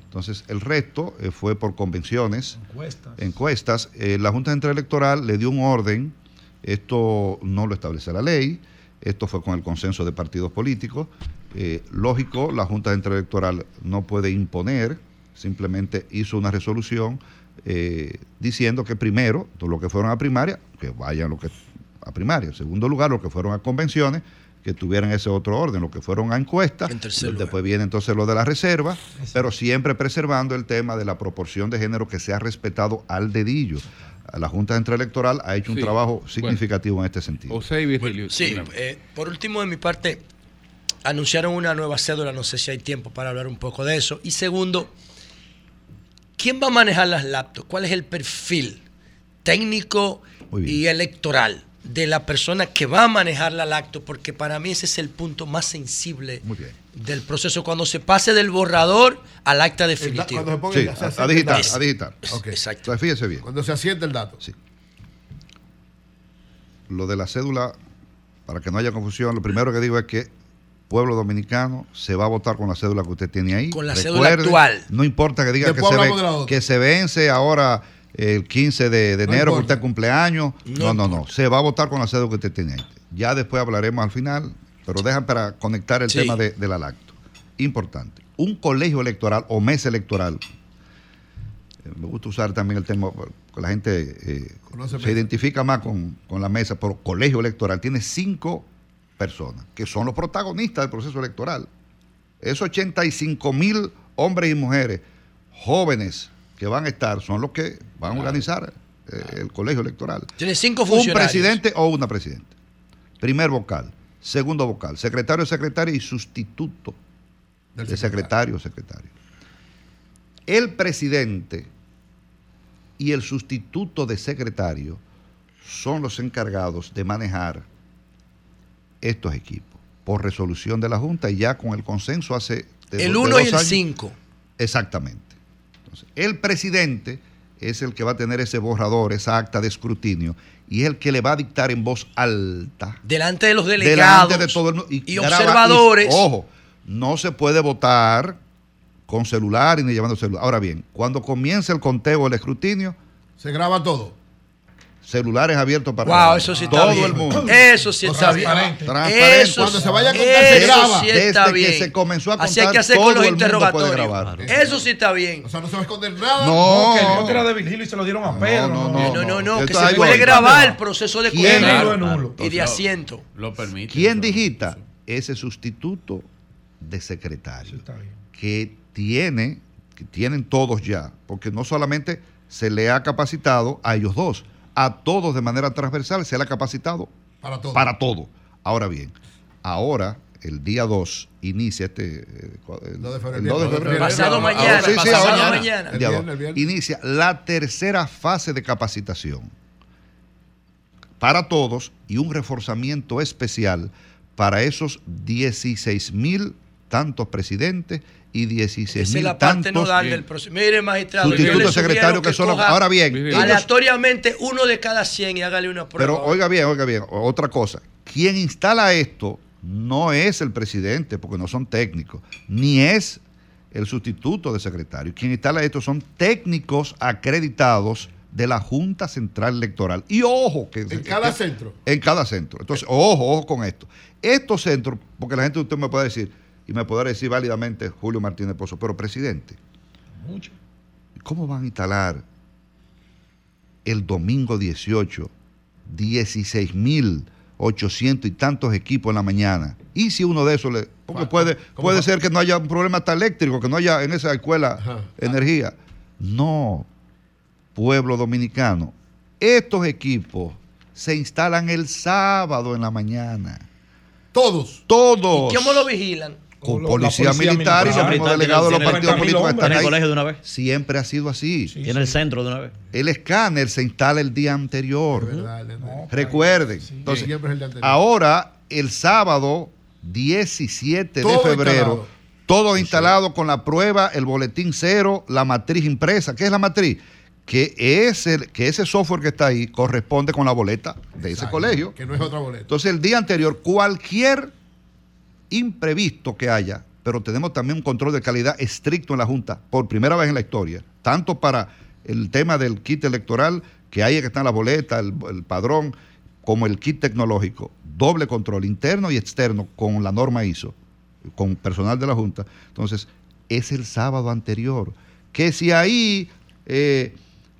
Entonces, el resto fue por convenciones, Encuestas. encuestas. La Junta Central Electoral le dio un orden, esto no lo establece la ley, esto fue con el consenso de partidos políticos. Eh, lógico, la Junta Central Electoral no puede imponer, simplemente hizo una resolución eh, diciendo que primero, los que fueron a primaria, que vayan los que a primaria. En segundo lugar, los que fueron a convenciones, que tuvieran ese otro orden, lo que fueron a encuestas, después viene entonces lo de la reserva, pero siempre preservando el tema de la proporción de género que se ha respetado al dedillo. La Junta Central Electoral ha hecho un trabajo Bueno. significativo en este sentido. Bueno, sí, eh, por último de mi parte, anunciaron una nueva cédula, no sé si hay tiempo para hablar un poco de eso. Y segundo, ¿quién va a manejar las laptops? ¿Cuál es el perfil técnico y electoral de la persona que va a manejar la laptop? Porque para mí ese es el punto más sensible del proceso, cuando se pase del borrador al acta definitiva. cuando se ponga Sí, el- se a, el digital, dato. a digital. Ok. Entonces, fíjese bien. Cuando se asiente el dato. Sí. Lo de la cédula, para que no haya confusión, lo primero que digo es que pueblo dominicano se va a votar con la cédula que usted tiene ahí. Con la cédula actual. No importa que diga que se, ve- que se vence ahora el 15 de, de No enero, que usted cumpleaños. No No, no, no. Se va a votar con la cédula que usted tiene ahí. Ya después hablaremos al final, pero dejan para conectar el Sí. tema de, de la lacto. Importante. Un colegio electoral o mesa electoral eh, me gusta usar también el tema, porque la gente eh, se identifica más con, con la mesa, pero colegio electoral tiene cinco personas que son los protagonistas del proceso electoral. Esos 85 mil hombres y mujeres jóvenes que van a estar son los que van a organizar eh, el colegio electoral. Tiene cinco Un funcionarios. presidente o una presidenta. Primer vocal, segundo vocal, secretario, secretaria y sustituto de secretario secretario. El presidente y el sustituto de secretario son los encargados de manejar estos equipos por resolución de la Junta y ya con el consenso hace... de El dos- de 1 y el años. 5. Exactamente. Entonces, el presidente es el que va a tener ese borrador, esa acta de escrutinio, y es el que le va a dictar en voz alta. Delante de los delegados delante de todo el y graba- observadores. y, ojo, no se puede votar con celular y ni llevando celular. Ahora bien, cuando comience el conteo, el escrutinio, Se graba todo. Celulares abiertos para Wow, grabar. eso sí está todo bien. el mundo. Eso sí está bien. Transparente. Transparente. Eso, Cuando se vaya a contar, se graba. sí Desde está que bien. se comenzó a Así hay contar, que hacer todo con los interrogatorios. Eso sí está bien. O sea, no se va a esconder nada. No. que el era de Virgilio y se lo dieron a Pedro. no, No, no, no, que Entonces, se ahí puede grabar el proceso de ¿Quién? conteo Claro, claro. y de asiento. Lo permite. ¿Quién digita? Ese sustituto de secretario. Que tiene, que tienen todos ya, porque no solamente se le ha capacitado a ellos dos, a todos de manera transversal se le ha capacitado Para todo. para todo. Ahora bien, ahora, el día 2, inicia este. eh, el, de febrero. el 2 de febrero. Pasado mañana, sí, sí, pasado ahora- mañana. el día El 2. viernes, el viernes. Inicia la tercera fase de capacitación para todos y un reforzamiento especial para esos 16 mil tantos presidentes y 16 Esa es mil la parte tantos nodal del proceso. Mire, magistrado, de secretario que son coja ahora bien, ellos- aleatoriamente uno de cada 100 y hágale una prueba. Pero oiga bien, oiga bien, otra cosa. Quien instala esto no es el presidente, porque no son técnicos, ni es el sustituto de secretario. Quien instala esto son técnicos acreditados de la Junta Central Electoral. Y ojo, que En cada centro. en cada centro. Entonces, ojo, ojo con esto. Estos centros, porque la gente usted me puede decir, y me podrá decir válidamente Julio Martínez Pozo, pero presidente, Mucho. ¿cómo van a instalar el domingo 18 16.800 y tantos equipos en la mañana? Y si uno de esos le... Porque puede, puede ser que no haya un problema hasta eléctrico, que no haya en esa escuela energía. No, pueblo dominicano, estos equipos se instalan el sábado en la mañana. Todos. Todos. ¿Y cómo lo vigilan? Con policía, policía militar, y los mismos delegados de los partidos 30.000 políticos están ¿Tiene ahí. colegio de una vez? Siempre ha sido así. Tiene el centro de una vez. El escáner se instala el día anterior. Recuerden. Entonces, Siempre es el día anterior. ahora, el sábado 17 de febrero, instalado. todo instalado con la prueba, el boletín cero, la matriz impresa. ¿Qué es la matriz? Que ese, que ese software que está ahí corresponde con la boleta de ese colegio. Que no es otra boleta. Entonces, el día anterior, cualquier imprevisto que haya, pero tenemos también un control de calidad estricto en la Junta, por primera vez en la historia, tanto para el tema del kit electoral, que ahí que están las boletas, el, el padrón, como el kit tecnológico, doble control interno y externo con la norma ISO, con personal de la Junta. Entonces, es el sábado anterior. Que si ahí eh,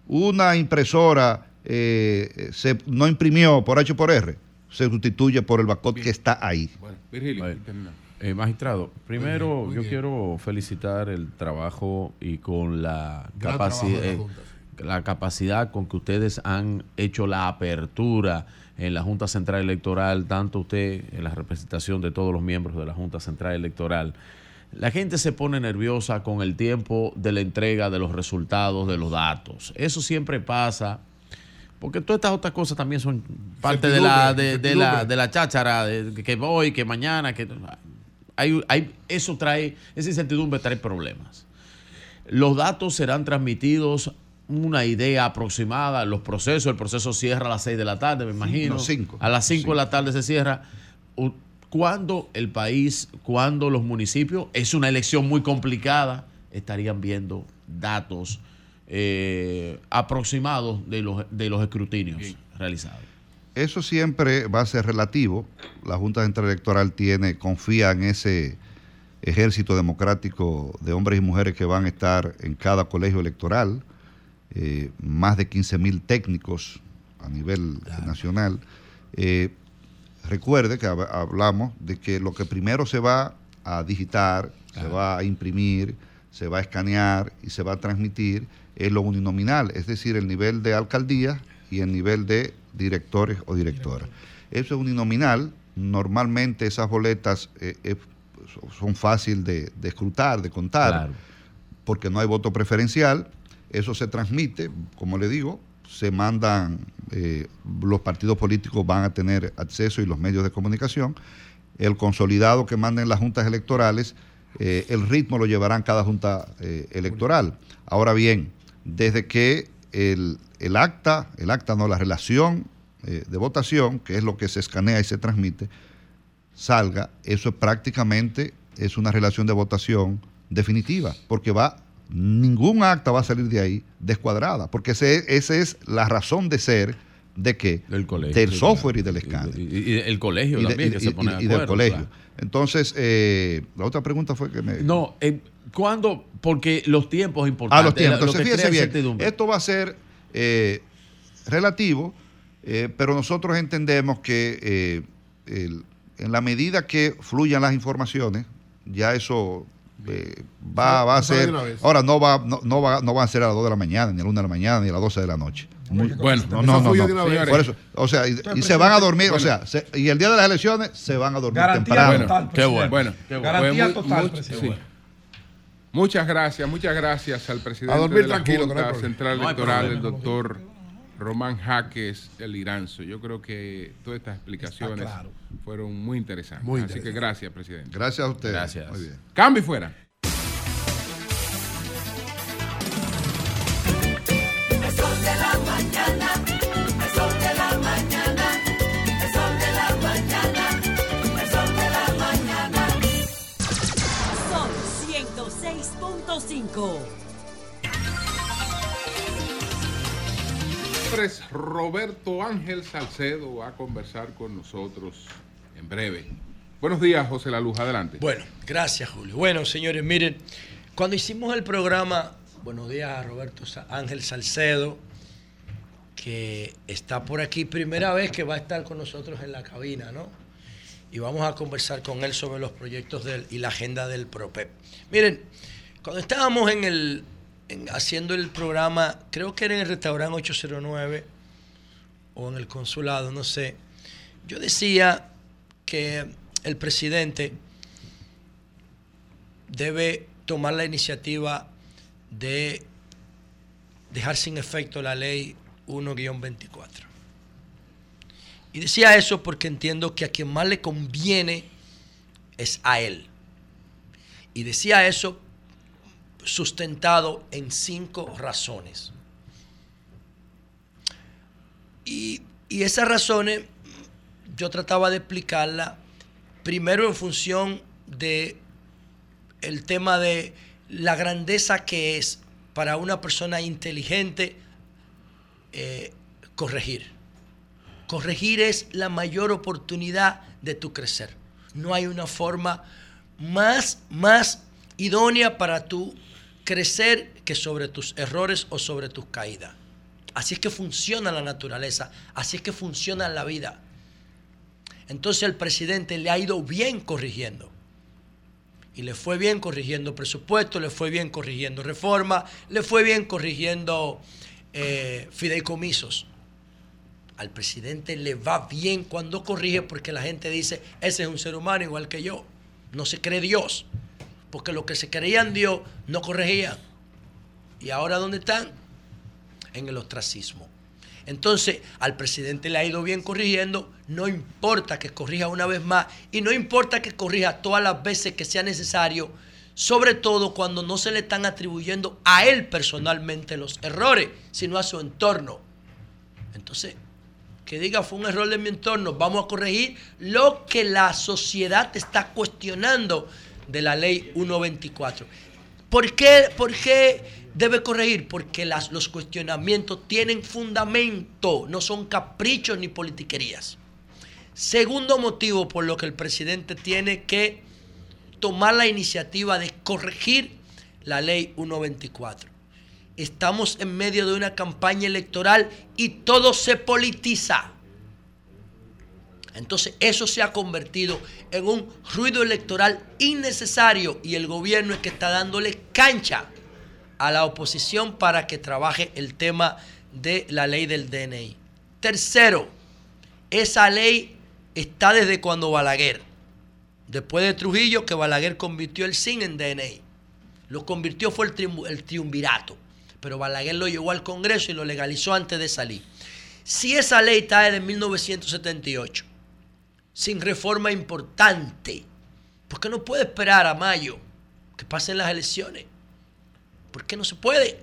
una impresora eh, se, no imprimió por H por R, se sustituye por el BACOT que está ahí. Virgilio, Bueno. termina. Eh, magistrado, primero muy yo bien. quiero felicitar el trabajo y con la capacidad, la la capacidad con que ustedes han hecho la apertura en la Junta Central Electoral, tanto usted en la representación de todos los miembros de la Junta Central Electoral. La gente se pone nerviosa con el tiempo de la entrega de los resultados de los datos. Eso siempre pasa. Porque todas estas otras cosas también son parte de la, de, de la, de la cháchara, de que voy, que mañana, que hay, hay, eso trae, esa incertidumbre trae problemas. Los datos serán transmitidos una idea aproximada, los procesos, el proceso cierra a las 6 de la tarde, me imagino. no, cinco. A las 5 de la tarde se cierra. ¿Cuándo el país, cuándo los municipios, es una elección muy complicada, estarían viendo datos eh, aproximados de los, de los escrutinios realizados? Eso siempre va a ser relativo. La Junta Central Electoral tiene, confía en ese ejército democrático de hombres y mujeres que van a estar en cada colegio electoral, eh, más de 15 mil técnicos a nivel nacional. Eh, recuerde que hab- hablamos de que lo que primero se va a digitar, se va a imprimir, se va a escanear y se va a transmitir es lo uninominal, es decir, el nivel de alcaldía y el nivel de directores o directoras. Eso es uninominal. Normalmente esas boletas eh, eh, son fáciles de, de escrutar, de contar, Claro. porque no hay voto preferencial. Eso se transmite, como le digo, se mandan, eh, los partidos políticos van a tener acceso y los medios de comunicación. El consolidado que manden las juntas electorales, eh, el ritmo lo llevarán cada junta eh, electoral. Ahora bien, desde que el, el acta, el acta no, la relación eh, de votación, que es lo que se escanea y se transmite, salga, eso es prácticamente es una relación de votación definitiva, porque va ningún acta va a salir de ahí descuadrada, porque ese, esa es la razón de ser de qué? Del colegio. Del sí, software y del escáner. Y, y- y el colegio Y de- también, y- que y- se pone de y del colegio. claro. Entonces, eh, la otra pregunta fue que me... No, eh, ¿cuándo? Porque los tiempos Ah, importantes. los tiempos. lo Entonces, fíjese bien, esto va a ser eh, relativo, eh, pero nosotros entendemos que eh, el- en la medida que fluyan las informaciones, ya eso eh, va, va a ser... Ahora, no va, no, no va, no va a ser a las 2 de la mañana, ni a la 1 de la mañana, ni a las 12 de la noche. Muy- Bueno, no, no, no. no. Por eso, o sea, y, y se van a dormir, o Bueno. sea, se- y el día de las elecciones se van a dormir Garantía temprano. total, Qué bueno. Bueno, Qué bueno. Garantía Pues muy- total, much- presidente. sí. Muchas gracias, muchas gracias al presidente A dormir de la tranquilo, no Junta. Central No hay Electoral, el doctor Román Jaques El Iranzo. Yo creo que todas estas explicaciones claro. fueron muy interesantes. Muy Así que gracias, presidente. Gracias a ustedes. Gracias. Muy bien. Cambio y fuera. Roberto Ángel Salcedo va a conversar con nosotros en breve. Buenos días, José La Luz, adelante. Bueno, gracias Julio. Bueno, señores, miren, cuando hicimos el programa, buenos días a Roberto Ángel Salcedo, que está por aquí, primera vez que va a estar con nosotros en la cabina, ¿no? Y vamos a conversar con él sobre los proyectos del, y la agenda del PROPEP. Miren, cuando estábamos en el, en- haciendo el programa, creo que era en el restaurante 809 o en el consulado, no sé, yo decía que el presidente debe tomar la iniciativa de dejar sin efecto la ley 1-24. Y decía eso porque entiendo que a quien más le conviene es a él. Y decía eso sustentado en cinco razones. Y, y esas razones yo trataba de explicarla primero en función de el tema de la grandeza que es para una persona inteligente eh, corregir. Corregir es la mayor oportunidad de tu crecer. No hay una forma más, más idónea para tu crecer que sobre tus errores o sobre tus caídas. Así es que funciona la naturaleza, así es que funciona la vida. Entonces el presidente le ha ido bien corrigiendo. Y le fue bien corrigiendo presupuesto, le fue bien corrigiendo reforma, le fue bien corrigiendo eh, fideicomisos. Al presidente le va bien cuando corrige porque la gente dice, ese es un ser humano igual que yo. No se cree Dios. Porque lo que se creían Dios no corregían. ¿Y ahora dónde están? En el ostracismo. Entonces, al presidente le ha ido bien corrigiendo, no importa que corrija una vez más y no importa que corrija todas las veces que sea necesario, sobre todo cuando no se le están atribuyendo a él personalmente los errores, sino a su entorno. Entonces, que diga fue un error de mi entorno, vamos a corregir lo que la sociedad está cuestionando de la ley 124. ¿Por qué, por qué debe corregir? Porque las- los cuestionamientos tienen fundamento, no son caprichos ni politiquerías. Segundo motivo por lo que el presidente tiene que tomar la iniciativa de corregir la ley 124. Estamos en medio de una campaña electoral y todo se politiza. Entonces eso se ha convertido en un ruido electoral innecesario y el gobierno es que está dándole cancha a la oposición para que trabaje el tema de la ley del DNI. Tercero, esa ley está desde cuando Balaguer, después de Trujillo, que Balaguer convirtió el SIN en DNI. Lo convirtió fue el, triunv- el triunvirato, pero Balaguer lo llevó al Congreso y lo legalizó antes de salir. Si esa ley está desde 1978, sin reforma importante, ¿por qué no puede esperar a mayo que pasen las elecciones? ¿Por qué no se puede?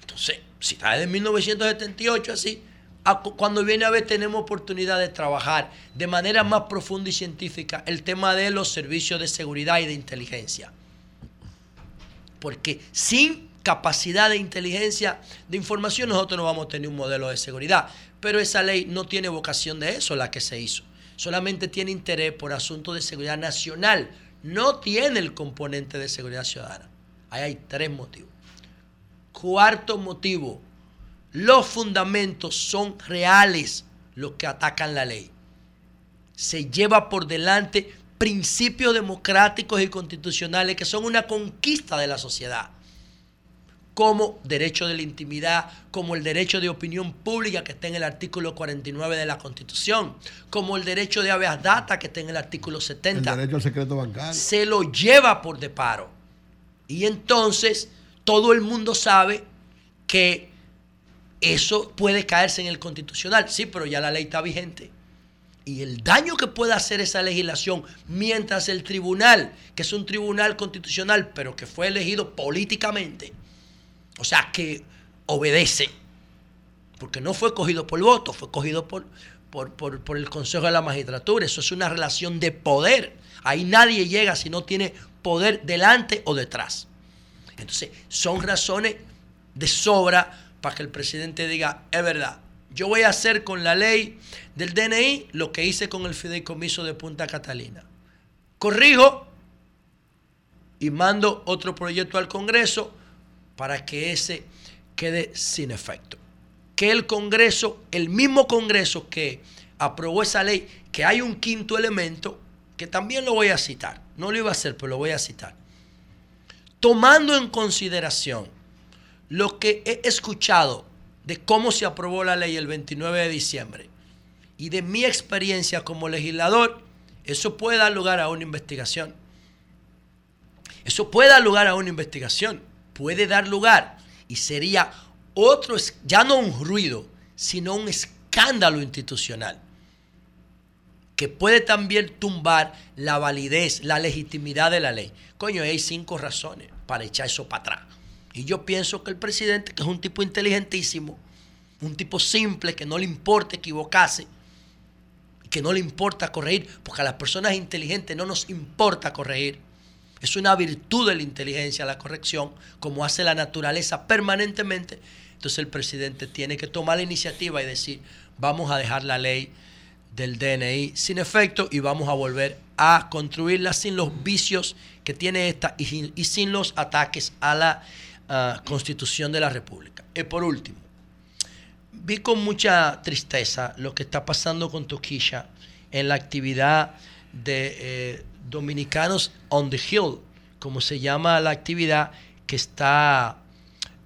Entonces, si está desde 1978 así, cuando viene a ver tenemos oportunidad de trabajar de manera más profunda y científica el tema de los servicios de seguridad y de inteligencia. Porque sin capacidad de inteligencia, de información, nosotros no vamos a tener un modelo de seguridad. Pero esa ley no tiene vocación de eso, la que se hizo. Solamente tiene interés por asuntos de seguridad nacional. No tiene el componente de seguridad ciudadana. Ahí hay tres motivos. Cuarto motivo, los fundamentos son reales los que atacan la ley. Se lleva por delante principios democráticos y constitucionales que son una conquista de la sociedad, como derecho de la intimidad, como el derecho de opinión pública que está en el artículo 49 de la Constitución, como el derecho de habeas data que está en el artículo El 70 derecho al secreto bancario. se lo lleva por de paro. Y entonces todo el mundo sabe que eso puede caerse en el constitucional. Sí, pero ya la ley está vigente. Y el daño que puede hacer esa legislación mientras el tribunal, que es un tribunal constitucional, pero que fue elegido políticamente, o sea, que obedece, porque no fue cogido por voto, fue cogido por, por, por- por el Consejo de la Magistratura. Eso es una relación de poder. Ahí nadie llega si no tiene poder delante o detrás. Entonces, son razones de sobra para que el presidente diga, es verdad, yo voy a hacer con la ley del DNI lo que hice con el fideicomiso de Punta Catalina. Corrijo y mando otro proyecto al Congreso para que ese quede sin efecto. Que el Congreso, el mismo Congreso que aprobó esa ley, que hay un quinto elemento, que también lo voy a citar, no lo iba a hacer, pero lo voy a citar. Tomando en consideración lo que he escuchado de cómo se aprobó la ley el 29 de diciembre y de mi experiencia como legislador, eso puede dar lugar a una investigación. Eso puede dar lugar a una investigación, puede dar lugar y sería otro, ya no un ruido, sino un escándalo institucional que puede también tumbar la validez, la legitimidad de la ley. Coño, hay cinco razones para echar eso para atrás. Y yo pienso que el presidente, que es un tipo inteligentísimo, un tipo simple, que no le importa equivocarse, que no le importa corregir, porque a las personas inteligentes no nos importa corregir. Es una virtud de la inteligencia la corrección, como hace la naturaleza permanentemente. Entonces el presidente tiene que tomar la iniciativa y decir, vamos a dejar la ley del DNI sin efecto y vamos a volver a construirla sin los vicios que tiene esta y, sin- los ataques a la ah, constitución de la República. Y por último, vi con mucha tristeza lo que está pasando con Toquilla en la actividad de eh, Dominicanos on the Hill, como se llama la actividad que está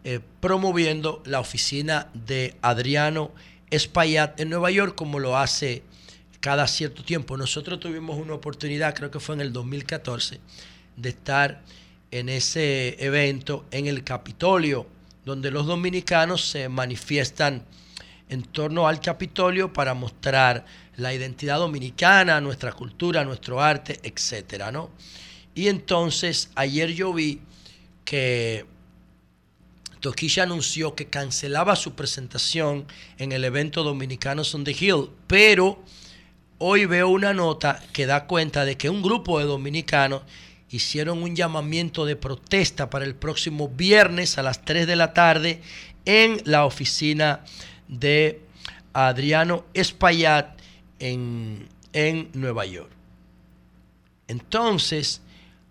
eh, promoviendo la oficina de Adriano Espaillat en Nueva York, como lo hace cada cierto tiempo. Nosotros tuvimos una oportunidad, creo que fue en el 2014, de estar en ese evento en el Capitolio, donde los dominicanos se manifiestan en torno al Capitolio para mostrar la identidad dominicana, nuestra cultura, nuestro arte, etcétera, ¿no? Y entonces ayer yo vi que Toquilla anunció que cancelaba su presentación en el evento Dominicanos on the Hill, pero hoy veo una nota que da cuenta de que un grupo de dominicanos hicieron un llamamiento de protesta para el próximo viernes a las 3 de la tarde en la oficina de Adriano Espaillat en, en Nueva York. Entonces,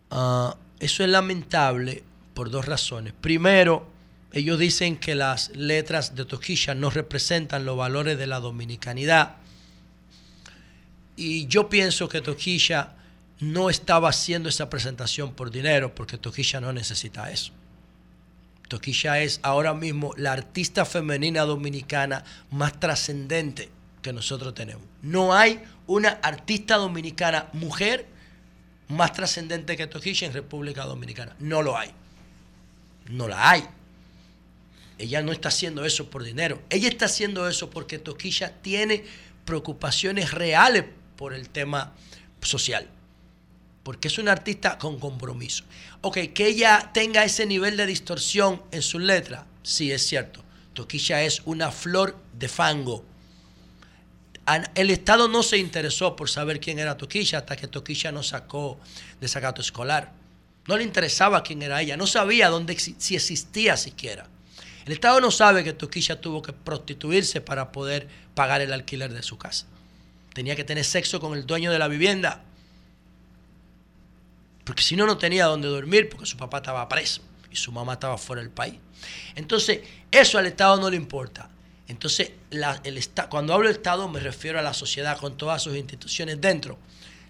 ah, eso es lamentable por dos razones. Primero, ellos dicen que las letras de Toquilla no representan los valores de la dominicanidad. Y yo pienso que Toquilla no estaba haciendo esa presentación por dinero, porque Toquilla no necesita eso. Toquilla es ahora mismo la artista femenina dominicana más trascendente que nosotros tenemos. No hay una artista dominicana mujer más trascendente que Toquilla en República Dominicana. No lo hay. No la hay. Ella no está haciendo eso por dinero. Ella está haciendo eso porque Toquilla tiene preocupaciones reales por el tema social. Porque es una artista con compromiso. Ok, que ella tenga ese nivel de distorsión en sus letras, sí es cierto. Toquilla es una flor de fango. An- El Estado no se interesó por saber quién era Toquilla hasta que Toquilla nos sacó de sacato escolar. No le interesaba quién era ella, no sabía dónde si existía siquiera. El Estado no sabe que Toquilla tuvo que prostituirse para poder pagar el alquiler de su casa. Tenía que tener sexo con el dueño de la vivienda. Porque si no, no tenía dónde dormir porque su papá estaba preso y su mamá estaba fuera del país. Entonces, eso al Estado no le importa. Entonces, el cuando hablo del Estado me refiero a la sociedad con todas sus instituciones dentro.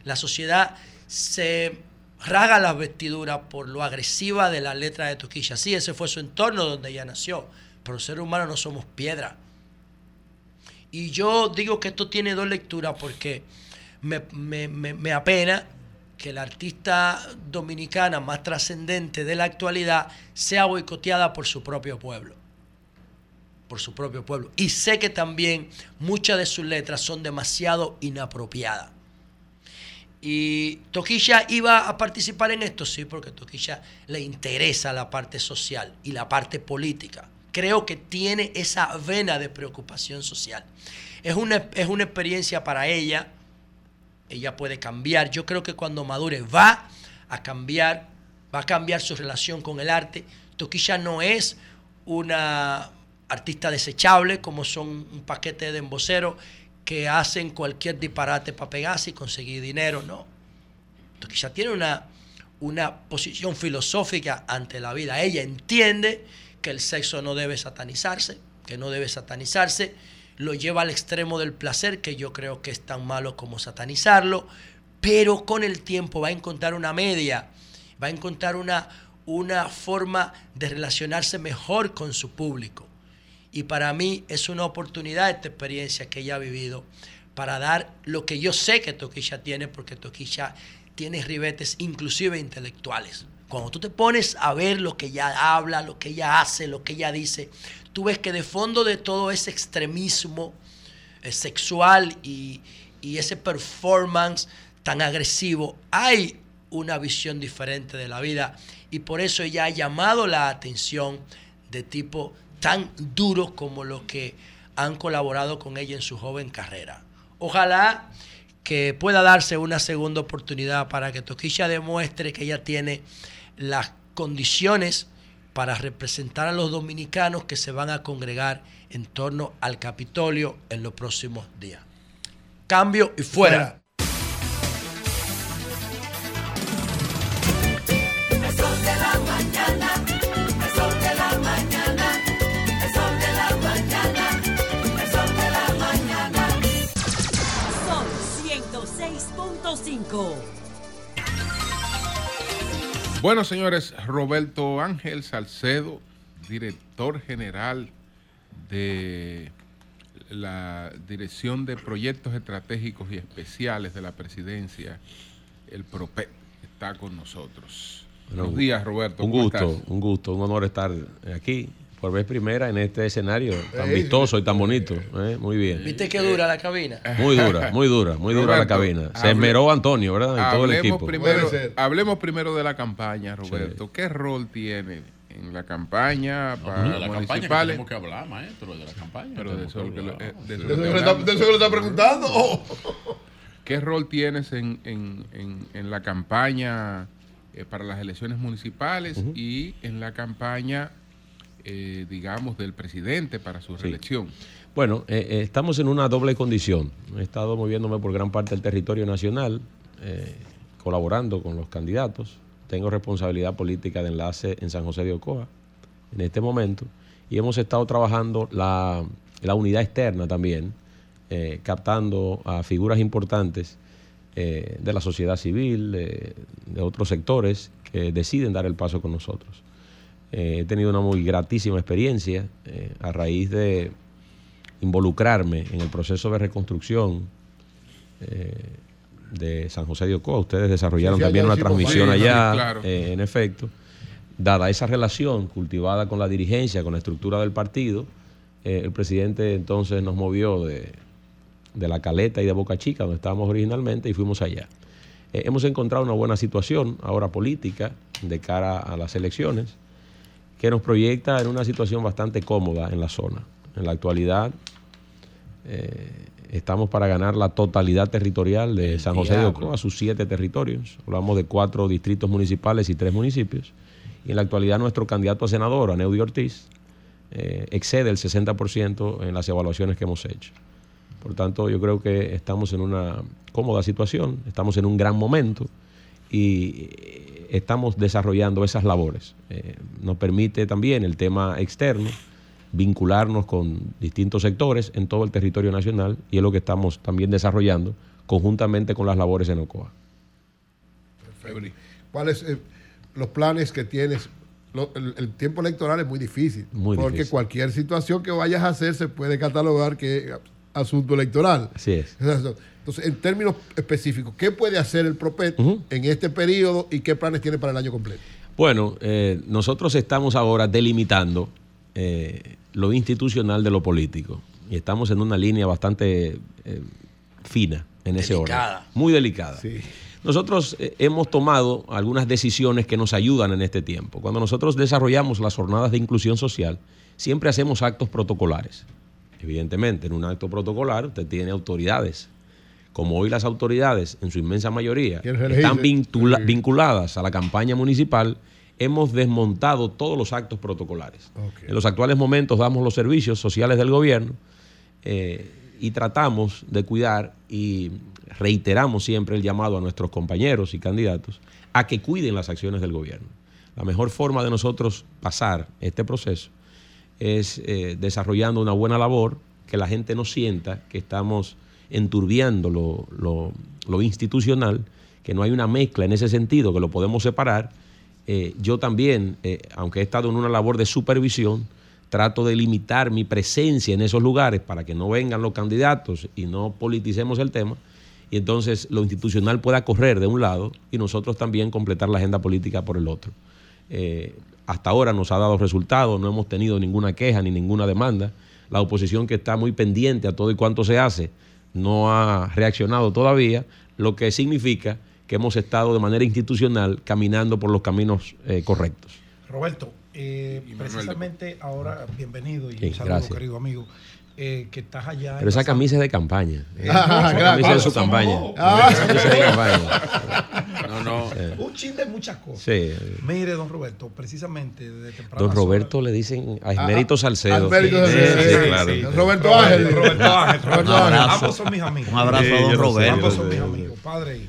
La sociedad se raga las vestiduras por lo agresiva de la letra de Toquilla. Sí, ese fue su entorno donde ella nació, pero los seres humanos no somos piedra. Y yo digo que esto tiene dos lecturas porque me- me- me apena que la artista dominicana más trascendente de la actualidad sea boicoteada por su propio pueblo. Por su propio pueblo. Y sé que también muchas de sus letras son demasiado inapropiadas. Y Toquilla iba a participar en esto, sí, porque a Toquilla le interesa la parte social y la parte política. Creo que tiene esa vena de preocupación social. Es una, es una experiencia para ella. Ella puede cambiar. Yo creo que cuando madure va a cambiar, va a cambiar su relación con el arte. Toquilla no es una artista desechable como son un paquete de emboceros que hacen cualquier disparate para pegarse y conseguir dinero, no. Toquilla tiene una, una posición filosófica ante la vida. Ella entiende que el sexo no debe satanizarse, que no debe satanizarse, lo lleva al extremo del placer, que yo creo que es tan malo como satanizarlo, pero con el tiempo va a encontrar una media, va a encontrar una, una forma de relacionarse mejor con su público. Y para mí es una oportunidad esta experiencia que ella ha vivido para dar lo que yo sé que Toquilla tiene, porque Toquilla tiene ribetes inclusive intelectuales. Cuando tú te pones a ver lo que ella habla, lo que ella hace, lo que ella dice, tú ves que de fondo de todo ese extremismo eh, sexual y, y ese performance tan agresivo, hay una visión diferente de la vida y por eso ella ha llamado la atención de tipo tan duro como los que han colaborado con ella en su joven carrera. Ojalá que pueda darse una segunda oportunidad para que Toquilla demuestre que ella tiene las condiciones para representar a los dominicanos que se van a congregar en torno al Capitolio en los próximos días. Cambio y fuera. Bueno, señores, Roberto Ángel Salcedo, director general de la Dirección de Proyectos Estratégicos y Especiales de la Presidencia, el PROPET, está con nosotros. Bueno, Buenos días, Roberto. Un ¿cómo gusto, estás? un gusto, un honor estar aquí por vez primera en este escenario tan Ey, vistoso y tan bonito. ¿eh? Muy bien. ¿Viste qué dura la cabina? Muy dura, muy dura, muy dura la Roberto, cabina. Se esmeró Antonio, ¿verdad? Y todo el Hablemos equipo. primero, hablemos primero de la campaña, Roberto. ¿Qué rol tiene en la campaña No, para de la campaña que municipales? tenemos que hablar, maestro, de la campaña. Pero de eso que lo- eh, de eso De eso que le está- preguntando. Oh. ¿Qué rol tienes en, en- en- en la campaña eh, para las elecciones municipales y en la campaña, eh, digamos, del presidente para su reelección? Bueno, eh, eh, estamos en una doble condición. He estado moviéndome por gran parte del territorio nacional, eh, colaborando con los candidatos. Tengo responsabilidad política de enlace en San José de Ocoa en este momento. Y hemos estado trabajando la, la unidad externa también, captando a figuras importantes de la sociedad civil, de otros sectores que deciden dar el paso con nosotros. Eh, he tenido una muy gratísima experiencia eh, a raíz de involucrarme en el proceso de reconstrucción eh, de San José de Ocoa. Ustedes desarrollaron Sí, también una transmisión allá, claro. en efecto. Dada esa relación cultivada con la dirigencia, con la estructura del partido, el presidente entonces nos movió de, de La Caleta y de Boca Chica, donde estábamos originalmente, y fuimos allá. Hemos encontrado una buena situación ahora política de cara a las elecciones que nos proyecta en una situación bastante cómoda en la zona. En la actualidad eh, estamos para ganar la totalidad territorial de San José de. Ocoa, sus siete territorios. Hablamos de cuatro distritos municipales y tres municipios. Y en la actualidad nuestro candidato a senador, Aneudi Ortiz, eh, excede el 60% en las evaluaciones que hemos hecho. Por tanto, yo creo que estamos en una cómoda situación, estamos en un gran momento y estamos desarrollando esas labores. Eh, nos permite también el tema externo vincularnos con distintos sectores en todo el territorio nacional y es lo que estamos también desarrollando conjuntamente con las labores en Ocoa. ¿Cuáles eh, los planes que tienes? Lo- el, el tiempo electoral es muy difícil. Muy porque difícil. cualquier situación que vayas a hacer se puede catalogar que es asunto electoral. Así es. Entonces, en términos específicos, ¿qué puede hacer el PROPET en este periodo y qué planes tiene para el año completo? Bueno, eh, nosotros estamos ahora delimitando eh, lo institucional de lo político y estamos en una línea bastante eh, fina en ese orden. Delicada. Muy delicada. Nosotros eh, hemos tomado algunas decisiones que nos ayudan en este tiempo. Cuando nosotros desarrollamos las jornadas de inclusión social, siempre hacemos actos protocolares. Evidentemente, en un acto protocolar usted tiene autoridades. Como hoy las autoridades, en su inmensa mayoría, ¿Quién están vincula- vinculadas a la campaña municipal, hemos desmontado todos los actos protocolares. En los actuales momentos damos los servicios sociales del gobierno eh, y tratamos de cuidar y reiteramos siempre el llamado a nuestros compañeros y candidatos a que cuiden las acciones del gobierno. La mejor forma de nosotros pasar este proceso es eh, desarrollando una buena labor, que la gente no sienta que estamos enturbiando lo, institucional, que no hay una mezcla en ese sentido, que lo podemos separar. Eh, yo también, eh, aunque he estado en una labor de supervisión, trato de limitar mi presencia en esos lugares para que no vengan los candidatos y no politicemos el tema. Y entonces lo institucional pueda correr de un lado y nosotros también completar la agenda política por el otro. Eh, hasta ahora nos ha dado resultados, no hemos tenido ninguna queja ni ninguna demanda. La oposición que está muy pendiente a todo y cuanto se hace no ha reaccionado todavía, lo que significa que hemos estado de manera institucional caminando por los caminos eh, correctos. Roberto, eh, Manuel. precisamente ahora, bienvenido y Sí, un saludo, gracias. querido amigo, eh, que estás allá. Pero esa la- camisa es de campaña. Eh, Esa camisa es de su campaña. dos. Esa camisa es de campaña. No, no. Eh, Un chin de muchas cosas. Sí. Mire, don Roberto, precisamente desde temprano. Don Roberto le dicen a Ah, Esmerito Salcedo. Alberto Sí, Salcedo, sí, sí, claro. sí. Roberto Ángel. Roberto Ángel. Roberto Un Ángel. abrazo. Ambos son mis amigos. Un abrazo a don Roberto. Ambos son mis amigos, padre e hijo.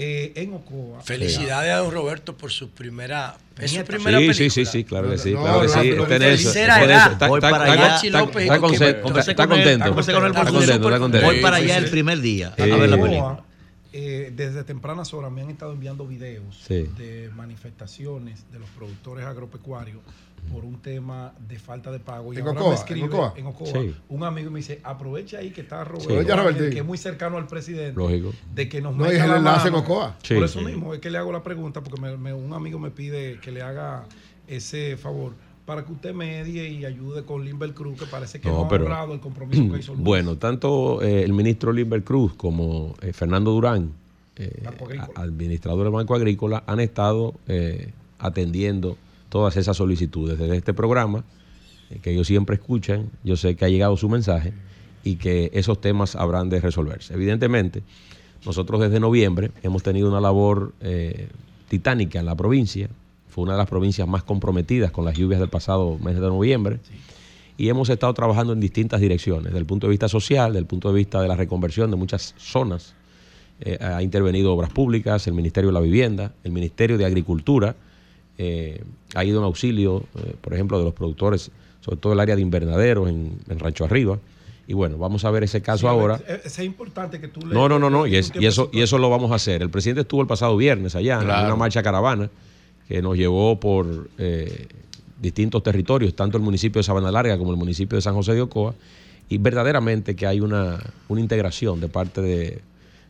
Eh, en Ocoa. Felicidades a don Roberto por su primera, es su primera Sí, película. sí, sí, sí, claro que sí, No, claro que no, sí. pero Está en eso, tercera está en edad. Está- Voy está- para está- allá. está- contento. Está contento, está contento. Voy para allá el primer día a ver la película. Eh, desde tempranas horas me han estado enviando videos Sí. de manifestaciones de los productores agropecuarios por un tema de falta de pago. Y ¿En ahora Ocoa? me ¿En escribe Ocoa? en Ocoa, Sí. un amigo y me dice, aprovecha ahí que está Roberto, que es muy cercano al presidente, Lógico. de que nos No, meta es el la enlace en. Ocoa. Sí, por eso sí. mismo es que le hago la pregunta, porque me- me- un amigo me pide que le haga ese favor para que usted medie y ayude con Limber Cruz, que parece que no, No, ha honrado el compromiso que hizo Luis. Bueno, tanto eh, el ministro Limber Cruz como eh, Fernando Durán, eh, administrador del Banco Agrícola, han estado atendiendo todas esas solicitudes desde este programa, que ellos siempre escuchan. Yo sé que ha llegado su mensaje y que esos temas habrán de resolverse. Evidentemente, nosotros desde noviembre hemos tenido una labor titánica en la provincia. Fue una de las provincias más comprometidas con las lluvias del pasado mes de noviembre y hemos estado trabajando en distintas direcciones, desde el punto de vista social, desde el punto de vista de la reconversión de muchas zonas. Eh, ha intervenido Obras Públicas, el Ministerio de la Vivienda, el Ministerio de Agricultura, eh, ha ido en auxilio, eh, por ejemplo, de los productores, sobre todo el área de invernaderos en, en Rancho Arriba. Y bueno, vamos a ver ese caso Sí, ahora. es- Es, importante que tú le- No, no, no, no, y, le- es- y eso, y eso lo vamos a hacer. El presidente estuvo el pasado viernes allá en una marcha caravana que nos llevó por eh, distintos territorios, tanto el municipio de Sabana Larga como el municipio de San José de Ocoa, y verdaderamente que hay una, una integración de parte de,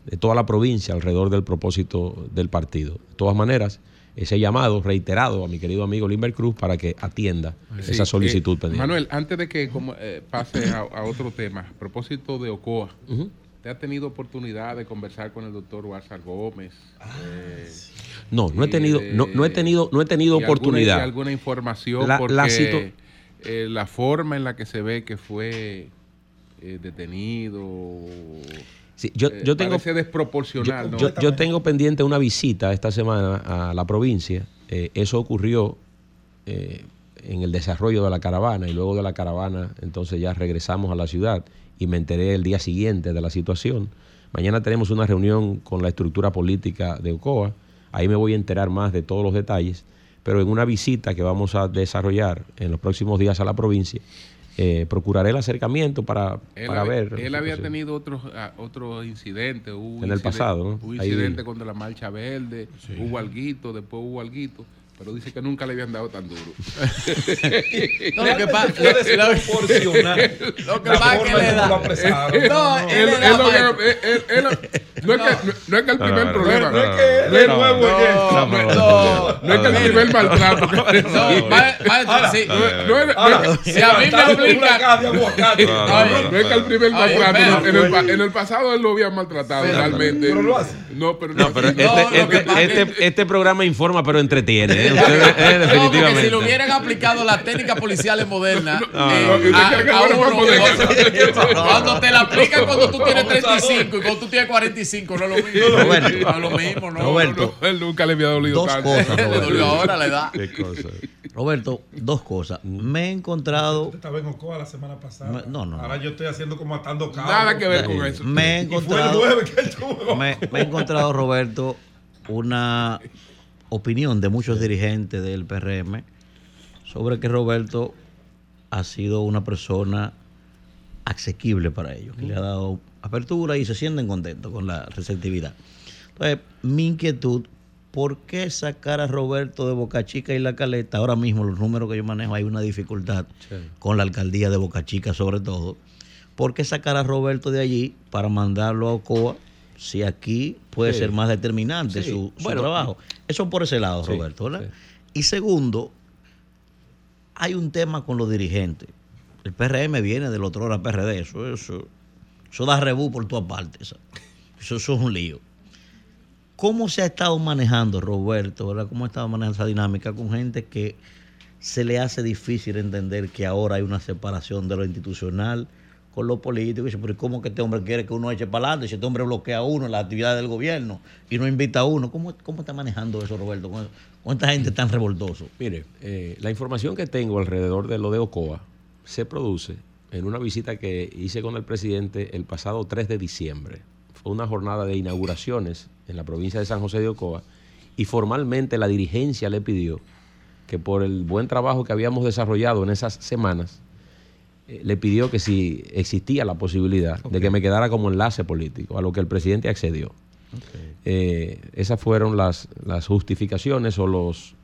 de toda la provincia alrededor del propósito del partido. De todas maneras, ese llamado reiterado a mi querido amigo Limber Cruz para que atienda Sí, esa solicitud eh, pendiente. Manuel, antes de que como, eh, pase a, a otro tema, a propósito de Ocoa, ¿te ha tenido oportunidad de conversar con el doctor Walter Gómez? Eh, No, no he tenido, no, no he tenido, no he tenido y alguna- oportunidad. y alguna información La- porque la eh, la forma en la que se ve que fue eh, detenido Sí, yo, yo tengo, parece desproporcional, yo, ¿no? yo- yo tengo pendiente una visita esta semana a la provincia. Eh, eso ocurrió eh, en el desarrollo de la caravana y luego de la caravana, entonces ya regresamos a la ciudad y me enteré el día siguiente de la situación. Mañana tenemos una reunión con la estructura política de Ocoa. Ahí me voy a enterar más de todos los detalles. Pero en una visita que vamos a desarrollar en los próximos días a la provincia, eh, procuraré el acercamiento para, Él, para había- ver. él había situación. tenido otros ah, otros incidentes. Hubo un En el incidente- pasado, ¿no? Un Ahí- incidente contra la Marcha Verde, hubo alguito, después hubo alguito, pero dice que nunca le habían dado tan duro. No, lo que pasa- Puede lo- que pasa que le da. No, Él- él él da lo que- maestro. él- él- él- no es que- no es que el No, primer no, no, problema. No es que él nuevo en esto. No, no, es que el primer maltrato. No, Si a mí me aguacate. No, es que el primer maltrato, en, el, pasado él lo había maltratado realmente. pero lo hace. No, pero No, este, este, este, este programa informa pero entretiene. ¿Eh? Eh, No, definitivamente. porque si le hubieran aplicado las técnicas policiales modernas, eh, ¿usted cuando te la aplican cuando tú tienes Vamos a 35 y cuando tú tienes 45, no es lo mismo. Roberto. No es lo mismo, no. Roberto, No, él nunca le había dolido dos tanto. cosas, Le dolió Roberto. ahora la edad. Qué cosa. Roberto, dos cosas. Me he encontrado, Estaba en Ocoa la semana pasada. No, no, no. Ahora yo estoy haciendo como atando cabos. Nada que ver con eso. me he fue el encontrado, jueves que él tuvo. me, me he encontrado, Roberto, una opinión de muchos dirigentes del PRM sobre que Roberto ha sido una persona asequible para ellos, que le ha dado apertura y se sienten contentos con la receptividad. Entonces, mi inquietud, ¿por qué sacar a Roberto de Boca Chica y La Caleta? Ahora mismo, los números que yo manejo, hay una dificultad con la alcaldía de Boca Chica sobre todo. ¿Por qué sacar a Roberto de allí para mandarlo a Ocoa si aquí puede Sí. ser más determinante Sí. su, su Bueno, trabajo? Eso por ese lado, Sí, Roberto, ¿verdad? Y segundo, hay un tema con los dirigentes. El PRM viene del otro hora PRD, eso, eso, eso da rebú por todas partes. Eso, eso es un lío. ¿Cómo se ha estado manejando, Roberto, ¿verdad? ¿Cómo ha estado manejando esa dinámica con gente que se le hace difícil entender que ahora hay una separación de lo institucional con lo político? Y dice, pero ¿cómo que este hombre quiere que uno eche para adelante? Si este hombre bloquea a uno en las actividades del gobierno y no invita a uno, ¿cómo, cómo está manejando eso, Roberto? Esta gente tan revoltoso. Mire, eh, la información que tengo alrededor de lo de Ocoa se produce en una visita que hice con el presidente el pasado 3 de diciembre. Fue una jornada de inauguraciones en la provincia de San José de Ocoa y formalmente la dirigencia le pidió que por el buen trabajo que habíamos desarrollado en esas semanas, le pidió que si existía la posibilidad de que me quedara como enlace político, a lo que el presidente accedió. Eh, esas fueron las, las justificaciones o los,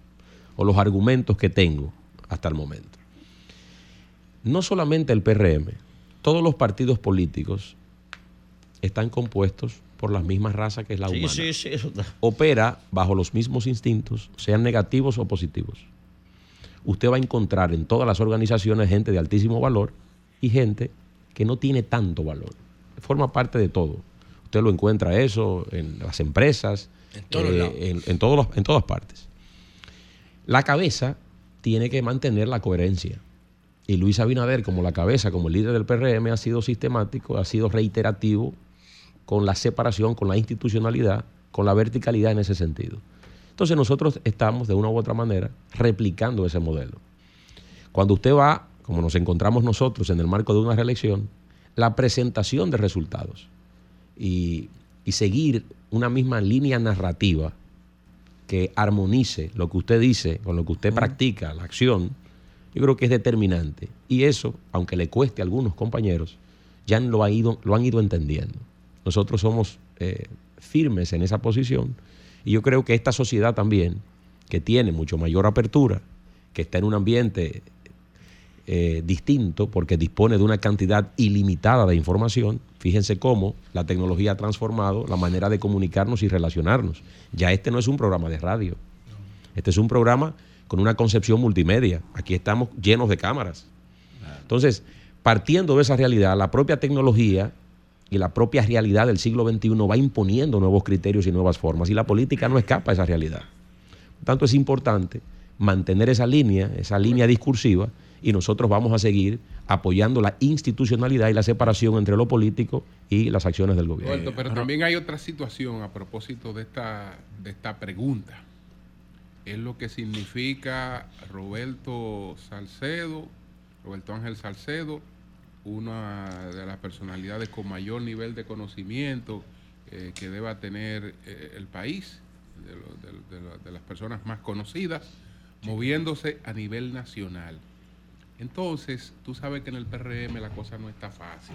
o los argumentos que tengo hasta el momento. No solamente el PRM, todos los partidos políticos están compuestos por las mismas razas que es la Sí, humana. sí, sí, eso está. Opera bajo los mismos instintos, sean negativos o positivos. Usted va a encontrar en todas las organizaciones gente de altísimo valor y gente que no tiene tanto valor. Forma parte de todo. Usted lo encuentra eso en las empresas, en, todos lados. en, en todos los- en todas partes. La cabeza tiene que mantener la coherencia. Y Luis Abinader, como la cabeza, como el líder del PRM, ha sido sistemático, ha sido reiterativo con la separación, con la institucionalidad, con la verticalidad en ese sentido. Entonces nosotros estamos de una u otra manera replicando ese modelo. Cuando usted va, como nos encontramos nosotros en el marco de una reelección, la presentación de resultados y, y seguir una misma línea narrativa que armonice lo que usted dice con lo que usted practica, la acción, yo creo que es determinante. Y eso, aunque le cueste a algunos compañeros, ya lo, ha ido, lo han ido entendiendo. Nosotros somos eh, firmes en esa posición y yo creo que esta sociedad también, que tiene mucho mayor apertura, que está en un ambiente eh, distinto porque dispone de una cantidad ilimitada de información. Fíjense cómo la tecnología ha transformado la manera de comunicarnos y relacionarnos. Ya este no es un programa de radio. Este es un programa con una concepción multimedia. Aquí estamos llenos de cámaras. Entonces, partiendo de esa realidad, la propia tecnología y la propia realidad del siglo XXI va imponiendo nuevos criterios y nuevas formas. Y la política no escapa a esa realidad. Por tanto, es importante mantener esa línea, esa línea discursiva, y nosotros vamos a seguir apoyando la institucionalidad y la separación entre lo político y las acciones del gobierno. Roberto, pero también hay otra situación a propósito de esta, de esta pregunta. Es lo que significa Roberto Salcedo, Roberto Ángel Salcedo, una de las personalidades con mayor nivel de conocimiento eh, que deba tener eh, el país, de, lo- de- de lo- de las personas más conocidas, moviéndose a nivel nacional. Entonces, tú sabes que en el PRM la cosa no está fácil,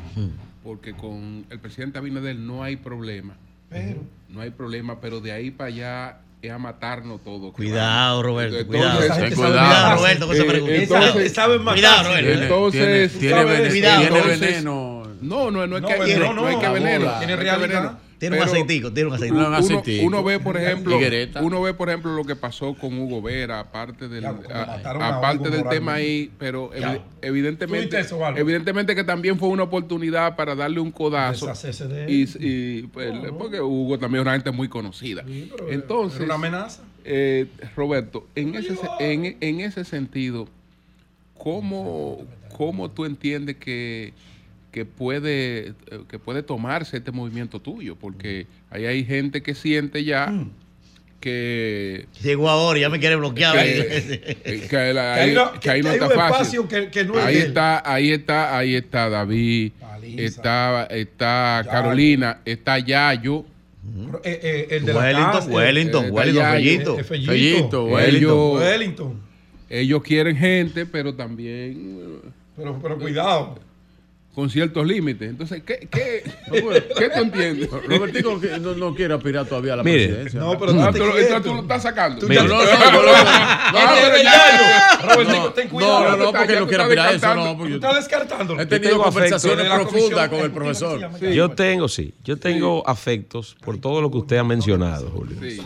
porque con el presidente Abinader no hay problema. Pero. No hay problema, pero de ahí para allá es a matarnos todos. Cuidado, Roberto, Entonces, cuidado. eh, Roberto, con esa pregunta. entonces- Saben matar. Cuidado, Roberto. Entonces, Tiene- tiene vene- cuidado, tiene entonces- veneno. No, no, no es No, que veneno, no, no es que no, veneno. Tiene realidad. Tiene un aceitico, tiene un aceitico. uno- Un aceitico. Uno ve, por ejemplo, uno ve, por ejemplo, lo que pasó con Hugo Vera, aparte del, a- aparte del tema ahí, pero evi- evidentemente, evidentemente que también fue una oportunidad para darle un codazo. Y, y, pues, porque Hugo también es una gente muy conocida. pero Entonces, una amenaza. eh, Roberto, en ese, se- en, en ese sentido, ¿cómo, cómo tú entiendes que, que, puede, eh, que puede tomarse este movimiento tuyo? Porque ahí hay gente que siente ya que... Llegó ahora, ya me quiere bloquear. Que, que la- Que hay ahí, no- que ahí que no hay está un fácil. espacio que- que no es ahí está, ahí está, ahí está David, está, está Carolina, está Yayo. Eh, eh, el de la Wellington, casa, Wellington, eh, Wellington, Yayo. Fellito. Fellito. Fellito, Ellos- Wellington. Ellos quieren gente, pero también Pero, pero cuidado. Con ciertos límites. Entonces, ¿qué, qué, ¿qué tú entiendes? Robertico no, no quiere aspirar todavía a la Mire. presidencia. No, pero tú quieto. tú lo estás sacando. Mira, no, no, no, no, no, No, no, pero no, ya- no, Robertico, no, ten cuidado. No, no, no, porque no quiero estás aspirar a eso, descartando. no. Tú porque- estás descartándolo. He tenido conversaciones profundas con el eh, ¿cómo se profesor. Yo tengo, sí, yo tengo afectos por todo lo que usted ha mencionado, Julio. Sí.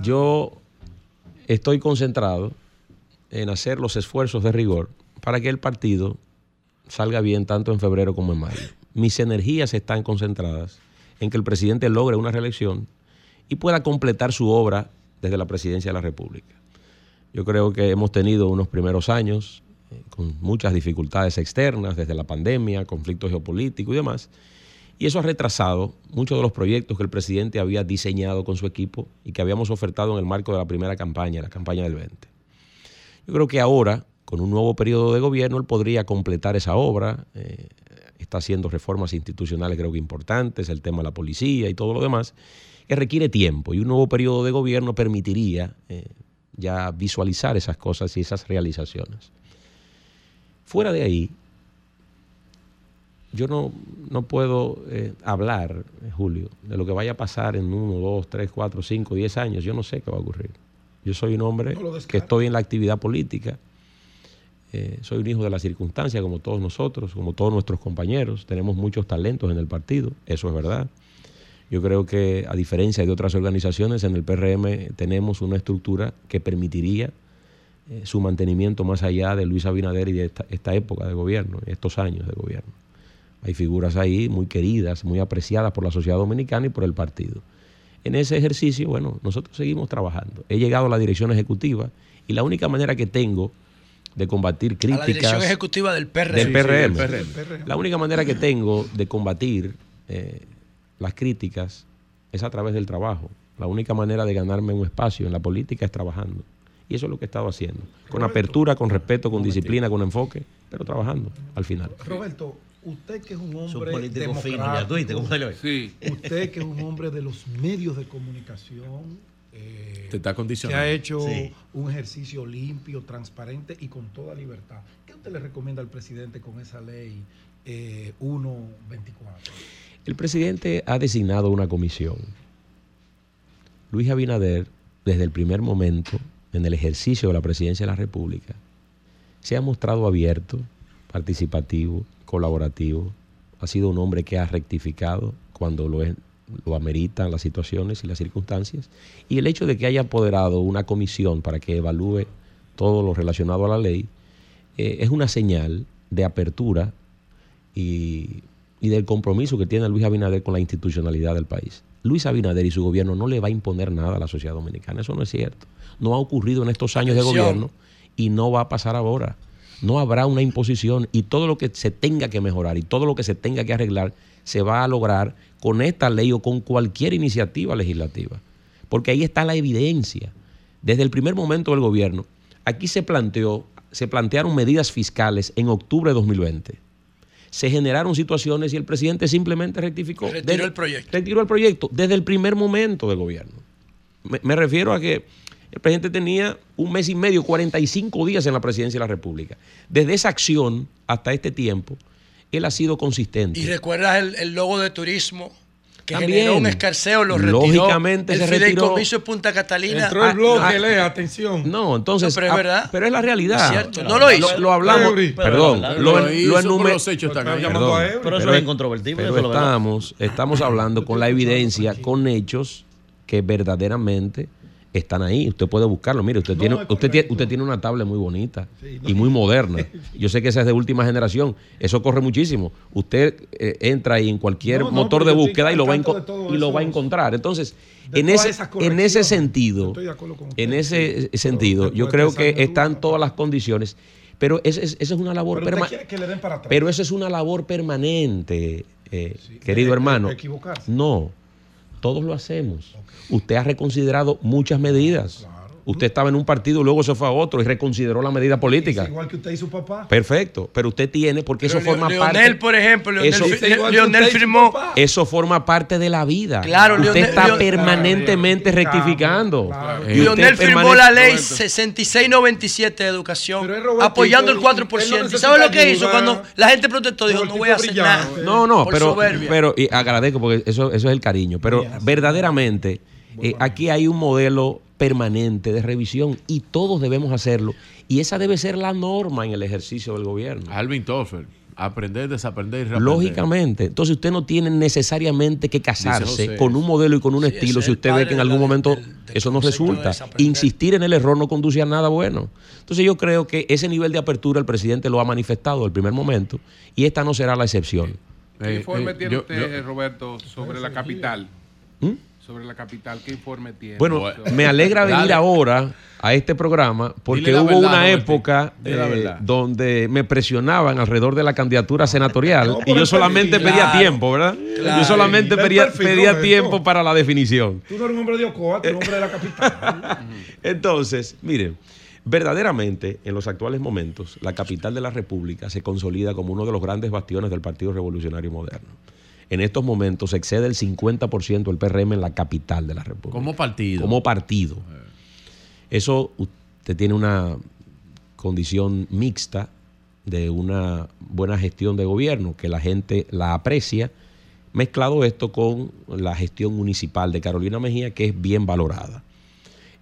Yo estoy concentrado en hacer los esfuerzos de rigor para que el partido salga bien tanto en febrero como en mayo. Mis energías están concentradas en que el presidente logre una reelección y pueda completar su obra desde la presidencia de la República. Yo creo que hemos tenido unos primeros años eh, con muchas dificultades externas, desde la pandemia, conflictos geopolíticos y demás, y eso ha retrasado muchos de los proyectos que el presidente había diseñado con su equipo y que habíamos ofertado en el marco de la primera campaña, la campaña del 20. Yo creo que ahora, con un nuevo periodo de gobierno, él podría completar esa obra. eh, está haciendo reformas institucionales, creo que importantes, el tema de la policía y todo lo demás, que requiere tiempo. Y un nuevo periodo de gobierno permitiría eh, ya visualizar esas cosas y esas realizaciones. Fuera de ahí, yo no, no puedo eh, hablar, Julio, de lo que vaya a pasar en uno, dos, tres, cuatro, cinco, diez años. Yo no sé qué va a ocurrir. Yo soy un hombre No que estoy en la actividad política. Eh, soy un hijo de la circunstancia, como todos nosotros, como todos nuestros compañeros. Tenemos muchos talentos en el partido, eso es verdad. Yo creo que, a diferencia de otras organizaciones, en el PRM tenemos una estructura que permitiría eh, su mantenimiento más allá de Luis Abinader y de esta, esta época de gobierno, estos años de gobierno. Hay figuras ahí muy queridas, muy apreciadas por la sociedad dominicana y por el partido. En ese ejercicio, bueno, nosotros seguimos trabajando. He llegado a la dirección ejecutiva y la única manera que tengo de combatir A la críticas dirección ejecutiva del PRM. del Sí, sí, PRM. del PRM. La única manera que tengo de combatir eh, las críticas es a través del trabajo. La única manera de ganarme un espacio en la política es trabajando. Y eso es lo que he estado haciendo. Con apertura, con respeto, con disciplina, con enfoque, pero trabajando al final. Roberto, usted que es un hombre ya tú. Sí. Usted que es un hombre de los medios de comunicación, eh, Te está que condicionando. ha hecho Sí. un ejercicio limpio, transparente y con toda libertad. ¿Qué usted le recomienda al presidente con esa ley eh, 124? El presidente ha designado una comisión. Luis Abinader, desde el primer momento, en el ejercicio de la presidencia de la República, se ha mostrado abierto, participativo, colaborativo. Ha sido un hombre que ha rectificado cuando lo, es- lo ameritan las situaciones y las circunstancias. Y el hecho de que haya apoderado una comisión para que evalúe todo lo relacionado a la ley eh, es una señal de apertura y, y del compromiso que tiene Luis Abinader con la institucionalidad del país. Luis Abinader y su gobierno no le va a imponer nada a la sociedad dominicana, eso no es cierto. No ha ocurrido en estos años de gobierno y no va a pasar ahora. No habrá una imposición y todo lo que se tenga que mejorar y todo lo que se tenga que arreglar se va a lograr con esta ley o con cualquier iniciativa legislativa. Porque ahí está la evidencia. Desde el primer momento del gobierno, aquí se planteó, se plantearon medidas fiscales en octubre de 2020 se generaron situaciones y el presidente simplemente rectificó. Retiró Desde- el proyecto. Retiró el proyecto desde el primer momento del gobierno. Me, me refiero a que el presidente tenía un mes y medio, 45 días en la presidencia de la República. Desde esa acción hasta este tiempo, él ha sido consistente. Y recuerdas el, el logo de turismo que También. generó un escarceo, lo retiró. Lógicamente el se retiró. fideicomiso de Punta Catalina. Entró el Ah, bloque, ah, lee, atención. No, entonces. No, pero es ah, verdad. pero es la realidad. Es cierto, no lo hizo. Lo, lo hablamos. Perdón. Pero lo, lo en- hizo, lo pero enume- los hechos están ahí. llamando a Perdón, Eury. Pero eso pero es incontrovertible, pero eso estamos hablando con la evidencia, con hechos que verdaderamente están ahí. Usted puede buscarlo. Mire, usted, No, tiene, usted, tiene, usted tiene una tablet muy bonita Sí, no. y muy moderna. Yo sé que esa es de última generación. Eso corre muchísimo. Usted eh, entra ahí en cualquier No, motor de búsqueda y lo va a, y lo va a encontrar. Entonces, en ese, en ese sentido, en ese sentido, yo después creo que esa están todas las condiciones. Pero esa es, esa es una labor permanente. Pero eso es una labor permanente, eh, querido hermano. No, todos lo hacemos. Usted ha reconsiderado muchas medidas. Usted estaba en un partido, luego se fue a otro y reconsideró la medida política. Es igual que usted y su papá. Perfecto, pero usted tiene, porque Pero eso forma Leo- parte. Leonel, por ejemplo, Leonel, Eso- Leonel y firmó. Eso forma parte de la vida. Claro, usted Leonel- está Leonel- permanentemente Claro, rectificando. claro. Y usted Leonel firmó la ley 6697 de educación, Pero es Robertito, apoyando el él 4%. no ¿Y sabe lo que hizo cuando la gente protestó? Dijo, no voy a hacer nada. No, no, Por pero, soberbia. pero y agradezco porque eso, eso es el cariño. Pero verdaderamente, eh, aquí hay un modelo permanente de revisión y todos debemos hacerlo. Y esa debe ser la norma en el ejercicio del gobierno. Alvin Toffel, aprender, desaprender y reaprender. Lógicamente. Entonces usted no tiene necesariamente que casarse José. con un modelo y con un Sí, estilo si usted ve que en algún momento del- del eso no resulta. Insistir en el error no conduce a nada bueno. Entonces yo creo que ese nivel de apertura el presidente lo ha manifestado del primer momento y esta no será la excepción. ¿Qué Eh, informe eh, tiene yo- usted, yo- Roberto, sobre la capital? ¿Mm? Sobre la capital, ¿qué informe tiene? Bueno, me alegra venir Dale. ahora a este programa porque hubo verdad, una Roberto. época eh, donde me presionaban alrededor de la candidatura senatorial No, y yo solamente perfil. pedía Claro. tiempo, ¿verdad? Claro. Yo solamente pedía, perfil, pedía Roberto. tiempo para la definición. Tú no eres un hombre de Ocoa, tú eres un hombre de la capital. Entonces, miren, verdaderamente en los actuales momentos la capital de la República se consolida como uno de los grandes bastiones del Partido Revolucionario Moderno. En estos momentos excede el 50% del PRM en la capital de la República. Como partido. Como partido. Eso usted tiene una condición mixta de una buena gestión de gobierno, que la gente la aprecia, mezclado esto con la gestión municipal de Carolina Mejía, que es bien valorada.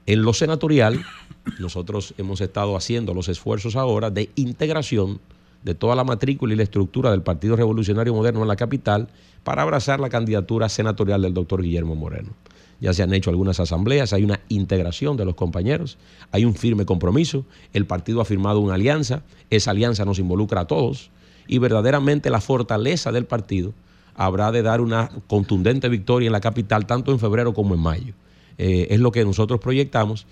En lo senatorial, nosotros hemos estado haciendo los esfuerzos ahora de integración de toda la matrícula y la estructura del Partido Revolucionario Moderno en la capital para abrazar la candidatura senatorial del doctor Guillermo Moreno. Ya se han hecho algunas asambleas, hay una integración de los compañeros, hay un firme compromiso, el partido ha firmado una alianza, esa alianza nos involucra a todos y verdaderamente la fortaleza del partido habrá de dar una contundente victoria en la capital, tanto en febrero como en mayo. Eh, es lo que nosotros proyectamos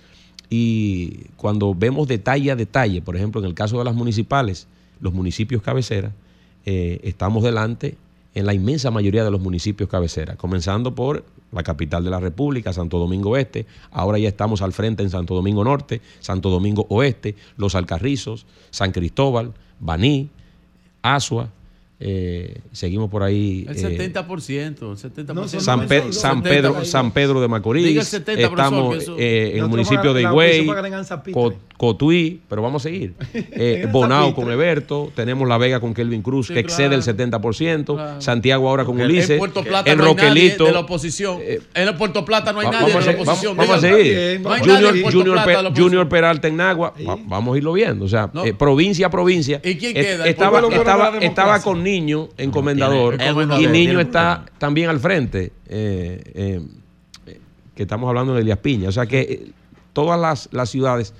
y cuando vemos detalle a detalle, por ejemplo, en el caso de las municipales, los municipios cabeceras, eh, estamos delante en la inmensa mayoría de los municipios cabeceras, comenzando por la capital de la República, Santo Domingo Este, ahora ya estamos al frente en Santo Domingo Norte, Santo Domingo Oeste, Los Alcarrizos, San Cristóbal, Baní, Asua, eh, seguimos por ahí. El eh, 70%, el 70%. San, Pe- San Pedro, San Pedro de Macorís. Diga el 70, profesor, Estamos eso- eh, en el municipio de Higüey, en Cotuí, pero vamos a seguir. Eh, En Bonao con Eberto, tenemos La Vega con Kelvin Cruz, Sí, que excede claro. el 70%, Santiago ahora con En Ulises, Puerto Plata en no hay nadie Roquelito. de la oposición. en el Puerto Plata no hay nadie vamos, de a la oposición. vamos- a seguir. Junior, en Peralta en Nagua, va- vamos a irlo viendo. O sea, eh, provincia a provincia. ¿Y quién Eh, queda? Estaba, con Niño en Comendador tiene- y. Niño está también al frente, eh, eh, eh, que estamos hablando de Elías Piña. O sea que eh, todas las, las ciudades,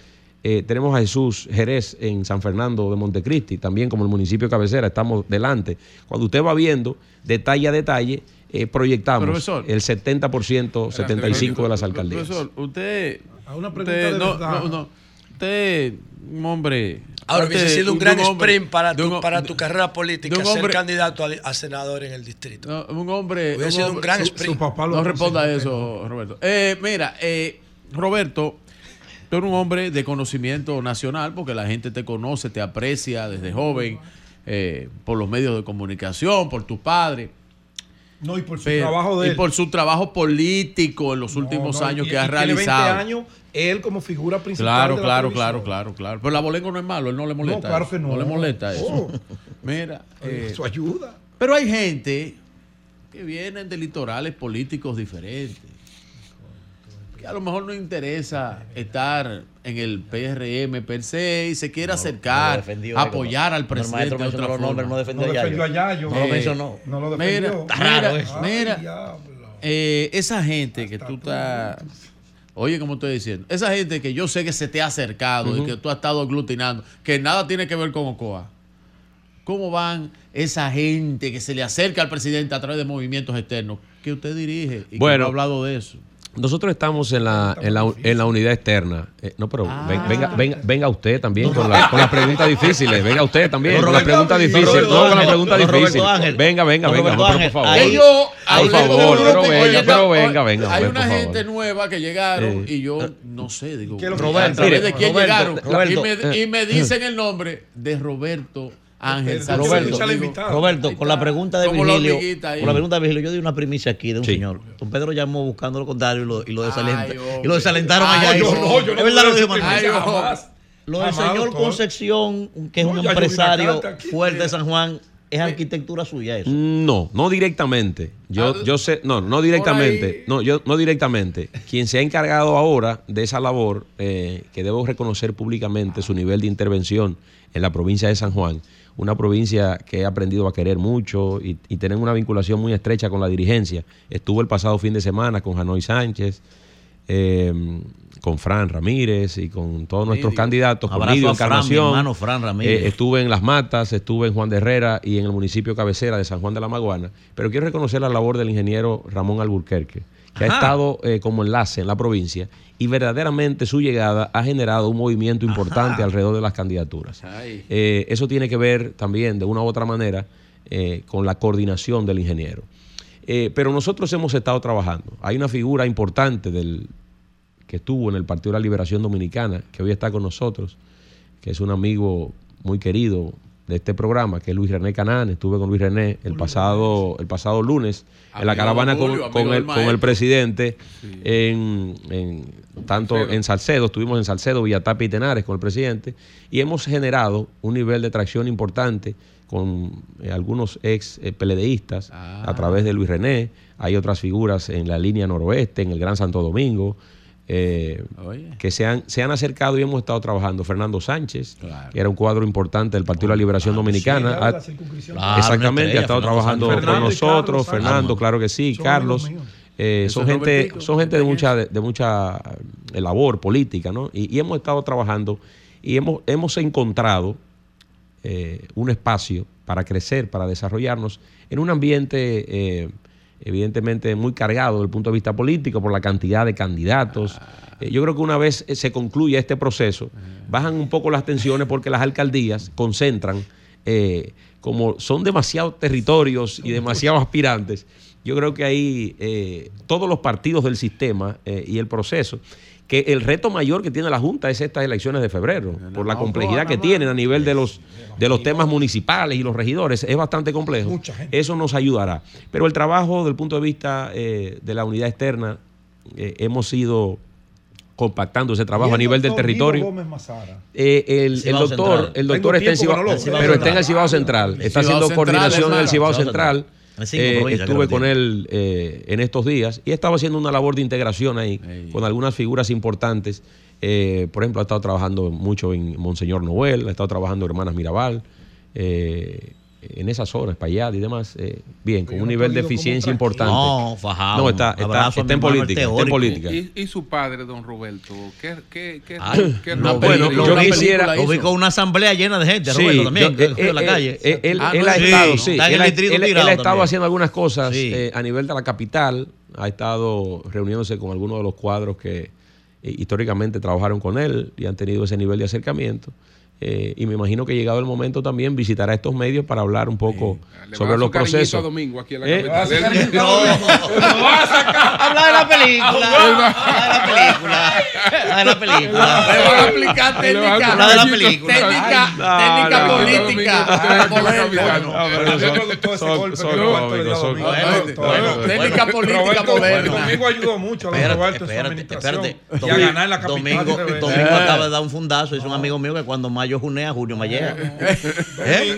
eh, tenemos a Jesús Jerez en San Fernando de Montecristi, también como el municipio de cabecera, estamos delante. Cuando usted va viendo detalle a detalle, eh, proyectamos Profesor. el 70%, 75% de las alcaldías. Profesor, usted. A una pregunta usted, de no, no, no. Usted, un hombre. Ahora hubiese sido un gran hombre- sprint para tu, un- para tu carrera política ser candidato a, a senador en el distrito. No, un hombre. Hubiera sido un gran su- sprint. su papá lo No responda a eso, Roberto. Eh, mira, eh, Roberto, tú eres un hombre de conocimiento nacional porque la gente te conoce, te aprecia desde joven, eh, por los medios de comunicación, por tu padre. No, y por su Pero- trabajo de y él. por su trabajo político en los No, últimos no, años y- que ha tiene 20 realizado. años, él como figura principal. Claro, de la claro, claro, claro, claro. Pero la bolengo no es malo, él no le molesta. claro eso. que no. le molesta eso. Oh. Mira, eh, Eso ayuda. pero hay gente que vienen de litorales políticos diferentes. Que a lo mejor no interesa estar en el PRM per se y se quiere acercar, apoyar al presidente maestro de otra forma. nombres, no defendió No a defendió a Yayo. Yayo. No lo mencionó. No lo Mira, defendió. Está raro mira, eso. mira, Ay, diablo. eh, esa gente que tú estás. Oye, como estoy diciendo, esa gente que yo sé que se te ha acercado y que tú has estado aglutinando, que nada tiene que ver con Ocoa. ¿Cómo van esa gente que se le acerca al presidente a través de movimientos externos que usted dirige y que Bueno. no ha hablado de eso? Nosotros estamos en la, en la, en la unidad externa. Eh, no, pero ven- venga, venga, venga usted también con, la- con las preguntas difíciles. Venga usted también con las Roberto preguntas difíciles. No, con las Roberto preguntas difíciles. Venga, venga, venga. Roberto pero Ángel, por favor. ahí- yo Por favor, pero venga, pero no, venga, venga. Hay por una favor. gente nueva que llegaron y yo no sé, digo, ¿Qué es lo que- a Roberto, de quién Roberto, llegaron. Roberto, y, me, eh. y me dicen el nombre de Roberto Ángel Roberto. Roberto, con la pregunta de Virgilio, con la pregunta de Virgilio, yo di una primicia aquí de un Sí. señor. Don Pedro llamó buscando lo contrario y lo, y lo, desalenta- Ay, hombre. y lo desalentaron Ay, allá. yo no, yo no es verdad lo dijo. Lo del señor doctor. Concepción, que es No, un empresario fuerte de San Juan, es arquitectura suya eso. No, no directamente. Yo, Ah, yo sé, no, no directamente. No, yo no directamente. Quien se ha encargado ahora de esa labor, eh, que debo reconocer públicamente su nivel de intervención en la provincia de San Juan, una provincia que he aprendido a querer mucho y, y tener una vinculación muy estrecha con la dirigencia. Estuvo el pasado fin de semana con Janoy Sánchez, eh, con Fran Ramírez y con todos nuestros candidatos, con mi Encarnación. hermano Fran Ramírez. Eh, estuve en Las Matas, estuve en Juan de Herrera y en el municipio cabecera de San Juan de la Maguana. Pero quiero reconocer la labor del ingeniero Ramón Alburquerque, que ha Ajá. estado eh, como enlace en la provincia y verdaderamente su llegada ha generado un movimiento importante alrededor de las candidaturas. Eh, eso tiene que ver también, de una u otra manera, eh, con la coordinación del ingeniero. Pero nosotros hemos estado trabajando. Hay una figura importante del, que estuvo en el Partido de la Liberación Dominicana, que hoy está con nosotros, que es un amigo muy querido de este programa, que es Luis René Canán. Estuve con Luis René el pasado, el pasado lunes en la caravana con, el, con el presidente en, en- tanto en Salcedo, estuvimos en Salcedo, Villatapa y Tenares con el presidente, y hemos generado un nivel de tracción importante con eh, algunos ex eh, PLDistas Ah. a través de Luis René. Hay otras figuras en la línea noroeste, en el Gran Santo Domingo, eh, que se han, se han acercado y hemos estado trabajando. Fernando Sánchez, que era un cuadro importante del Partido de la Liberación Dominicana. Ha- la circunscripción. Claro, exactamente, ha estado trabajando Fernando con nosotros. Fernando Carlos claro que sí, Son Carlos. Eh, son gente, son gente de ¿quién mucha, de, de mucha eh, labor política, ¿no? Y, y hemos estado trabajando y hemos, hemos encontrado eh, un espacio para crecer, para desarrollarnos en un ambiente eh, evidentemente muy cargado desde el punto de vista político por la cantidad de candidatos. Eh, yo creo que una vez eh, se concluye este proceso, bajan un poco las tensiones porque las alcaldías concentran, eh, como son demasiados territorios y demasiados aspirantes, yo creo que ahí todos los partidos del sistema y el proceso, que el reto mayor que tiene la Junta es estas elecciones de febrero, por la complejidad que tienen a nivel de los, de los temas municipales y los regidores, es bastante complejo. Eso nos ayudará. Pero el trabajo desde el punto de vista eh, de la unidad externa, eh, hemos ido compactando ese trabajo a el nivel del territorio. Eh, el, el doctor, Central. el doctor está en Cibao, no lo veo. pero está en el Cibao Central. Está Cibao haciendo Central, coordinación en el Cibao Central. Eh, estuve con él eh, en estos días y estaba haciendo una labor de integración ahí con algunas figuras importantes. Eh, por ejemplo, ha estado trabajando mucho en Monseñor Noel, ha estado trabajando en Hermanas Mirabal, eh, en esas zonas, Payad y demás. eh, bien, con un nivel de eficiencia importante. No, fajado. No, está, está, está en política. Está en política. ¿Y, y su padre, don Roberto? ¿Qué, qué, qué, Ay, qué no, rol bueno, tiene? yo quisiera. Con una asamblea llena de gente, Sí, Roberto, también, yo- que eh, la eh, calle. eh, él, Ah, él no, ha sí, estado, sí, está en él, el ha- distrito él- ha estado haciendo algunas cosas Sí. eh, a nivel de la capital, ha estado reuniéndose con algunos de los cuadros que eh, históricamente trabajaron con él y han tenido ese nivel de acercamiento. Eh, y me imagino que llegado el momento también visitará estos medios para hablar un poco a sobre los procesos. a Domingo aquí en la ¿Eh? capital. Habla de la película. Habla de la película. Habla de la película. Le van a aplicar a técnica. hablar de la película. Técnica, no, no, política. no, no, no, a Técnica política moderna. Domingo ayudó mucho a Roberto espérate, administración espérate. y a ganar la capital. Domingo acaba de dar un fundazo. Es un amigo mío que cuando Mayo junea, Julio Mallea. ¿Eh?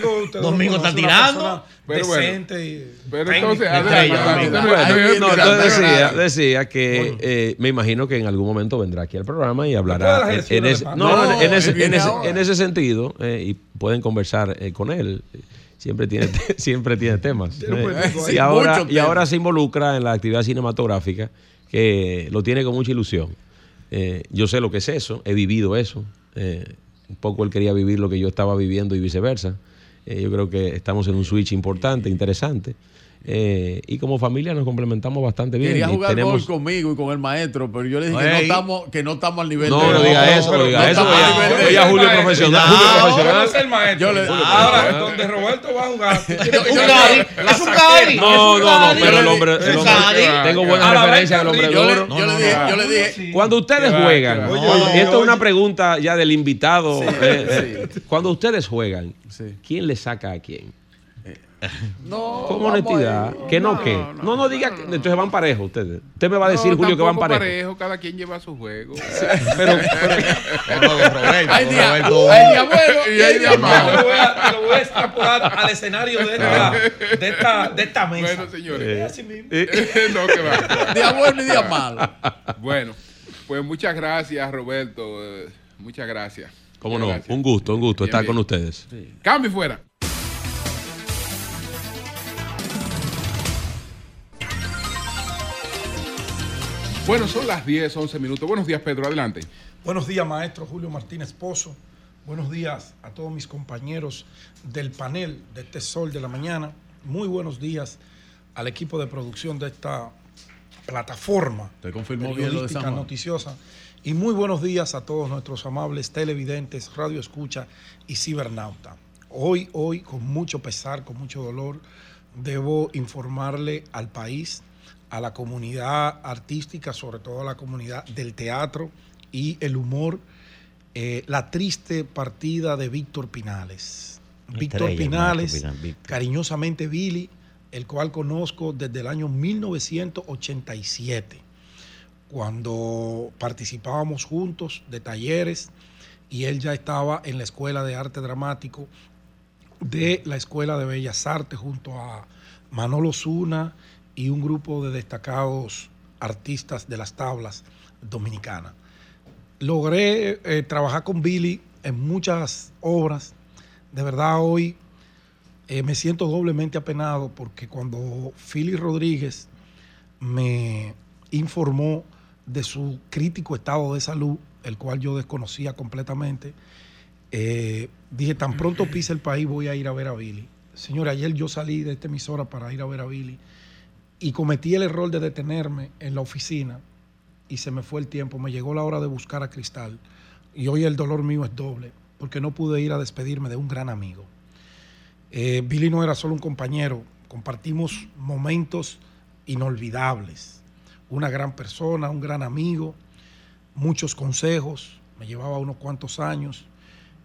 Domingo, usted lo Domingo está tirando. Pero bueno. decente y Pero entonces. Domingo. No, no, decía, decía que eh, me imagino que en algún momento vendrá aquí al programa y hablará en, ese, de no, paz. no, en, No, ese, él viene en ese- ahora. en ese sentido eh, y pueden conversar eh, con él. Siempre tiene, siempre tiene temas. Eh, y, ahora, y ahora se involucra en la actividad cinematográfica que lo tiene con mucha ilusión. Eh, yo sé lo que es eso, he vivido eso. Eh, un poco él quería vivir lo que yo estaba viviendo y viceversa. Eh, yo creo que estamos en un switch importante, interesante. Eh, y como familia nos complementamos bastante bien. Quería y jugar tenemos, gol conmigo y con el maestro, pero yo le dije que no estamos, que no estamos al nivel No, de no diga eso, no diga eso. estamos al Oye, nivel de- oye, a Julio profesional, Julio Ahora profesional. es el maestro. Yo le- Ahora, donde Roberto va a jugar. es un. Gadi. No, no, no, pero el hombre, el tengo buena la referencia del venta hombre arriba. Yo le, duro. yo le dije, Cuando ustedes juegan, Oye, esto es una pregunta ya del invitado. eh, eh, cuando ustedes juegan. ¿quién le saca a quién? no, honestidad. Que no, que. No, no, diga que. Entonces van parejos ustedes. Usted me va a decir, No, Julio, que van parejos. Cada quien lleva su juego. Pero, Hay día, Roberto. hay día bueno y hay malo. lo voy a- te lo voy a extrapolar al escenario de esta, de esta, de esta mesa. Bueno, señores. Así mismo. no, que va. Día bueno y día malo. Bueno, pues muchas gracias, Roberto. eh, Muchas gracias. ¿Cómo no? gracias. Un gusto, un gusto Bien, estar bien. con ustedes. Cambio y fuera. Bueno, son las 10, 11 minutos. Buenos días, Pedro. Adelante. Buenos días, maestro Julio Martínez Pozo. Buenos días a todos mis compañeros del panel de este Sol de la Mañana. Muy buenos días al equipo de producción de esta plataforma Te confirmó bien lo de periodística Juan. noticiosa. Y muy buenos días a todos nuestros amables televidentes, radio escucha y cibernauta. Hoy, hoy, con mucho pesar, con mucho dolor, debo informarle al país, a la comunidad artística, sobre todo a la comunidad del teatro y el humor, eh, la triste partida de Víctor Pinales. Víctor Pinales, cariñosamente Billy, el cual conozco desde el año 1987, cuando participábamos juntos de talleres y él ya estaba en la Escuela de Arte Dramático de la Escuela de Bellas Artes junto a Manolo Zuna y un grupo de destacados artistas de las tablas dominicanas. Logré eh, trabajar con Billy en muchas obras. De verdad hoy eh, me siento doblemente apenado porque cuando Philly Rodríguez me informó de su crítico estado de salud, el cual yo desconocía completamente, eh, dije, tan pronto pise el país voy a ir a ver a Billy. Señor, ayer yo salí de esta emisora para ir a ver a Billy y cometí el error de detenerme en la oficina y se me fue el tiempo. Me llegó la hora de buscar a Cristal y hoy el dolor mío es doble porque no pude ir a despedirme de un gran amigo. Eh, Billy no era solo un compañero, compartimos momentos inolvidables. Una gran persona, un gran amigo, muchos consejos, me llevaba unos cuantos años,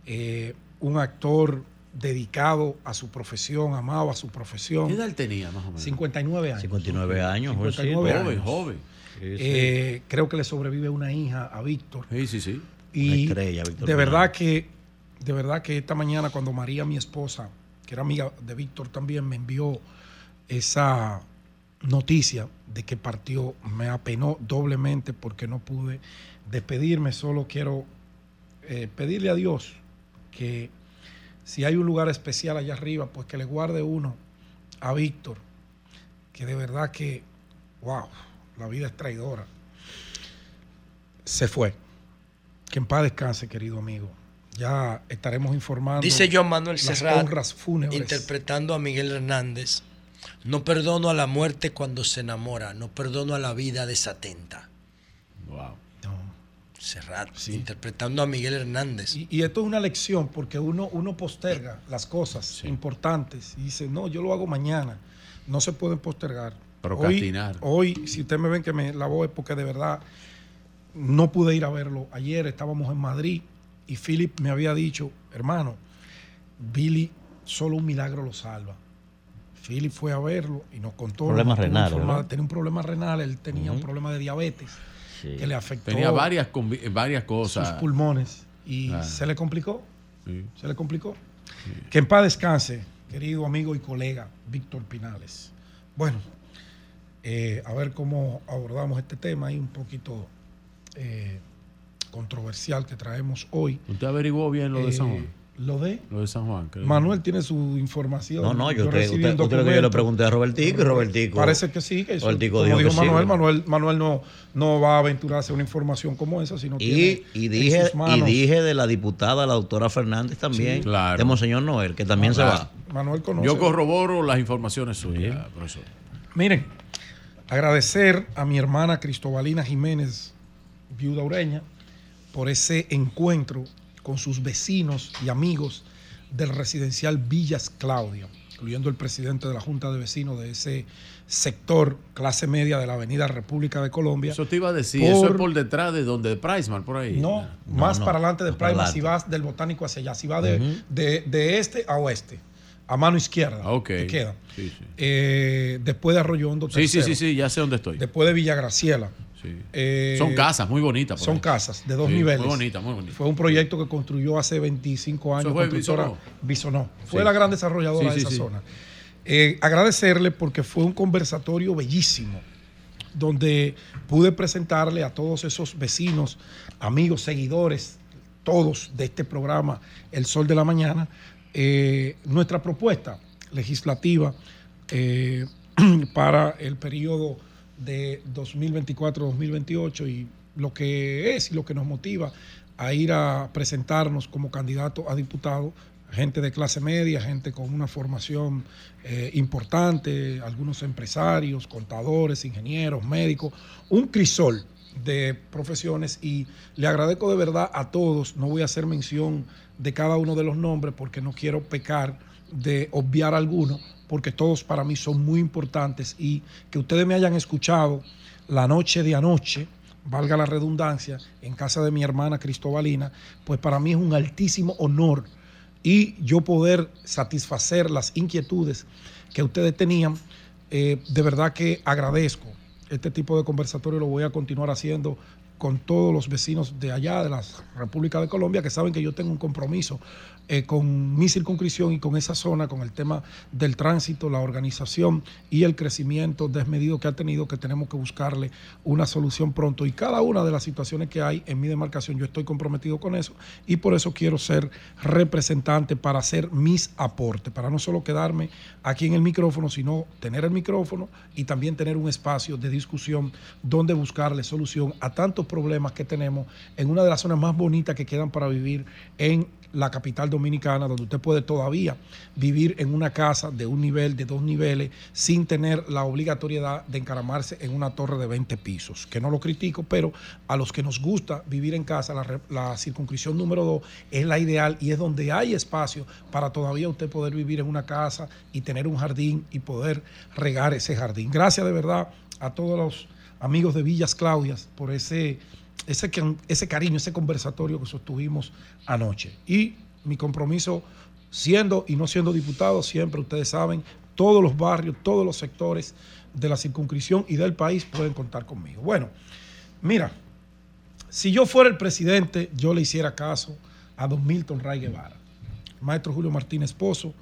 eh, un actor dedicado a su profesión, amaba su profesión. ¿Qué edad él tenía más o menos? 59 años. 59 años, joven, 59 joven, años. joven. Eh, creo que le sobrevive una hija a Víctor. Sí, sí, sí. Y Una estrella, Víctor de verdad que, de verdad que esta mañana cuando María, mi esposa, que era amiga de Víctor también, me envió esa noticia de que partió, me apenó doblemente porque no pude despedirme. Solo quiero eh, pedirle a Dios que si hay un lugar especial allá arriba, pues que le guarde uno a Víctor, que de verdad que, wow, la vida es traidora. Se fue. Que en paz descanse, querido amigo. Ya estaremos informando. Dice Joan Manuel Serrat, interpretando a Miguel Hernández, no perdono a la muerte cuando se enamora, no perdono a la vida desatenta. Wow. Serrat, interpretando a Miguel Hernández. Y, y esto es una lección porque uno, uno posterga las cosas importantes y dice, no, yo lo hago mañana. No se pueden postergar. Procrastinar. Hoy, hoy, si ustedes me ven que me la voy es porque de verdad no pude ir a verlo. Ayer estábamos en Madrid y Philip me había dicho, hermano, Billy, solo un milagro lo salva. Philip fue a verlo y nos contó. Problemas renales. Tenía un problema renal, él tenía un problema de diabetes Sí. que le afectó Tenía varias, convi- varias sus cosas. pulmones y Ah. se le complicó. Sí. Se le complicó. Que en paz descanse, querido amigo y colega Víctor Pinales. Bueno, eh, a ver cómo abordamos este tema ahí un poquito eh, controversial que traemos hoy. ¿Usted averiguó bien lo de San Eh, Juan? Lo de Lo de San Juan. creo. Manuel tiene su información. No, no, yo, creo, recibí usted, un usted lo que yo le pregunté a Robertico y Robertico. Parece que sí, que eso, Robertico dijo dijo que sí, Manuel, ¿verdad? Manuel, Manuel no, no va a aventurarse una información como esa, sino Y, tiene y en dije, y dije de la diputada, la doctora Fernández también, Sí, claro. de Monseñor Noel, que también se va. Manuel conoce. Yo corroboro las informaciones suyas, profesor. Miren, agradecer a mi hermana Cristobalina Jiménez, viuda ureña, por ese encuentro con sus vecinos y amigos del residencial Villas Claudia, incluyendo el presidente de la Junta de Vecinos de ese sector clase media de la Avenida República de Colombia. Eso te iba a decir, eso es por detrás de donde, de Priceman, por ahí. No, más para adelante de para Prima, si vas del botánico hacia allá, si vas de, Ujú. de- de este a oeste, a mano izquierda, Ah, ok. te queda. Sí, sí. Eh, después de Arroyo Hondo Sí, sí, sí, sí, ya sé dónde estoy. Después de Villa Graciela. Sí. Eh, Son casas muy bonitas. Son ahí. casas de dos Sí, niveles. Muy bonitas, muy bonitas. Fue un proyecto que construyó hace 25 años. Eso fue constructora Bisonó. Fue Sí. la gran desarrolladora de esa zona. Eh, agradecerle porque fue un conversatorio bellísimo donde pude presentarle a todos esos vecinos, amigos, seguidores, todos de este programa El Sol de la Mañana, eh, nuestra propuesta legislativa para el periodo de 2024-2028 y lo que es y lo que nos motiva a ir a presentarnos como candidato a diputado, gente de clase media, gente con una formación eh, importante, algunos empresarios, contadores, ingenieros, médicos, un crisol de profesiones y le agradezco de verdad a todos, no voy a hacer mención de cada uno de los nombres porque no quiero pecar de obviar alguno, porque todos para mí son muy importantes y que ustedes me hayan escuchado la noche de anoche, valga la redundancia, en casa de mi hermana Cristobalina, pues para mí es un altísimo honor y yo poder satisfacer las inquietudes que ustedes tenían. Eh, de verdad que agradezco este tipo de conversatorio, lo voy a continuar haciendo con todos los vecinos de allá, de la República de Colombia, que saben que yo tengo un compromiso eh, con mi circunscripción y con esa zona, con el tema del tránsito, la organización y el crecimiento desmedido que ha tenido, que tenemos que buscarle una solución pronto. Y cada una de las situaciones que hay en mi demarcación, yo estoy comprometido con eso y por eso quiero ser representante para hacer mis aportes, para no solo quedarme aquí en el micrófono, sino tener el micrófono y también tener un espacio de discusión donde buscarle solución a tantos problemas que tenemos en una de las zonas más bonitas que quedan para vivir en la capital dominicana, donde usted puede todavía vivir en una casa de un nivel, de dos niveles, sin tener la obligatoriedad de encaramarse en una torre de 20 pisos. Que no lo critico, pero a los que nos gusta vivir en casa, la, la circunscripción número dos es la ideal y es donde hay espacio para todavía usted poder vivir en una casa y tener un jardín y poder regar ese jardín. Gracias de verdad a todos los amigos de Villas Claudias por ese ese, ese cariño, ese conversatorio que sostuvimos anoche. Y mi compromiso, siendo y no siendo diputado, siempre ustedes saben, todos los barrios, todos los sectores de la circunscripción y del país pueden contar conmigo. Bueno, mira, si yo fuera el presidente, yo le hiciera caso a don Milton Ray Guevara. Maestro Julio Martínez Pozo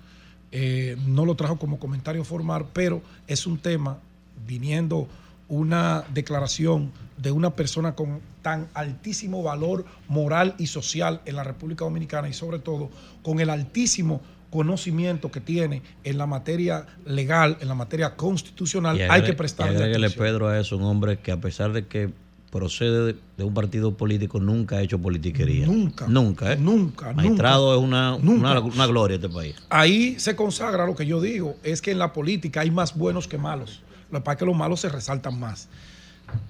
eh, no lo trajo como comentario formal, pero es un tema viniendo una declaración de una persona con tan altísimo valor moral y social en la República Dominicana y sobre todo con el altísimo conocimiento que tiene en la materia legal, en la materia constitucional, hay que prestarle atención. Pedro, a eso, un hombre que a pesar de que procede de, un partido político, nunca ha hecho politiquería. Nunca. Nunca, ¿eh? Nunca, Magistrado nunca. es una, una, una gloria este país. Ahí se consagra lo que yo digo, es que en la política hay más buenos que malos. Lo que que los malos se resaltan más.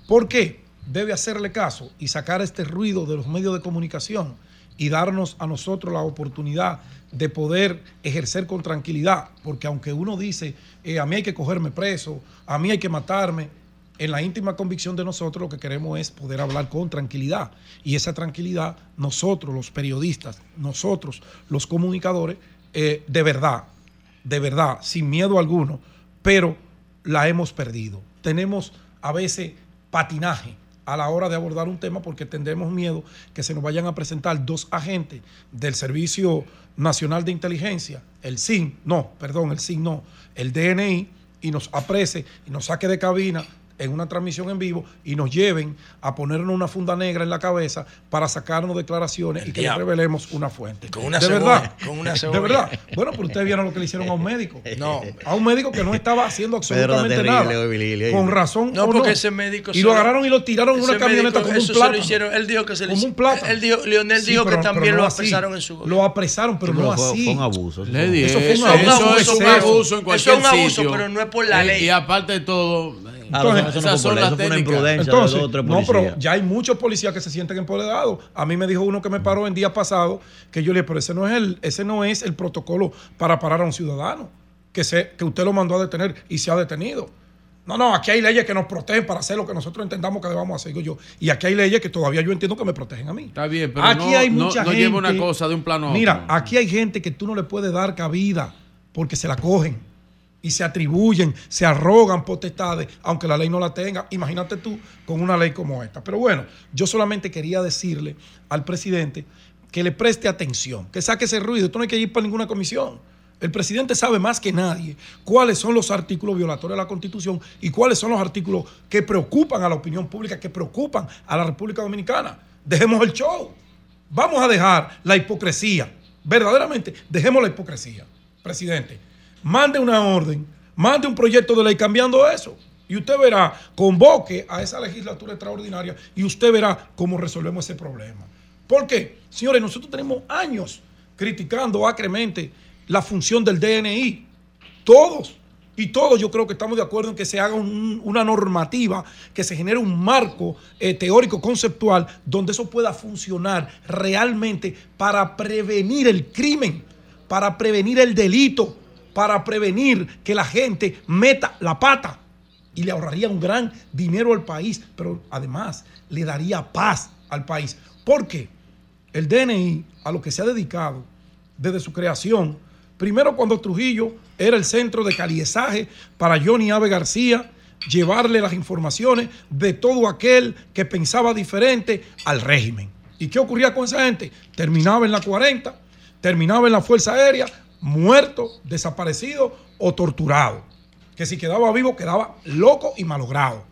¿Por qué? Debe hacerle caso y sacar este ruido de los medios de comunicación y darnos a nosotros la oportunidad de poder ejercer con tranquilidad, porque aunque uno dice, eh, a mí hay que cogerme preso, a mí hay que matarme, en la íntima convicción de nosotros lo que queremos es poder hablar con tranquilidad. Y esa tranquilidad, nosotros los periodistas, nosotros los comunicadores, eh, de verdad, de verdad, sin miedo alguno, pero la hemos perdido. Tenemos a veces patinaje a la hora de abordar un tema porque tendremos miedo que se nos vayan a presentar dos agentes del Servicio Nacional de Inteligencia, el SIN, no, perdón, el SIN no, el DNI, y nos aprese y nos saque de cabina en una transmisión en vivo y nos lleven a ponernos una funda negra en la cabeza para sacarnos declaraciones y que le revelemos una fuente. Con una de cebolla, verdad, con una de cebolla. verdad. Bueno, pero ustedes vieron lo que le hicieron a un médico. No. A un médico que no estaba haciendo Pedro, absolutamente terrible, nada. Con razón. No, o porque ese médico Y se lo agarraron y lo tiraron en una camioneta médico, como un eso se lo plátano. hicieron, él dijo que se le Como un plátano. él dijo- Leonel Sí, dijo que pero- también pero lo así. apresaron en su Lo apresaron, pero Sí, no fue- así. fue un abuso, eso Le di, Eso fue un abuso. eso es un abuso en cualquier Eso es un abuso, pero no es por la Eh, ley. Y aparte de todo, entonces, eso no esas fue eso una técnicas. imprudencia. de Entonces, dos o tres no, pero ya hay muchos policías que se sienten empoderados. A mí me dijo uno que me paró en día pasado que yo le dije, pero ese no es el, ese no es el protocolo para parar a un ciudadano, que, se, que usted lo mandó a detener y se ha detenido. No, no, aquí hay leyes que nos protegen para hacer lo que nosotros entendamos que debamos hacer. Digo yo, y aquí hay leyes que todavía yo entiendo que me protegen a mí. Está bien, pero aquí no, hay no- mucha no gente. lleva una cosa de un plano a Mira, otro. aquí hay gente que tú no le puedes dar cabida porque se la cogen y se atribuyen, se arrogan potestades, aunque la ley no la tenga. Imagínate tú con una ley como esta. Pero bueno, yo solamente quería decirle al presidente que le preste atención, que saque ese ruido. Esto no hay que ir para ninguna comisión. El presidente sabe más que nadie cuáles son los artículos violatorios de la Constitución y cuáles son los artículos que preocupan a la opinión pública, que preocupan a la República Dominicana. Dejemos el show. Vamos a dejar la hipocresía. Verdaderamente, dejemos la hipocresía. Presidente, mande una orden, mande un proyecto de ley cambiando eso. Y usted verá, convoque a esa legislatura extraordinaria y usted verá cómo resolvemos ese problema. ¿Por qué? Señores, nosotros tenemos años criticando acremente la función del DNI. Todos. Y todos yo creo que estamos de acuerdo en que se haga un- una normativa, que se genere un marco eh, teórico, conceptual, donde eso pueda funcionar realmente para prevenir el crimen, para prevenir el delito, para prevenir que la gente meta la pata. Y le ahorraría un gran dinero al país, pero además le daría paz al país. ¿Por qué? El DNI a lo que se ha dedicado desde su creación. Primero cuando Trujillo era el centro de caliezaje para Johnny Ave García, llevarle las informaciones de todo aquel que pensaba diferente al régimen. ¿Y qué ocurría con esa gente? Terminaba en la 40, terminaba en la Fuerza Aérea, muerto, desaparecido o torturado. Que si quedaba vivo quedaba loco y malogrado.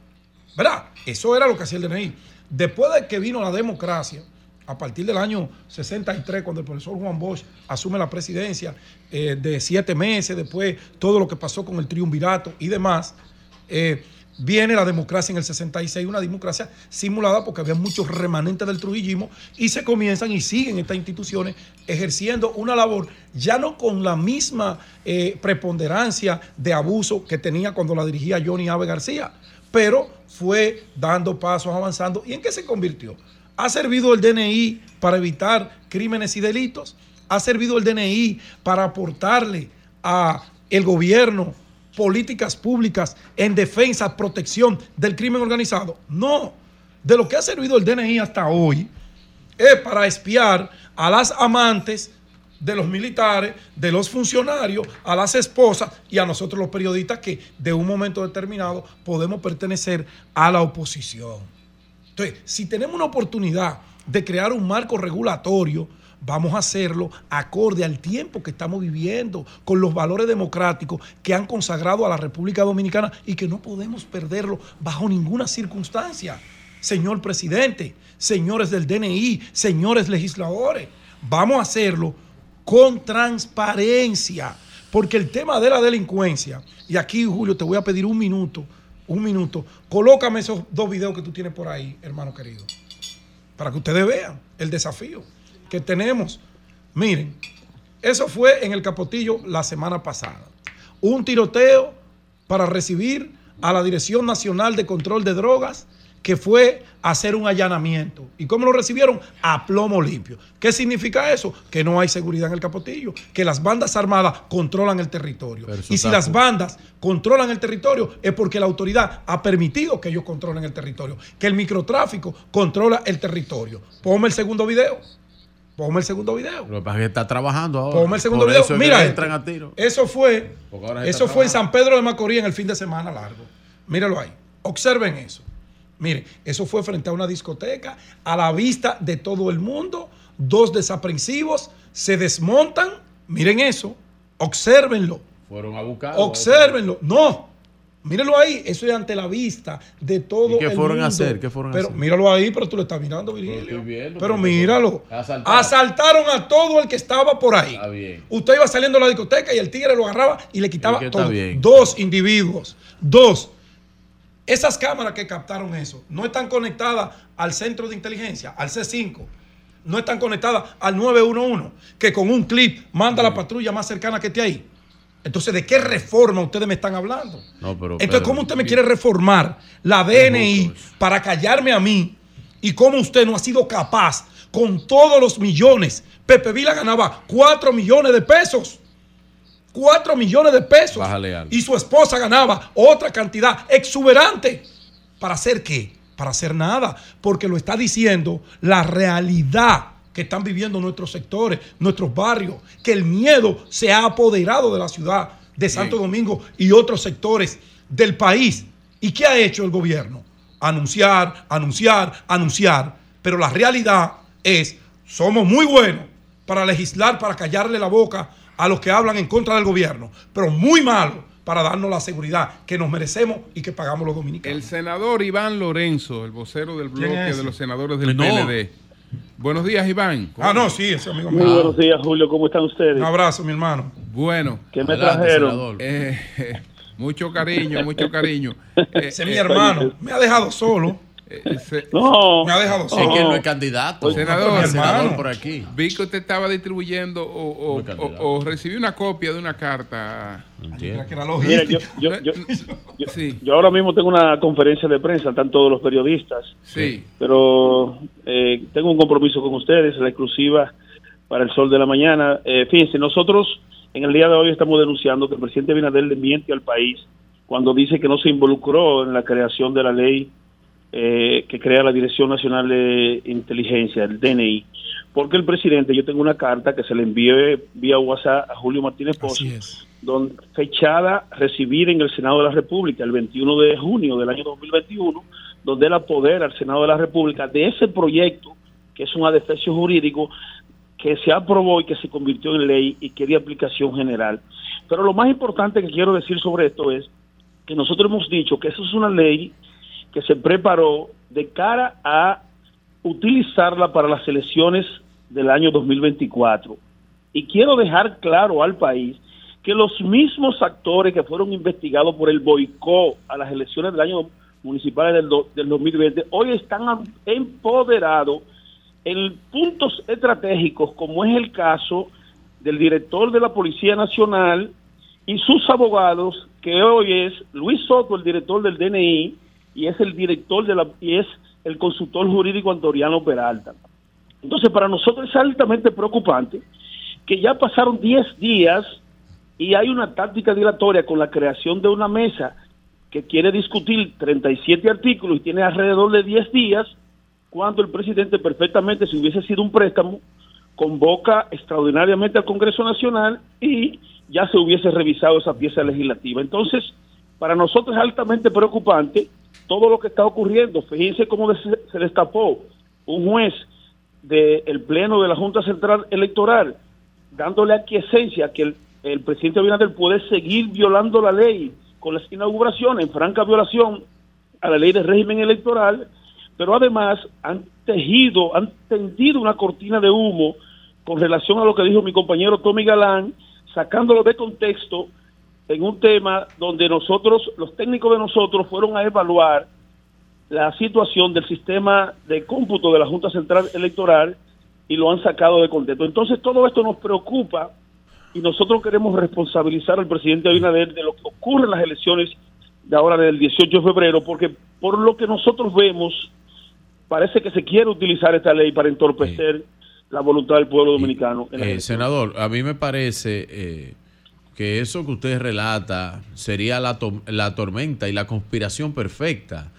¿Verdad? Eso era lo que hacía el DNI. Después de que vino la democracia, a partir del año 63, cuando el profesor Juan Bosch asume la presidencia, eh, de siete meses, después todo lo que pasó con el triunvirato y demás, eh, viene la democracia en el 66, una democracia simulada porque había muchos remanentes del trujillismo y se comienzan y siguen estas instituciones ejerciendo una labor ya no con la misma eh, preponderancia de abuso que tenía cuando la dirigía Johnny Ave García, pero fue dando pasos, avanzando. ¿Y en qué se convirtió? ¿Ha servido el DNI para evitar crímenes y delitos? ¿Ha servido el DNI para aportarle a el gobierno políticas públicas en defensa, protección del crimen organizado? No. De lo que ha servido el DNI hasta hoy es para espiar a las amantes de los militares, de los funcionarios, a las esposas y a nosotros los periodistas que de un momento determinado podemos pertenecer a la oposición. Entonces, si tenemos una oportunidad de crear un marco regulatorio, vamos a hacerlo acorde al tiempo que estamos viviendo, con los valores democráticos que han consagrado a la República Dominicana y que no podemos perderlo bajo ninguna circunstancia. Señor presidente, señores del DNI, señores legisladores, vamos a hacerlo con transparencia, porque el tema de la delincuencia, y aquí Julio te voy a pedir un minuto, un minuto, colócame esos dos videos que tú tienes por ahí, hermano querido, para que ustedes vean el desafío que tenemos. Miren, eso fue en el Capotillo la semana pasada. Un tiroteo para recibir a la Dirección Nacional de Control de Drogas que fue a hacer un allanamiento. ¿Y cómo lo recibieron? A plomo limpio. ¿Qué significa eso? Que no hay seguridad en el Capotillo, que las bandas armadas controlan el territorio. Y si las bandas controlan el territorio es porque la autoridad ha permitido que ellos controlen el territorio, que el microtráfico controla el territorio. Ponme el segundo video. Ponme el segundo video. Lo que pasa es que está trabajando ahora. Ponme el segundo Por video. eso Mira, entran esto. a tiro. Eso fue, eso fue en San Pedro de Macorís en el fin de semana largo. Míralo ahí. Observen eso. Miren, eso fue frente a una discoteca, a la vista de todo el mundo. Dos desaprensivos se desmontan. Miren eso. Obsérvenlo. Fueron a buscar. Obsérvenlo. No. Mírenlo ahí. Eso es ante la vista de todo ¿Y qué el fueron a mundo. hacer? ¿Qué fueron a pero hacer? míralo ahí, pero tú lo estás mirando, Virgilio. viendo, pero míralo. Asaltaron. Asaltaron a todo el que estaba por ahí. Está bien. Usted iba saliendo de la discoteca y el tigre lo agarraba y le quitaba todo. bien. Dos individuos. Dos. Esas cámaras que captaron eso no están conectadas al centro de inteligencia, al C5. No están conectadas al 911, que con un clip manda la patrulla más cercana que esté ahí. Entonces, ¿de qué reforma ustedes me están hablando? No, pero, Entonces, ¿cómo usted me quiere reformar la DNI para callarme a mí? ¿Y cómo usted no ha sido capaz con todos los millones? Pepe Vila ganaba 4 millones de pesos. 4 millones de pesos. Y su esposa ganaba otra cantidad exuberante. ¿Para hacer qué? Para hacer nada. Porque lo está diciendo la realidad que están viviendo nuestros sectores, nuestros barrios, que el miedo se ha apoderado de la ciudad de Santo Domingo y otros sectores del país. ¿Y qué ha hecho el gobierno? Anunciar, anunciar, anunciar. Pero la realidad es, somos muy buenos para legislar, para callarle la boca a los que hablan en contra del gobierno, pero muy malos para darnos la seguridad que nos merecemos y que pagamos los dominicanos. El senador Iván Lorenzo, el vocero del ¿Quién bloque es? de los senadores del No. PLD. Buenos días, Iván. Ah, no, sí, ese amigo Muy mío. buenos días, Julio. ¿Cómo están ustedes? Un abrazo, mi hermano. Bueno. ¿Qué me Adelante, trajeron? Eh, mucho cariño, mucho cariño. Ese es mi hermano. Me ha dejado solo. No, Me ha dejado solo. Es que él no es candidato. Senador, El senador por aquí. Vi que usted estaba distribuyendo o, o- o- o recibí una copia de una carta. Mira, yo, yo, yo, yo- yo ahora mismo tengo una conferencia de prensa, están todos los periodistas, Sí. pero eh, tengo un compromiso con ustedes, la exclusiva para el sol de la mañana. Eh, fíjense, nosotros en el día de hoy estamos denunciando que el presidente Binader le miente al país cuando dice que no se involucró en la creación de la ley eh, que crea la Dirección Nacional de Inteligencia, el DNI, porque el presidente, yo tengo una carta que se le envié vía WhatsApp a Julio Martínez Pozo, donde, fechada recibir en el Senado de la República el 21 de junio del año 2021, donde él apodera al Senado de la República de ese proyecto, que es un adefesio jurídico, que se aprobó y que se convirtió en ley y que es de aplicación general. Pero lo más importante que quiero decir sobre esto es que nosotros hemos dicho que eso es una ley que se preparó de cara a utilizarla para las elecciones del año 2024. Y quiero dejar claro al país que los mismos actores que fueron investigados por el boicot a las elecciones del año municipales del, do- del 2020 hoy están empoderados en puntos estratégicos como es el caso del director de la Policía Nacional y sus abogados, que hoy es Luis Soto, el director del DNI, y es el director de la y es el consultor jurídico Antoriano Peralta. Entonces, para nosotros es altamente preocupante que ya pasaron 10 días y hay una táctica dilatoria con la creación de una mesa que quiere discutir 37 artículos y tiene alrededor de 10 días, cuando el presidente perfectamente, si hubiese sido un préstamo, convoca extraordinariamente al Congreso Nacional y ya se hubiese revisado esa pieza legislativa. Entonces, para nosotros es altamente preocupante todo lo que está ocurriendo. Fíjense cómo se, destapó un juez del Pleno de la Junta Central Electoral dándole aquiescencia que el, el presidente Abinader puede seguir violando la ley con las inauguraciones en franca violación a la ley de régimen electoral, pero además han tejido, han tendido una cortina de humo con relación a lo que dijo mi compañero Tommy Galán, sacándolo de contexto en un tema donde nosotros, los técnicos de nosotros, fueron a evaluar la situación del sistema de cómputo de la Junta Central Electoral y lo han sacado de contexto. Entonces todo esto nos preocupa y nosotros queremos responsabilizar al presidente Abinader de lo que ocurre en las elecciones de ahora del 18 de febrero, porque por lo que nosotros vemos, parece que se quiere utilizar esta ley para entorpecer la voluntad del pueblo dominicano. en Eh, senador, a mí me parece eh, que eso que usted relata sería la, to- la tormenta y la conspiración perfecta.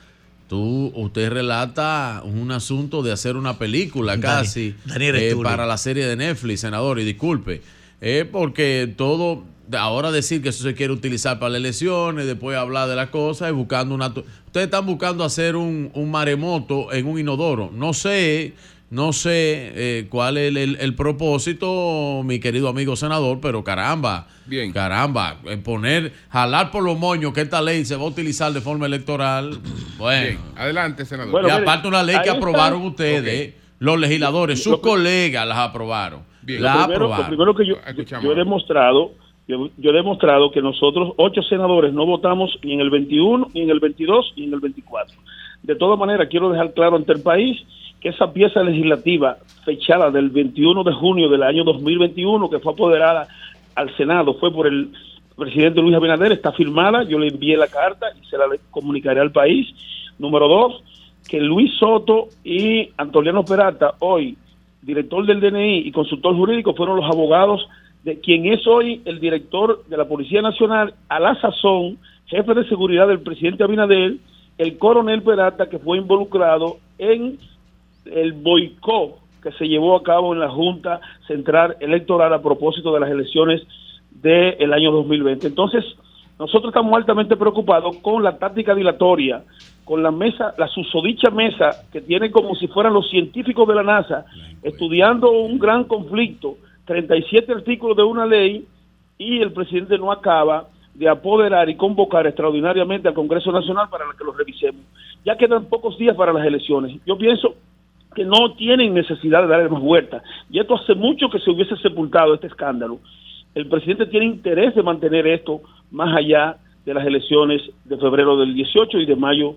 Tú, usted relata un asunto de hacer una película Dani- casi Dani eh, para la serie de Netflix, senador, y disculpe, eh, porque todo, ahora decir que eso se quiere utilizar para las elecciones, después hablar de las cosas y buscando una... Ustedes están buscando hacer un, un maremoto en un inodoro. No sé, no sé eh, cuál es el, el- el propósito, mi querido amigo senador, pero caramba, Bien. caramba, eh, poner, jalar por los moños que esta ley se va a utilizar de forma electoral, bueno. Bien, adelante, senador. y aparte una ley que aprobaron ustedes, los legisladores, sus Lo que- colegas las aprobaron. Lo La primero, lo aprobaron. primero que yo, yo he demostrado, yo, yo he demostrado que nosotros, ocho senadores, no votamos ni en el 21, ni en el 22, ni en el 24. De todas maneras, quiero dejar claro ante el país que esa pieza legislativa fechada del 21 de junio del año 2021, que fue apoderada al Senado, fue por el presidente Luis Abinader, está firmada, yo le envié la carta y se la comunicaré al país. Número dos, que Luis Soto y Antoliano Peralta, hoy director del DNI y consultor jurídico, fueron los abogados de quien es hoy el director de la Policía Nacional, a la sazón, jefe de seguridad del presidente Abinader, el coronel Peralta, que fue involucrado en el boicot que se llevó a cabo en la Junta Central Electoral a propósito de las elecciones del año 2020. Entonces, nosotros estamos altamente preocupados con la táctica dilatoria, con la mesa, la susodicha mesa que tiene como si fueran los científicos de la NASA estudiando un gran conflicto, 37 artículos de una ley y el presidente no acaba de apoderar y convocar extraordinariamente al Congreso Nacional para que lo revisemos. Ya quedan pocos días para las elecciones. Yo pienso que no tienen necesidad de darle más vuelta. Y esto hace mucho que se hubiese sepultado este escándalo. El presidente tiene interés de mantener esto más allá de las elecciones de febrero del 18 y de mayo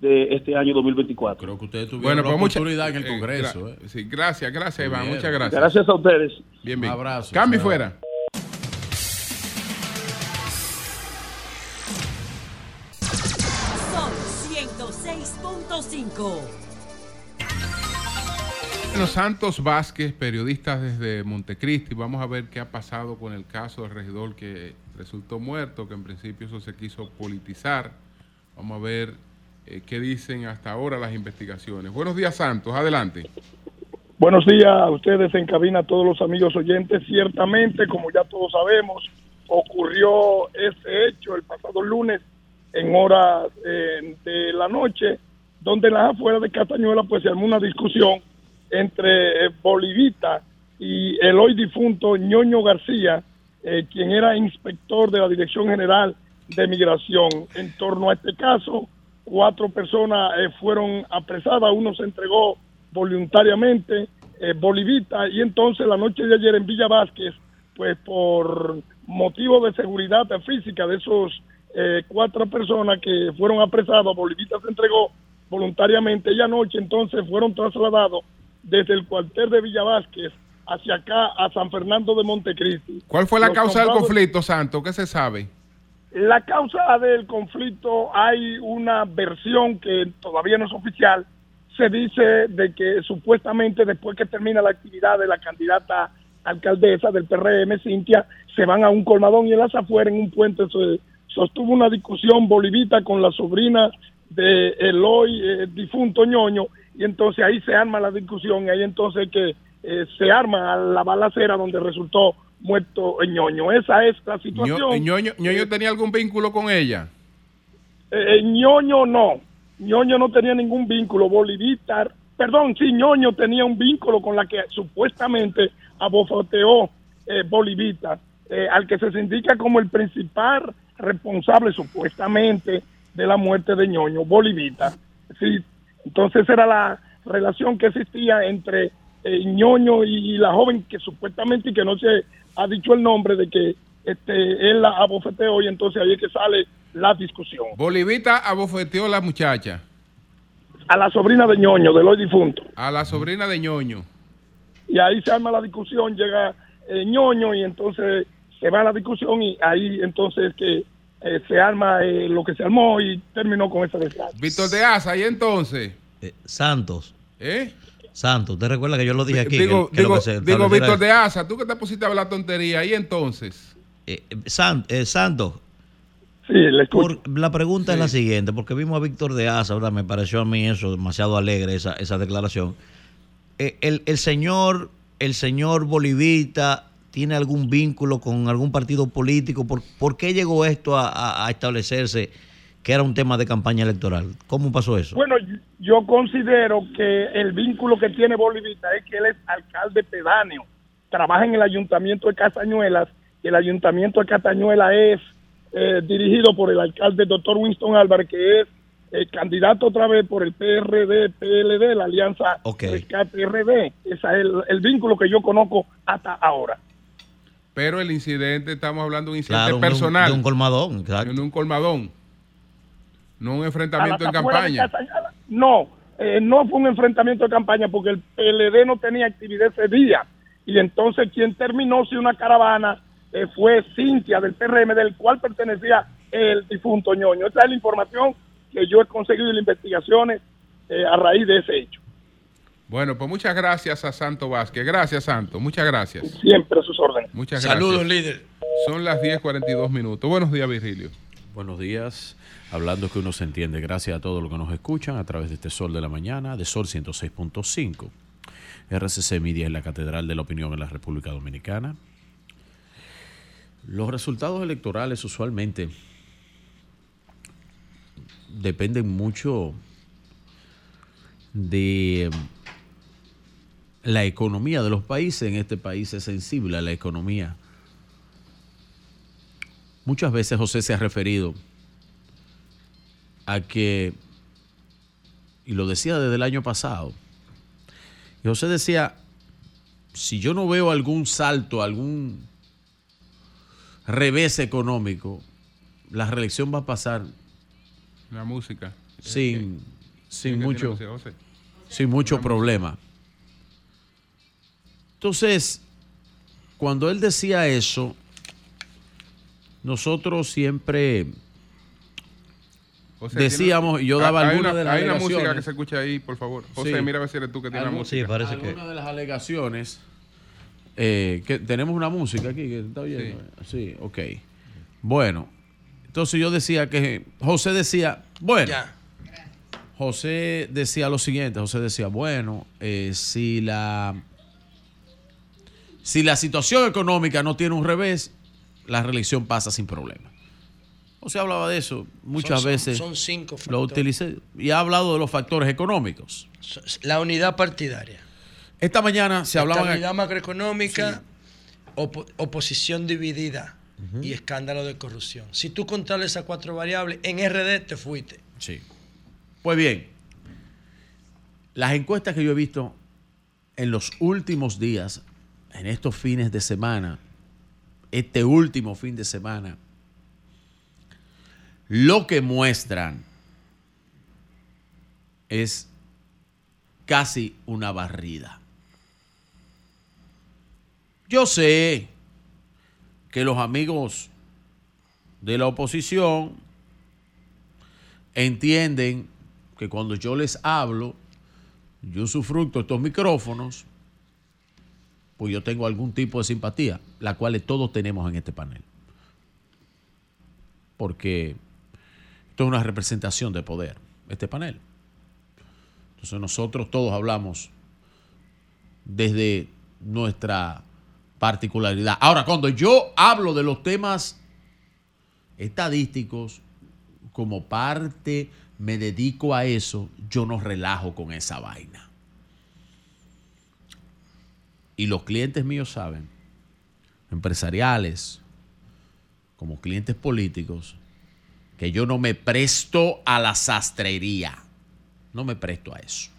de este año 2024. Creo que ustedes tuvieron Bueno, la pues mucha- oportunidad en el eh, Congreso. gra- eh. sí, gracias, gracias, Iván. Muchas gracias. Gracias a ustedes. Bien, bien. Un abrazo, Cambio fuera. Sol 106.5. Bueno, Santos Vázquez, periodista desde Montecristi. Vamos a ver qué ha pasado con el caso del regidor que resultó muerto, que en principio eso se quiso politizar. Vamos a ver eh, qué dicen hasta ahora las investigaciones. Buenos días, Santos. Adelante. Buenos días a ustedes en cabina, a todos los amigos oyentes. Ciertamente, como ya todos sabemos, ocurrió ese hecho el pasado lunes en horas eh, de la noche, donde en las afueras de Castañuela pues se armó una discusión entre eh, Bolivita y el hoy difunto Ñoño García, eh, quien era inspector de la Dirección General de Migración. En torno a este caso, cuatro personas eh, fueron apresadas, uno se entregó voluntariamente, eh, Bolivita, y entonces la noche de ayer en Villa Vázquez, pues por motivo de seguridad física de esos eh, cuatro personas que fueron apresados, Bolivita se entregó voluntariamente y anoche entonces fueron trasladados desde el cuartel de Villa Vázquez hacia acá a San Fernando de Montecristi. ¿Cuál fue la Los causa del conflicto, Santos? ¿Qué se sabe? La causa del conflicto hay una versión que todavía no es oficial. Se dice de que supuestamente después que termina la actividad de la candidata alcaldesa del PRM, Cintia, se van a un colmadón y en las afueras, en un puente, se sostuvo una discusión bolivita con la sobrina de Eloy, eh, difunto ñoño, y entonces ahí se arma la discusión, y ahí entonces que eh, se arma la balacera donde resultó muerto ñoño. Esa es la situación. Ño- Ñoño, Ñoño tenía algún vínculo con ella? Eh, ñoño no. ñoño no tenía ningún vínculo. Bolivita, perdón, sí, ñoño tenía un vínculo con la que supuestamente abofoteó eh, Bolivita, eh, al que se se indica como el principal responsable supuestamente de la muerte de ñoño, Bolivita. Sí, entonces era la relación que existía entre eh, ñoño y la joven que supuestamente y que no se ha dicho el nombre de que este él la abofeteó y entonces ahí es que sale la discusión. Bolivita abofeteó a la muchacha. A la sobrina de ñoño, del hoy difunto. A la sobrina de ñoño. Y ahí se arma la discusión, llega eh, ñoño y entonces se va a la discusión y ahí entonces que eh, se arma eh, lo que se armó y terminó con esa desgracia. Víctor de Asa, ¿y entonces? Santos. ¿Eh? Santos, ¿usted recuerda que yo lo dije aquí? digo, que- que lo digo, que se digo estableciera Víctor de Asa, tú que te pusiste a hablar tontería, ¿y entonces? Eh, San- eh, Santos. Sí, le Por- la pregunta es la siguiente, porque vimos a Víctor de Asa, ahora me pareció a mí eso demasiado alegre, esa, esa declaración. Eh, el, el señor, el señor Bolivita tiene algún vínculo con algún partido político? ¿Por, por qué llegó esto a, a- a establecerse que era un tema de campaña electoral? ¿Cómo pasó eso? Bueno, yo considero que el vínculo que tiene Bolivita es que él es alcalde pedáneo, trabaja en el ayuntamiento de Castañuelas, y el ayuntamiento de Castañuelas es eh, dirigido por el alcalde doctor Winston Álvarez, que es eh, candidato otra vez por el PRD, PLD, la alianza Rescate RD. Ese es el, el vínculo que yo conozco hasta ahora. Pero el incidente, estamos hablando de un incidente Claro, de un- personal. de un colmadón, exacto. De un colmadón. No un A enfrentamiento en campaña. No, eh, no fue un enfrentamiento de campaña porque el PLD no tenía actividad ese día. Y entonces quien terminó si una caravana eh, fue Cintia del PRM, del cual pertenecía el difunto ñoño. Esa es la información que yo he conseguido en las investigaciones eh, a raíz de ese hecho. Bueno, pues muchas gracias a Santo Vázquez. Gracias, Santo. Muchas gracias. Siempre a sus órdenes. Muchas Saludos, gracias. líder. Son las 10.42 minutos. Buenos días, Virgilio. Buenos días. Hablando que uno se entiende, gracias a todos los que nos escuchan a través de este Sol de la Mañana, de Sol 106.5. RCC Media es la Catedral de la Opinión en la República Dominicana. Los resultados electorales usualmente dependen mucho de la economía de los países. En este país es sensible a la economía. Muchas veces José se ha referido a que, y lo decía desde el año pasado, y José decía, si yo no veo algún salto, algún revés económico, la reelección va a pasar La música. sin, sin ¿Qué mucho, sin mucho problema. Entonces, cuando él decía eso, nosotros siempre José, decíamos, y yo daba hay alguna una- de las Hay una música alegaciones. que se escucha ahí, por favor. José, Sí. mira a ver si eres tú que tiene la música. Alguna de las alegaciones. eh, que tenemos una música aquí que está oyendo. Sí. ok. Bueno, entonces yo decía que José decía, bueno, José decía lo siguiente, José decía, bueno, eh, si la si la situación económica no tiene un revés, la reelección pasa sin problema. José hablaba de eso muchas Son- veces. son cinco Lo factores. utilicé y ha hablado de los factores económicos. La unidad partidaria. Esta mañana se hablaba Estabilidad macroeconómica, opo- oposición dividida y escándalo de corrupción. Si tú controlas esas cuatro variables, en RD te fuiste. Sí. Pues bien, las encuestas que yo he visto en los últimos días, en estos fines de semana, este último fin de semana, lo que muestran es casi una barrida. Yo sé que los amigos de la oposición entienden que cuando yo les hablo, yo usufructo estos micrófonos, pues yo tengo algún tipo de simpatía, la cual todos tenemos en este panel. Porque esto es una representación de poder, este panel. Entonces nosotros todos hablamos desde nuestra particularidad. Ahora, cuando yo hablo de los temas estadísticos, como parte me dedico a eso, yo no relajo con esa vaina. Y los clientes míos saben, empresariales, como clientes políticos, que yo no me presto a la sastrería. No me presto a eso.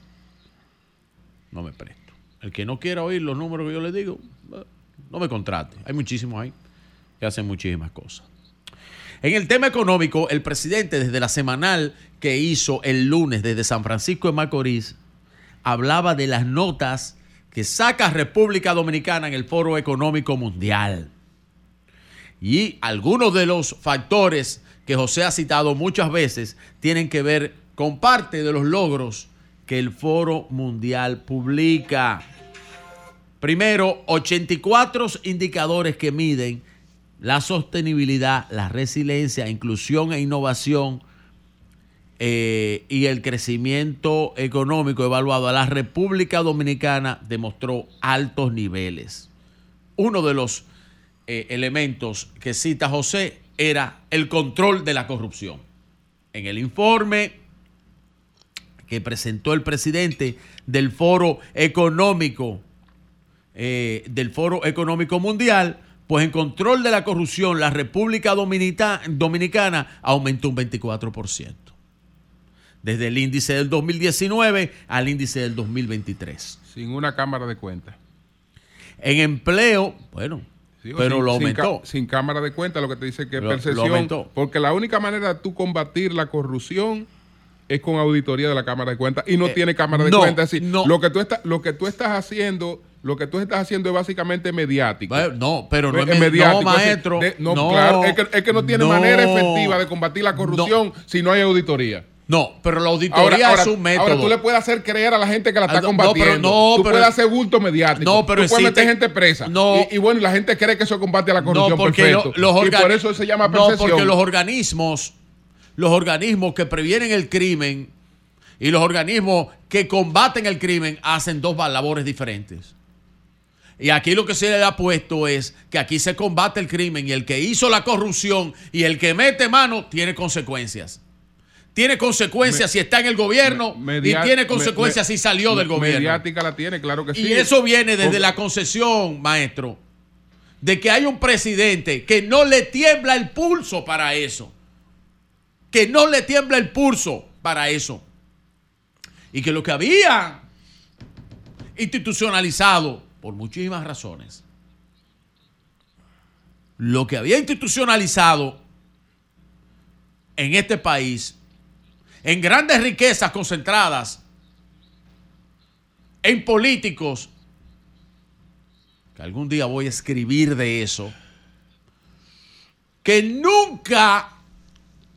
No me presto. El que no quiera oír los números que yo le digo, eh, no me contrate. Hay muchísimos ahí que hacen muchísimas cosas. En el tema económico, el presidente desde la semanal que hizo el lunes desde San Francisco de Macorís hablaba de las notas que saca República Dominicana en el Foro Económico Mundial. Y algunos de los factores que José ha citado muchas veces tienen que ver con parte de los logros que el Foro Mundial publica. Primero, 84 indicadores que miden la sostenibilidad, la resiliencia, inclusión e innovación eh, y el crecimiento económico evaluado a la República Dominicana demostró altos niveles. Uno de los eh, elementos que cita José era el control de la corrupción. En el informe que presentó el presidente del Foro Económico, eh, del Foro Económico Mundial, pues en control de la corrupción, la República Dominica- Dominicana aumentó un 24%. Desde el índice del 2019 al índice del 2023. Sin una cámara de cuentas. En empleo, bueno, Sí, pero sin- lo sin aumentó. ca- Sin, cámara de cuenta, lo que te dice que es percepción. porque la única manera de tú combatir la corrupción es con auditoría de la cámara de cuentas. Y no Eh, tiene cámara de no, cuentas. Es decir, no. Lo, que tú estás, lo que tú estás haciendo. Lo que tú estás haciendo es básicamente mediático. no, pero no es Es med- mediático. no, es maestro, de- no, no, claro. Es que, es que no tiene manera efectiva de combatir la corrupción si no hay auditoría. No, pero la auditoría es un método. Ahora tú le puedes hacer creer a la gente que la está Ah, no, no, combatiendo. pero no, tú pero- puedes hacer bulto mediático. No, pero tú puedes existe- meter gente presa. No. Y, y bueno, la gente cree que eso combate a la corrupción. No, porque perfecto. lo- los y por eso se llama No, percepción. porque los organismos, los organismos que previenen el crimen y los organismos que combaten el crimen hacen dos labores diferentes. Y aquí lo que se le ha puesto es que aquí se combate el crimen y el que hizo la corrupción y el que mete mano tiene consecuencias. Tiene consecuencias Me- si está en el gobierno Media- y tiene consecuencias me- si salió del gobierno. Mediática la tiene, claro que sí. Y eso viene desde Porque- la concesión, maestro, de que hay un presidente que no le tiembla el pulso para eso. Que no le tiembla el pulso para eso. Y que lo que había institucionalizado, por muchísimas razones, lo que había institucionalizado en este país, en grandes riquezas concentradas, en políticos, que algún día voy a escribir de eso, que nunca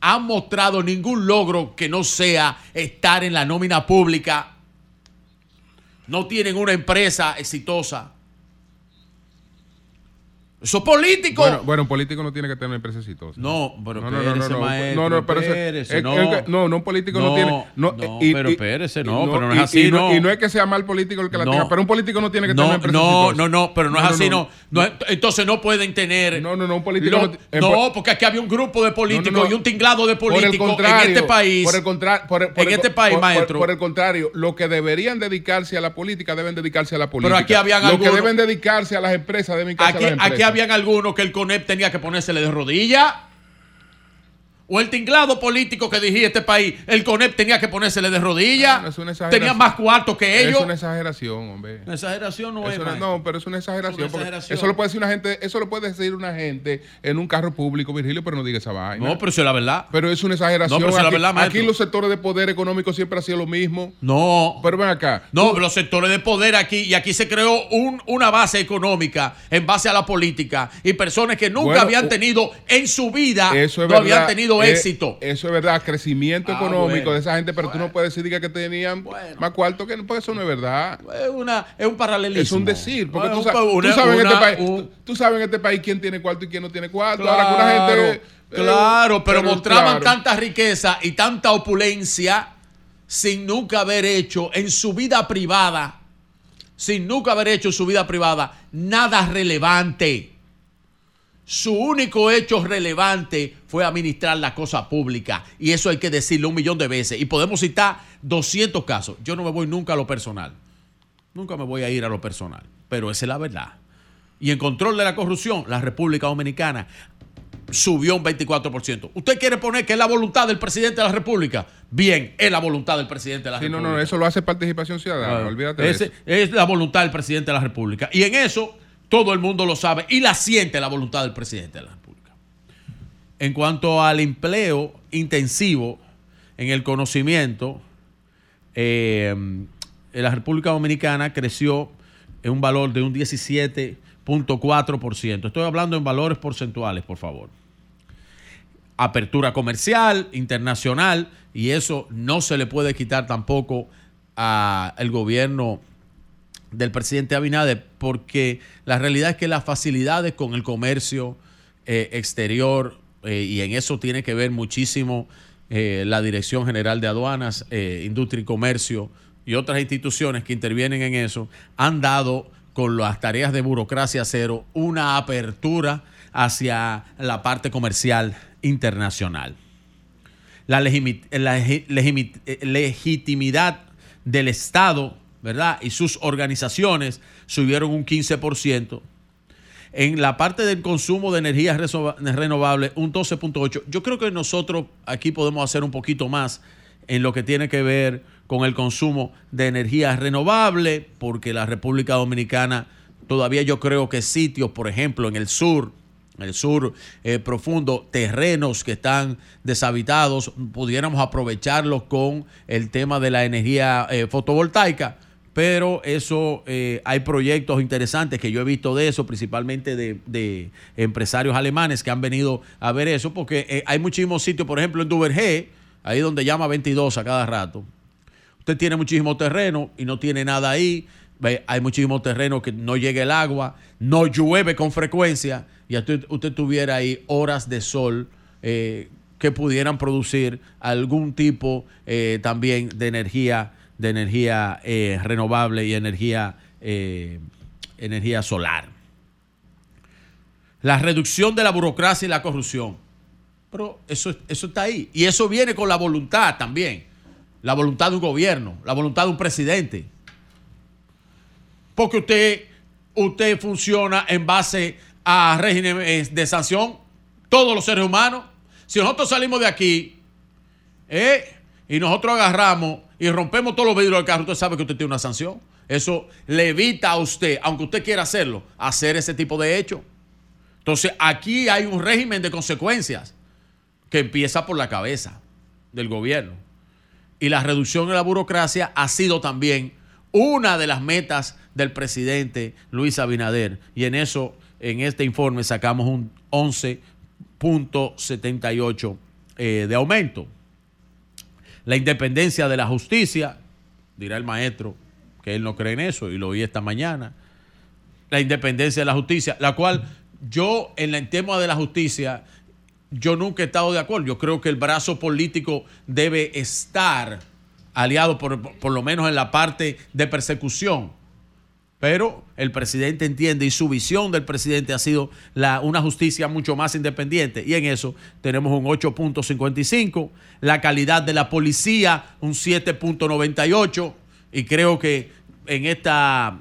han mostrado ningún logro que no sea estar en la nómina pública, no tienen una empresa exitosa, Eso es político. Bueno, bueno, un político no tiene que tener empresa exitosa. No, pero no, no, no, no, maestro, no, no, pero es- no. es no, no, un político no, No, tiene. No, no, y- pero espérese, no, pero no es así, y no. Y no es que sea mal político el que la No. tenga, pero un político no tiene que tener una No, empresa no, exitosa. no, no, pero no es así, no. No es- entonces no pueden tener. No, no, no, un político no- no, porque aquí había un grupo de políticos No, no, no. y un tinglado de políticos en contrario, este país. Por el contra- por el- por en el- este país, por- maestro. Por, el contrario, lo que deberían dedicarse a la política deben dedicarse a la política. Pero aquí habían Lo algunos- que deben dedicarse a las empresas deben dedicarse a las empresas. Habían algunos que el CONEP tenía que ponérsele de rodillas. O el tinglado político que dirigía este país, el CONEP tenía que ponérsele de rodillas. No, una exageración. tenía más cuarto que ellos. Es una exageración, hombre. Una exageración no es. No, no, pero es una exageración. Una porque exageración. Eso lo puede decir una gente, eso lo puede decir una gente en un carro público, Virgilio, pero no diga esa vaina. No, pero eso es la verdad. Pero es una exageración. No, pero eso es la aquí, verdad, maestro. aquí los sectores de poder económico siempre han sido lo mismo. No. Pero ven acá. No, los sectores de poder aquí, y aquí se creó un- una base económica en base a la política y personas que nunca Bueno, habían tenido en su vida, Eso es no verdad. habían tenido Eh, éxito. Eso es verdad, crecimiento Ah, económico bueno. de esa gente, pero tú no puedes decir que tenían más cuarto que porque eso no es verdad. Es, una, es un paralelismo. Es un decir, porque tú, es sa- un- tú una- sabes en este una- país, un- tú, tú sabes en este país quién tiene cuarto y quién no tiene cuarto. Ahora que una Claro, gente eh, claro, pero, mostraban claro. tanta riqueza y tanta opulencia sin nunca haber hecho en su vida privada, sin nunca haber hecho en su vida privada nada relevante. Su único hecho relevante fue administrar la cosa pública. Y eso hay que decirlo un millón de veces. Y podemos citar 200 casos. Yo no me voy nunca a lo personal. Nunca me voy a ir a lo personal. Pero esa es la verdad. Y en control de la corrupción, la República Dominicana subió un 24%. ¿Usted quiere poner que es la voluntad del presidente de la República? Bien, es la voluntad del presidente de la Sí, no, República. no, eso lo hace participación ciudadana, Claro. olvídate de eso. Es la voluntad del presidente de la República. Y en eso todo el mundo lo sabe y la siente la voluntad del presidente de la República. En cuanto al empleo intensivo en el conocimiento, eh, en la República Dominicana creció en un valor de un 17.4%. Estoy hablando en valores porcentuales, por favor apertura comercial, internacional, y eso no se le puede quitar tampoco al gobierno del presidente Abinader, porque la realidad es que las facilidades con el comercio eh, exterior, eh, y en eso tiene que ver muchísimo eh, la Dirección General de Aduanas, Industria y Comercio y otras instituciones que intervienen en eso, han dado con las tareas de burocracia cero una apertura hacia la parte comercial internacional. La, legitimidad del Estado, ¿verdad? Y sus organizaciones subieron un 15%. En la parte del consumo de energías renovables, un 12.8%. Yo creo que nosotros aquí podemos hacer un poquito más en lo que tiene que ver con el consumo de energías renovables, porque la República Dominicana todavía yo creo que sitios, por ejemplo, en el sur, en el sur eh, profundo, terrenos que están deshabitados, pudiéramos aprovecharlos con el tema de la energía eh, fotovoltaica. Pero eso, eh, hay proyectos interesantes que yo he visto de eso, principalmente de, empresarios alemanes que han venido a ver eso, porque eh, hay muchísimos sitios, por ejemplo, en Duvergé, ahí donde llama 22 a cada rato. Usted tiene muchísimo terreno y no tiene nada ahí. Hay muchísimo terreno que no llega el agua, no llueve con frecuencia y usted, tuviera ahí horas de sol eh, que pudieran producir algún tipo también de energía, de energía eh, renovable y energía, eh, energía solar. La reducción de la burocracia y la corrupción. Pero eso, eso está ahí. Y eso viene con la voluntad también. La voluntad de un gobierno, la voluntad de un presidente. Porque usted, usted funciona en base a régimen eh, de sanción, todos los seres humanos. Si nosotros salimos de aquí eh, y nosotros agarramos y rompemos todos los vidrios del carro, usted sabe que usted tiene una sanción. Eso le evita a usted, aunque usted quiera hacerlo, hacer ese tipo de hecho. Entonces aquí hay un régimen de consecuencias que empieza por la cabeza del gobierno. Y la reducción de la burocracia ha sido también una de las metas del presidente Luis Abinader. Y en eso, en este informe, sacamos un 11.78 eh, de aumento. La independencia de la justicia, dirá el maestro, que él no cree en eso, y lo oí esta mañana. La independencia de la justicia, la cual yo en el tema de la justicia, yo nunca he estado de acuerdo. Yo creo que el brazo político debe estar aliado por, por lo menos en la parte de persecución. Pero el presidente entiende y su visión del presidente ha sido la, una justicia mucho más independiente. Y en eso tenemos un 8.55. La calidad de la policía, un 7.98. Y creo que en, esta,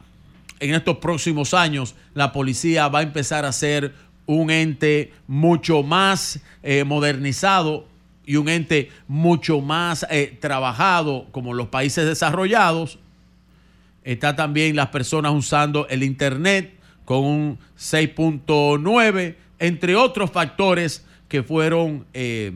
en estos próximos años la policía va a empezar a ser un ente mucho más eh, modernizado y un ente mucho más eh, trabajado como los países desarrollados Está también las personas usando el Internet con un 6.9, entre otros factores que fueron eh,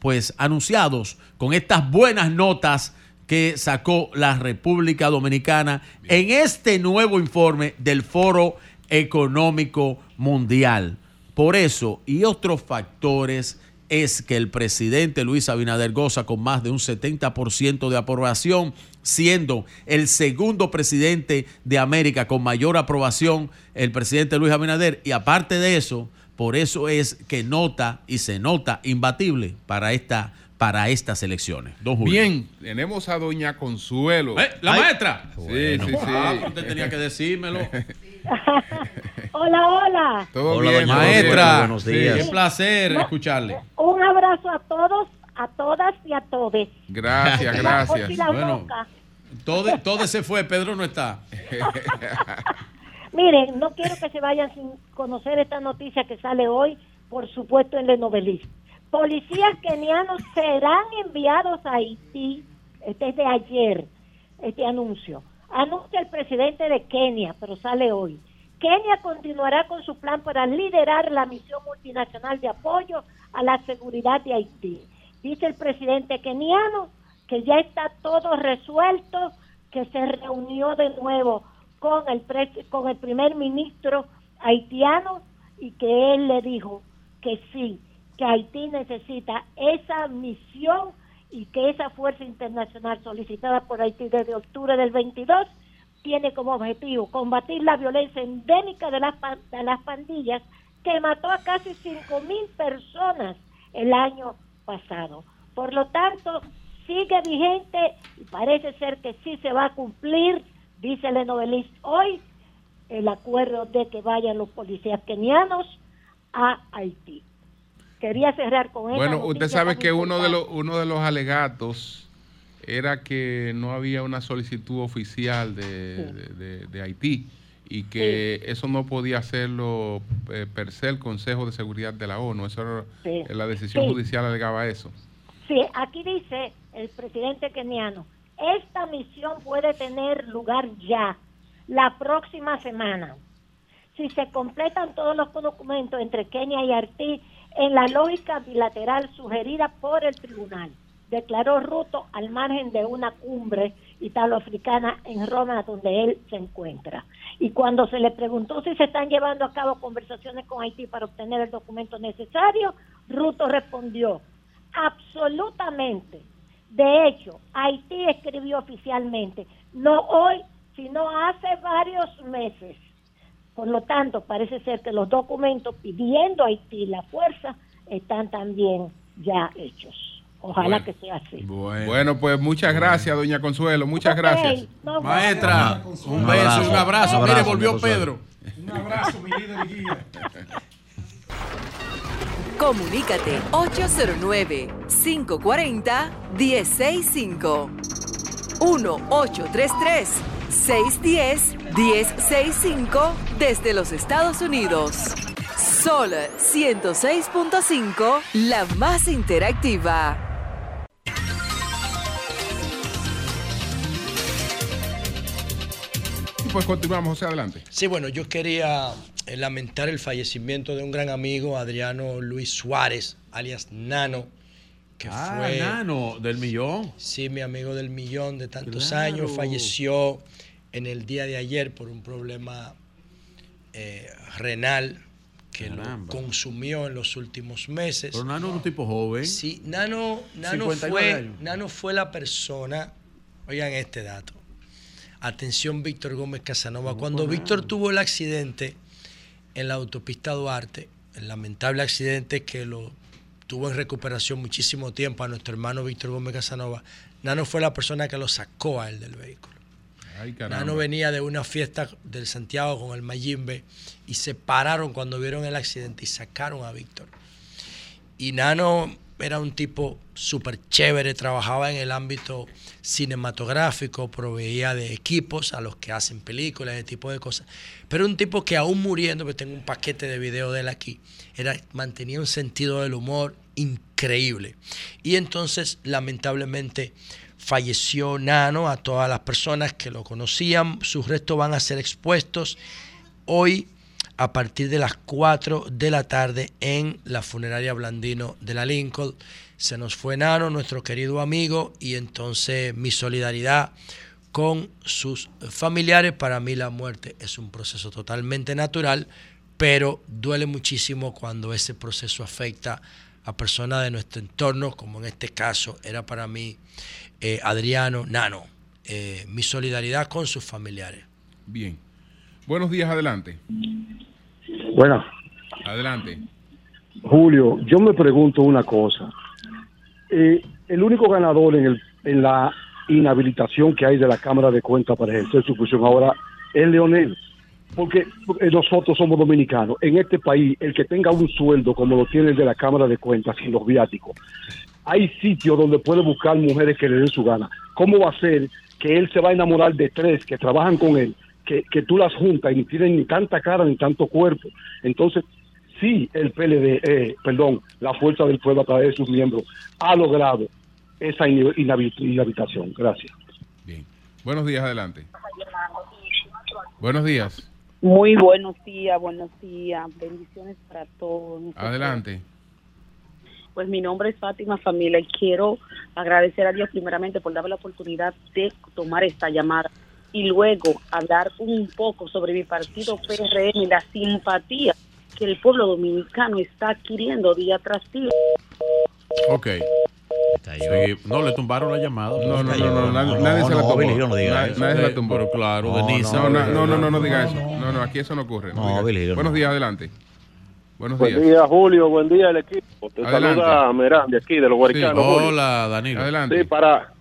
pues anunciados con estas buenas notas que sacó la República Dominicana en este nuevo informe del Foro Económico Mundial. Por eso y otros factores es que el presidente Luis Abinader goza con más de un 70% de aprobación, siendo el segundo presidente de América con mayor aprobación, el presidente Luis Abinader. Y aparte de eso, por eso es que nota y se nota imbatible para esta para estas elecciones. Don Julio. Bien, tenemos a doña Consuelo. Eh, ¿La Ay, maestra? Sí, Bueno. sí, sí. Ah, usted tenía que decírmelo. Hola, hola. Todo Hola, bien, doña buenos maestra. días. Buenos días. Qué placer escucharle. Un abrazo a todos, a todas y a todos. Gracias, gracias. la Bueno. Todo, todo se fue, Pedro no está. Miren, no quiero que se vayan sin conocer esta noticia que sale hoy, por supuesto, en Lenovelis. Policías kenianos serán enviados a Haití, este es de ayer, este anuncio. Anuncia el presidente de Kenia, pero sale hoy. Kenia continuará con su plan para liderar la misión multinacional de apoyo a la seguridad de Haití. Dice el presidente keniano que ya está todo resuelto, que se reunió de nuevo con el, pres- con el primer ministro haitiano y que él le dijo que sí, que Haití necesita esa misión y que esa fuerza internacional solicitada por Haití desde octubre del 22 tiene como objetivo combatir la violencia endémica de las, de las pandillas que mató a casi 5 mil personas el año pasado. Por lo tanto, sigue vigente y parece ser que sí se va a cumplir, dice el novelista hoy, el acuerdo de que vayan los policías kenianos a Haití. Quería cerrar con esa Bueno, usted sabe que uno de, los, uno de los alegatos era que no había una solicitud oficial de, de- de- de Haití y que eso no podía hacerlo eh, per se el Consejo de Seguridad de la ONU. Eso era, Sí. la decisión judicial alegaba eso. Sí, aquí dice el presidente keniano, esta misión puede tener lugar ya, la próxima semana. Si se completan todos los documentos entre Kenia y Haití en la lógica bilateral sugerida por el tribunal, declaró Ruto al margen de una cumbre italoafricana en Roma donde él se encuentra. Y cuando se le preguntó si se están llevando a cabo conversaciones con Haití para obtener el documento necesario, Ruto respondió, absolutamente. De hecho, Haití escribió oficialmente, no hoy, sino hace varios meses. Por lo tanto, parece ser que los documentos pidiendo a Haití la fuerza están también ya hechos. Ojalá Bueno. que sea así. Bueno, pues muchas gracias, doña Consuelo. Muchas gracias. Maestra, un beso un abrazo. Un Mire, volvió. Pedro. Un abrazo, mi líder y guía. Comunícate 809-540-1065. 1-833-610-1065 desde los Estados Unidos. Sol 106.5, la más interactiva. Y pues continuamos, José, adelante. Sí, bueno, yo quería eh, lamentar el fallecimiento de un gran amigo, Adriano Luis Suárez, alias Nano, que Ah, fue... Nano, del millón. Sí, mi amigo del millón de tantos Claro. años, falleció en el día de ayer por un problema eh, renal que Caramba. lo consumió en los últimos meses. Pero Nano es un tipo joven. Sí, Nano, Nano, 59 fue, años. Nano fue la persona, oigan este dato, atención Víctor Gómez Casanova, cuando Víctor tuvo el accidente, en la autopista Duarte, el lamentable accidente que lo tuvo en recuperación muchísimo tiempo a nuestro hermano Víctor Gómez Casanova, Nano fue la persona que lo sacó a él del vehículo. Ay. Nano venía de una fiesta del Santiago con el Mayimbe y se pararon cuando vieron el accidente y sacaron a Víctor. Y Nano era un tipo súper chévere, trabajaba en el ámbito cinematográfico, proveía de equipos a los que hacen películas, ese tipo de cosas. Pero un tipo que aún muriendo, que tengo un paquete de video de él aquí, era, mantenía un sentido del humor increíble. Y entonces, lamentablemente, falleció Nano, a todas las personas que lo conocían, sus restos van a ser expuestos hoy a partir de las 4 de la tarde en la funeraria Blandino de la Lincoln. Se nos fue Nano, nuestro querido amigo, y entonces mi solidaridad con sus familiares. Para mí la muerte es un proceso totalmente natural, pero duele muchísimo cuando ese proceso afecta a personas de nuestro entorno, como en este caso era para mí eh, Adriano Nano. Eh, mi solidaridad con sus familiares. Bien. Buenos días, adelante. Bueno, Adelante. Julio, yo me pregunto una cosa. Eh, el único ganador en, el, en la inhabilitación que hay de la Cámara de Cuentas para ejercer su función ahora es Leonel. Porque nosotros somos dominicanos. En este país, el que tenga un sueldo como lo tiene el de la Cámara de Cuentas sin los viáticos, hay sitios donde puede buscar mujeres que le den su gana. ¿Cómo va a ser que él se va a enamorar de tres que trabajan con él, que, que tú las juntas y ni tienen ni tanta cara ni tanto cuerpo? Entonces, sí, el PLD, eh, perdón, la Fuerza del Pueblo a través de sus miembros ha logrado esa inhabi- inhabi- inhabitación. Gracias. Buenos días, adelante. Buenos días. Muy buenos días, buenos días. Bendiciones para todos. Adelante. Pues mi nombre es Fátima Familia y quiero agradecer a Dios primeramente por darme la oportunidad de tomar esta llamada y luego hablar un poco sobre mi partido PRM y la simpatía que el pueblo dominicano está adquiriendo día tras día. Ok. Sí, no, le tumbaron la llamada. No, no, no, no, nadie, se la tumbó. Nadie- nadie se la tumbó. Pero claro, no, Denise. No, no, no, no, no, no diga eso. No, no, aquí eso no ocurre. Buenos no. días, adelante. Buenos Buen días. día, Julio. Buen día, el equipo. Te Adelante. saluda Merán de aquí, de los Guaricanos. Julio. Hola, Danilo. Adelante. Sí, para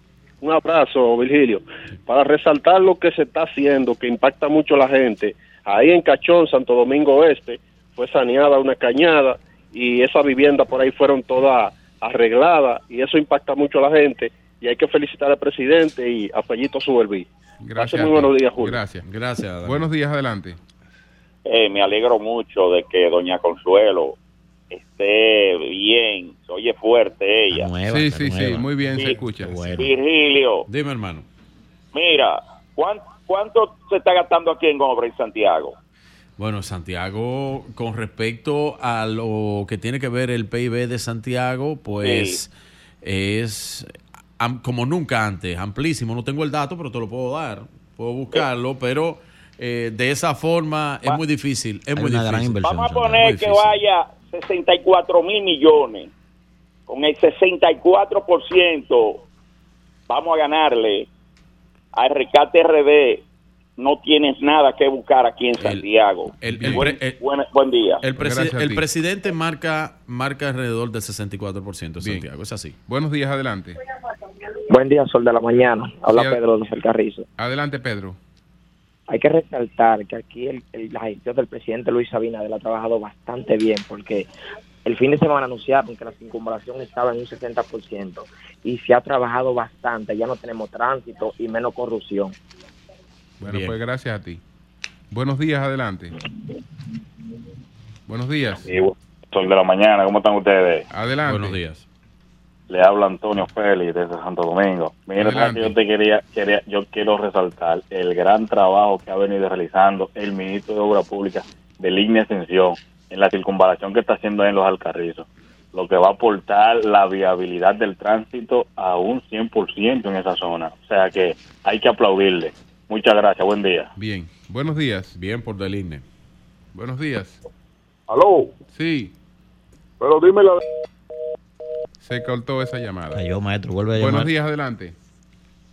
un abrazo, Virgilio. Para resaltar lo que se está haciendo, que impacta mucho a la gente. Ahí en Cachón, Santo Domingo Este, fue saneada una cañada y esas viviendas por ahí fueron todas arregladas y eso impacta mucho a la gente y hay que felicitar al presidente y a Fellito Suberví. Gracias. muy buenos días, Julio. Gracias. Gracias. Buenos días, adelante. Eh, me alegro mucho de que doña Consuelo esté bien, se oye fuerte ella. sí, sí, sí, muy bien se escucha. Virgilio, Dime, hermano. mira, ¿cuán- ¿cuánto se está gastando aquí en obra en Santiago? Bueno, Santiago, con respecto a lo que tiene que ver el PIB de Santiago, pues es am- como nunca antes, amplísimo. No tengo el dato, pero te lo puedo dar. Puedo buscarlo, pero eh, de esa forma es muy difícil. Es muy difícil. Vamos a poner que vaya 64 mil millones. Con el 64% vamos a ganarle al Rescate RD. No tienes nada que buscar aquí en Santiago. el- el buen, pre- el- buen- buen día. El, presi- presidente marca, marca alrededor del 64% de Bien. Santiago. Es así. Buenos días, adelante. Buen día, Sol de la Mañana. Habla Sí, Pedro de Carrizo. Adelante, Pedro. Hay que resaltar que aquí el, el- la gestión del presidente Luis Abinader ha trabajado bastante bien porque el fin de semana anunciaron que la circunvalación estaba en un 60% y se ha trabajado bastante. Ya no tenemos tránsito y menos corrupción. Bueno, Bien. pues gracias a ti. Buenos días, adelante. Buenos días. Sol de la mañana, ¿cómo están ustedes? Adelante. Buenos días. Le habla Antonio Félix desde Santo Domingo. Mira, ¿sabes Adelante. que yo te quería, quería, yo quiero resaltar el gran trabajo que ha venido realizando el ministro de Obras Públicas de Línea Extensión en la circunvalación que está haciendo ahí en los Alcarrizos, lo que va a aportar la viabilidad del tránsito a un 100% en esa zona. O sea que hay que aplaudirle. Muchas gracias, buen día. Bien. Buenos días. Bien por Deligne. Buenos días. Aló, Sí, pero dime la se cortó esa llamada. Cayó, maestro, vuelve a Buenos llamar. días, adelante.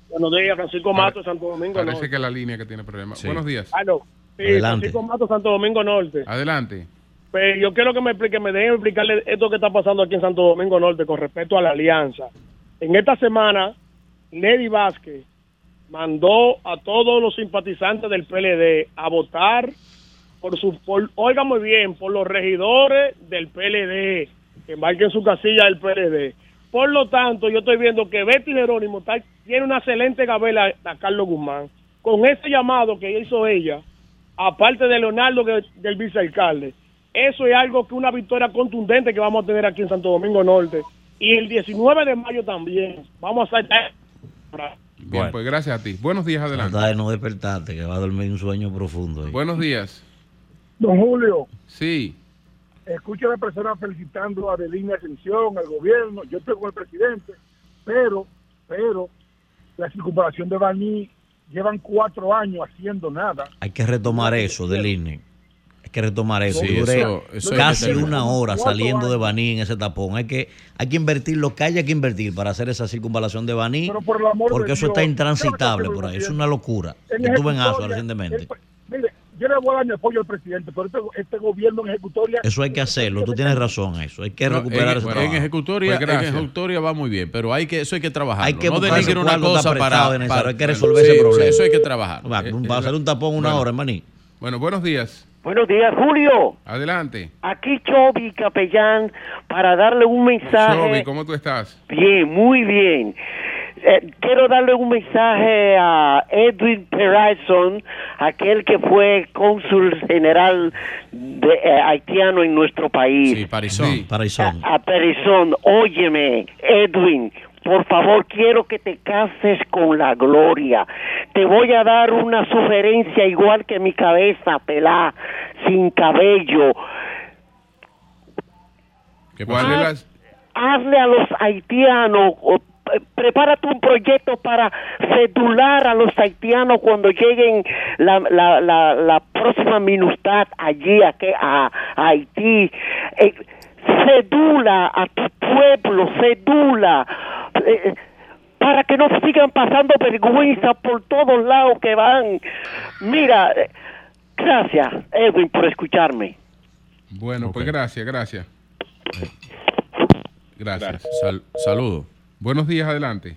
Buenos días, Francisco Mato, Santo Domingo. Parece ¿no? que es la línea que tiene problemas. Sí. Buenos días. Ah, no. Sí, Francisco Mato, Santo Domingo Norte. Adelante. Pues yo quiero que me explique, me dejen explicarle esto que está pasando aquí en Santo Domingo Norte con respecto a la alianza. En esta semana, Lady Vázquez mandó a todos los simpatizantes del PLD a votar por su, por, oiga muy bien, por los regidores del PLD, que marquen su casilla del PLD. Por lo tanto, yo estoy viendo que Betty Jerónimo tiene una excelente gabela a Carlos Guzmán. Con ese llamado que hizo ella, aparte de Leonardo, del vicealcalde, eso es algo que una victoria contundente que vamos a tener aquí en Santo Domingo Norte. Y el 19 de mayo también. Vamos a estar... Bien, pues gracias a ti. Buenos días, adelante. Trata de no despertarte, que va a dormir un sueño profundo. ahí. Buenos días. Don Julio, Sí. escucho a la persona felicitando a Adelina Ascensión, al gobierno, yo estoy con el presidente, pero, pero, la circunvalación de Baní llevan cuatro años haciendo nada. Hay que retomar eso del INE. Que retomar eso. Sí, Duré eso- eso casi una hora saliendo de. Baní en ese tapón. Hay que, hay que invertir lo que haya que invertir para hacer esa circunvalación de Baní. Pero por el amor de Porque eso Dios, está ¿qué es intransitable por ahí. Es una locura. Estuve en ejecutoria, recientemente. el- mire, yo le voy a dar mi apoyo al presidente, pero este, este gobierno en ejecutoria... Eso hay que hacerlo. Tú tienes razón eso. Hay que No, recuperar en, ese en ejecutoria, Pues en gracias. ejecutoria va muy bien, pero hay que eso hay que trabajarlo. Hay que no buscar una cosa para, para- hay que resolver ese Sí, problema. Eso hay que trabajar. Va, Eh, para eh, hacer un tapón una bueno. hora, maní. Bueno, buenos días. Buenos días, Julio. Adelante. Aquí Chobi Capellán para darle un mensaje. Chobi, ¿cómo tú estás? Bien, muy bien. Eh, quiero darle un mensaje a Edwin Pearson, aquel que fue cónsul general de, eh, haitiano en nuestro país. Sí, Parizón. Parizón. A Perizón, óyeme, Edwin, por favor, quiero que te cases con la gloria. Te voy a dar una sugerencia igual que mi cabeza, pelá, sin cabello. ¿Cuál es la- Hazle a los haitianos, o, eh, prepárate un proyecto para cedular a los haitianos cuando lleguen la, la, la, la próxima minustad allí a, que- a, a Haití. Eh, cedula a tu pueblo, cedula. eh, para que no sigan pasando vergüenza por todos lados que van. Mira, eh, gracias, Edwin, por escucharme. Bueno, pues gracias, gracias. Gracias. Sal- saludo. Buenos días, adelante.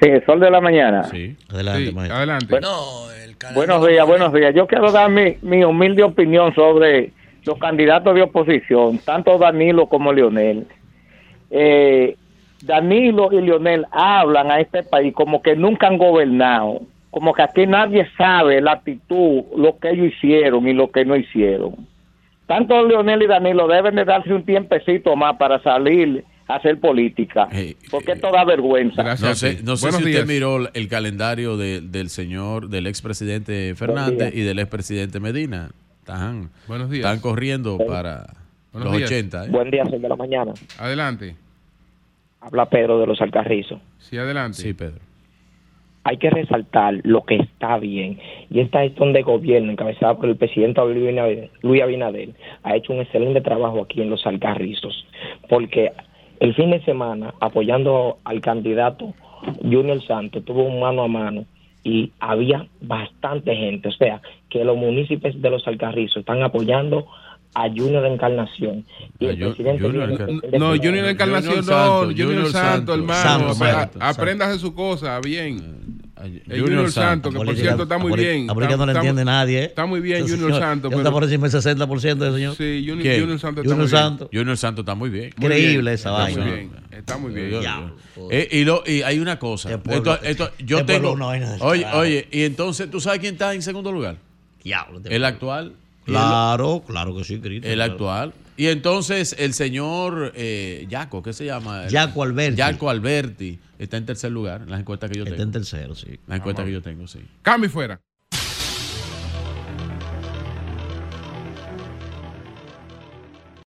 Sí, sol de la mañana. Sí. Adelante, Sí, adelante. Buenos días, buenos días. Yo quiero dar mi, mi humilde opinión sobre los candidatos de oposición, tanto Danilo como Leonel. Eh, Danilo y Leonel hablan a este país como que nunca han gobernado, como que aquí nadie sabe la actitud, lo que ellos hicieron y lo que no hicieron. Tanto Leonel y Danilo deben de darse un tiempecito más para salir a hacer política, porque esto da vergüenza. No sé, no sé si usted miró el calendario de- del señor, del expresidente Fernández y del expresidente Medina. Están, Buenos días. están corriendo para Buenos los días. 80. ¿eh? Buen día, sol de la mañana. Adelante. Habla Pedro de los Alcarrizos. Sí, adelante. Sí, Pedro. Hay que resaltar lo que está bien. Y esta gestión de gobierno, encabezada por el presidente Luis Abinader, Luis Abinader, ha hecho un excelente trabajo aquí en los Alcarrizos. Porque el fin de semana, apoyando al candidato Junior Santos, tuvo un mano a mano y había bastante gente. O sea, que los municipios de los Alcarrizos están apoyando a Junior Encarnación. Y el presidente Junior Luis- Encarnación. No, Junior Encarnación, Junior no, Santo, Junior, Junior Santo, hermano. Santo, Apre- Santo, Apréndase su cosa, bien. El Junior Junior, Santo. Santo, que por cierto está muy bien. Política no le Está- entiende está- nadie. ¿eh? Está muy bien Junior señor, Santo. está por encima del 60% de señor. Sí, Junior, Santo está Junior muy bien. Santo. Junior Santo está muy bien. Increíble esa está vaina. Muy bien, está muy bien. Yo- Ya. yo- Eh, y, lo, y hay una cosa. Este pueblo- Esto- esto- yo este pueblo tengo. del oye, oye, y entonces, ¿tú sabes quién está en segundo lugar? Diablo, El actual. Y el- Claro, claro que sí, Cristo. El claro. actual. Y entonces el señor eh, Yaco, ¿qué se llama? Yaco Alberti. Yaco Alberti está en tercer lugar en las encuestas que yo Está tengo. en tercero, sí. Las encuestas Vamos. que yo tengo, sí. Cambio y fuera.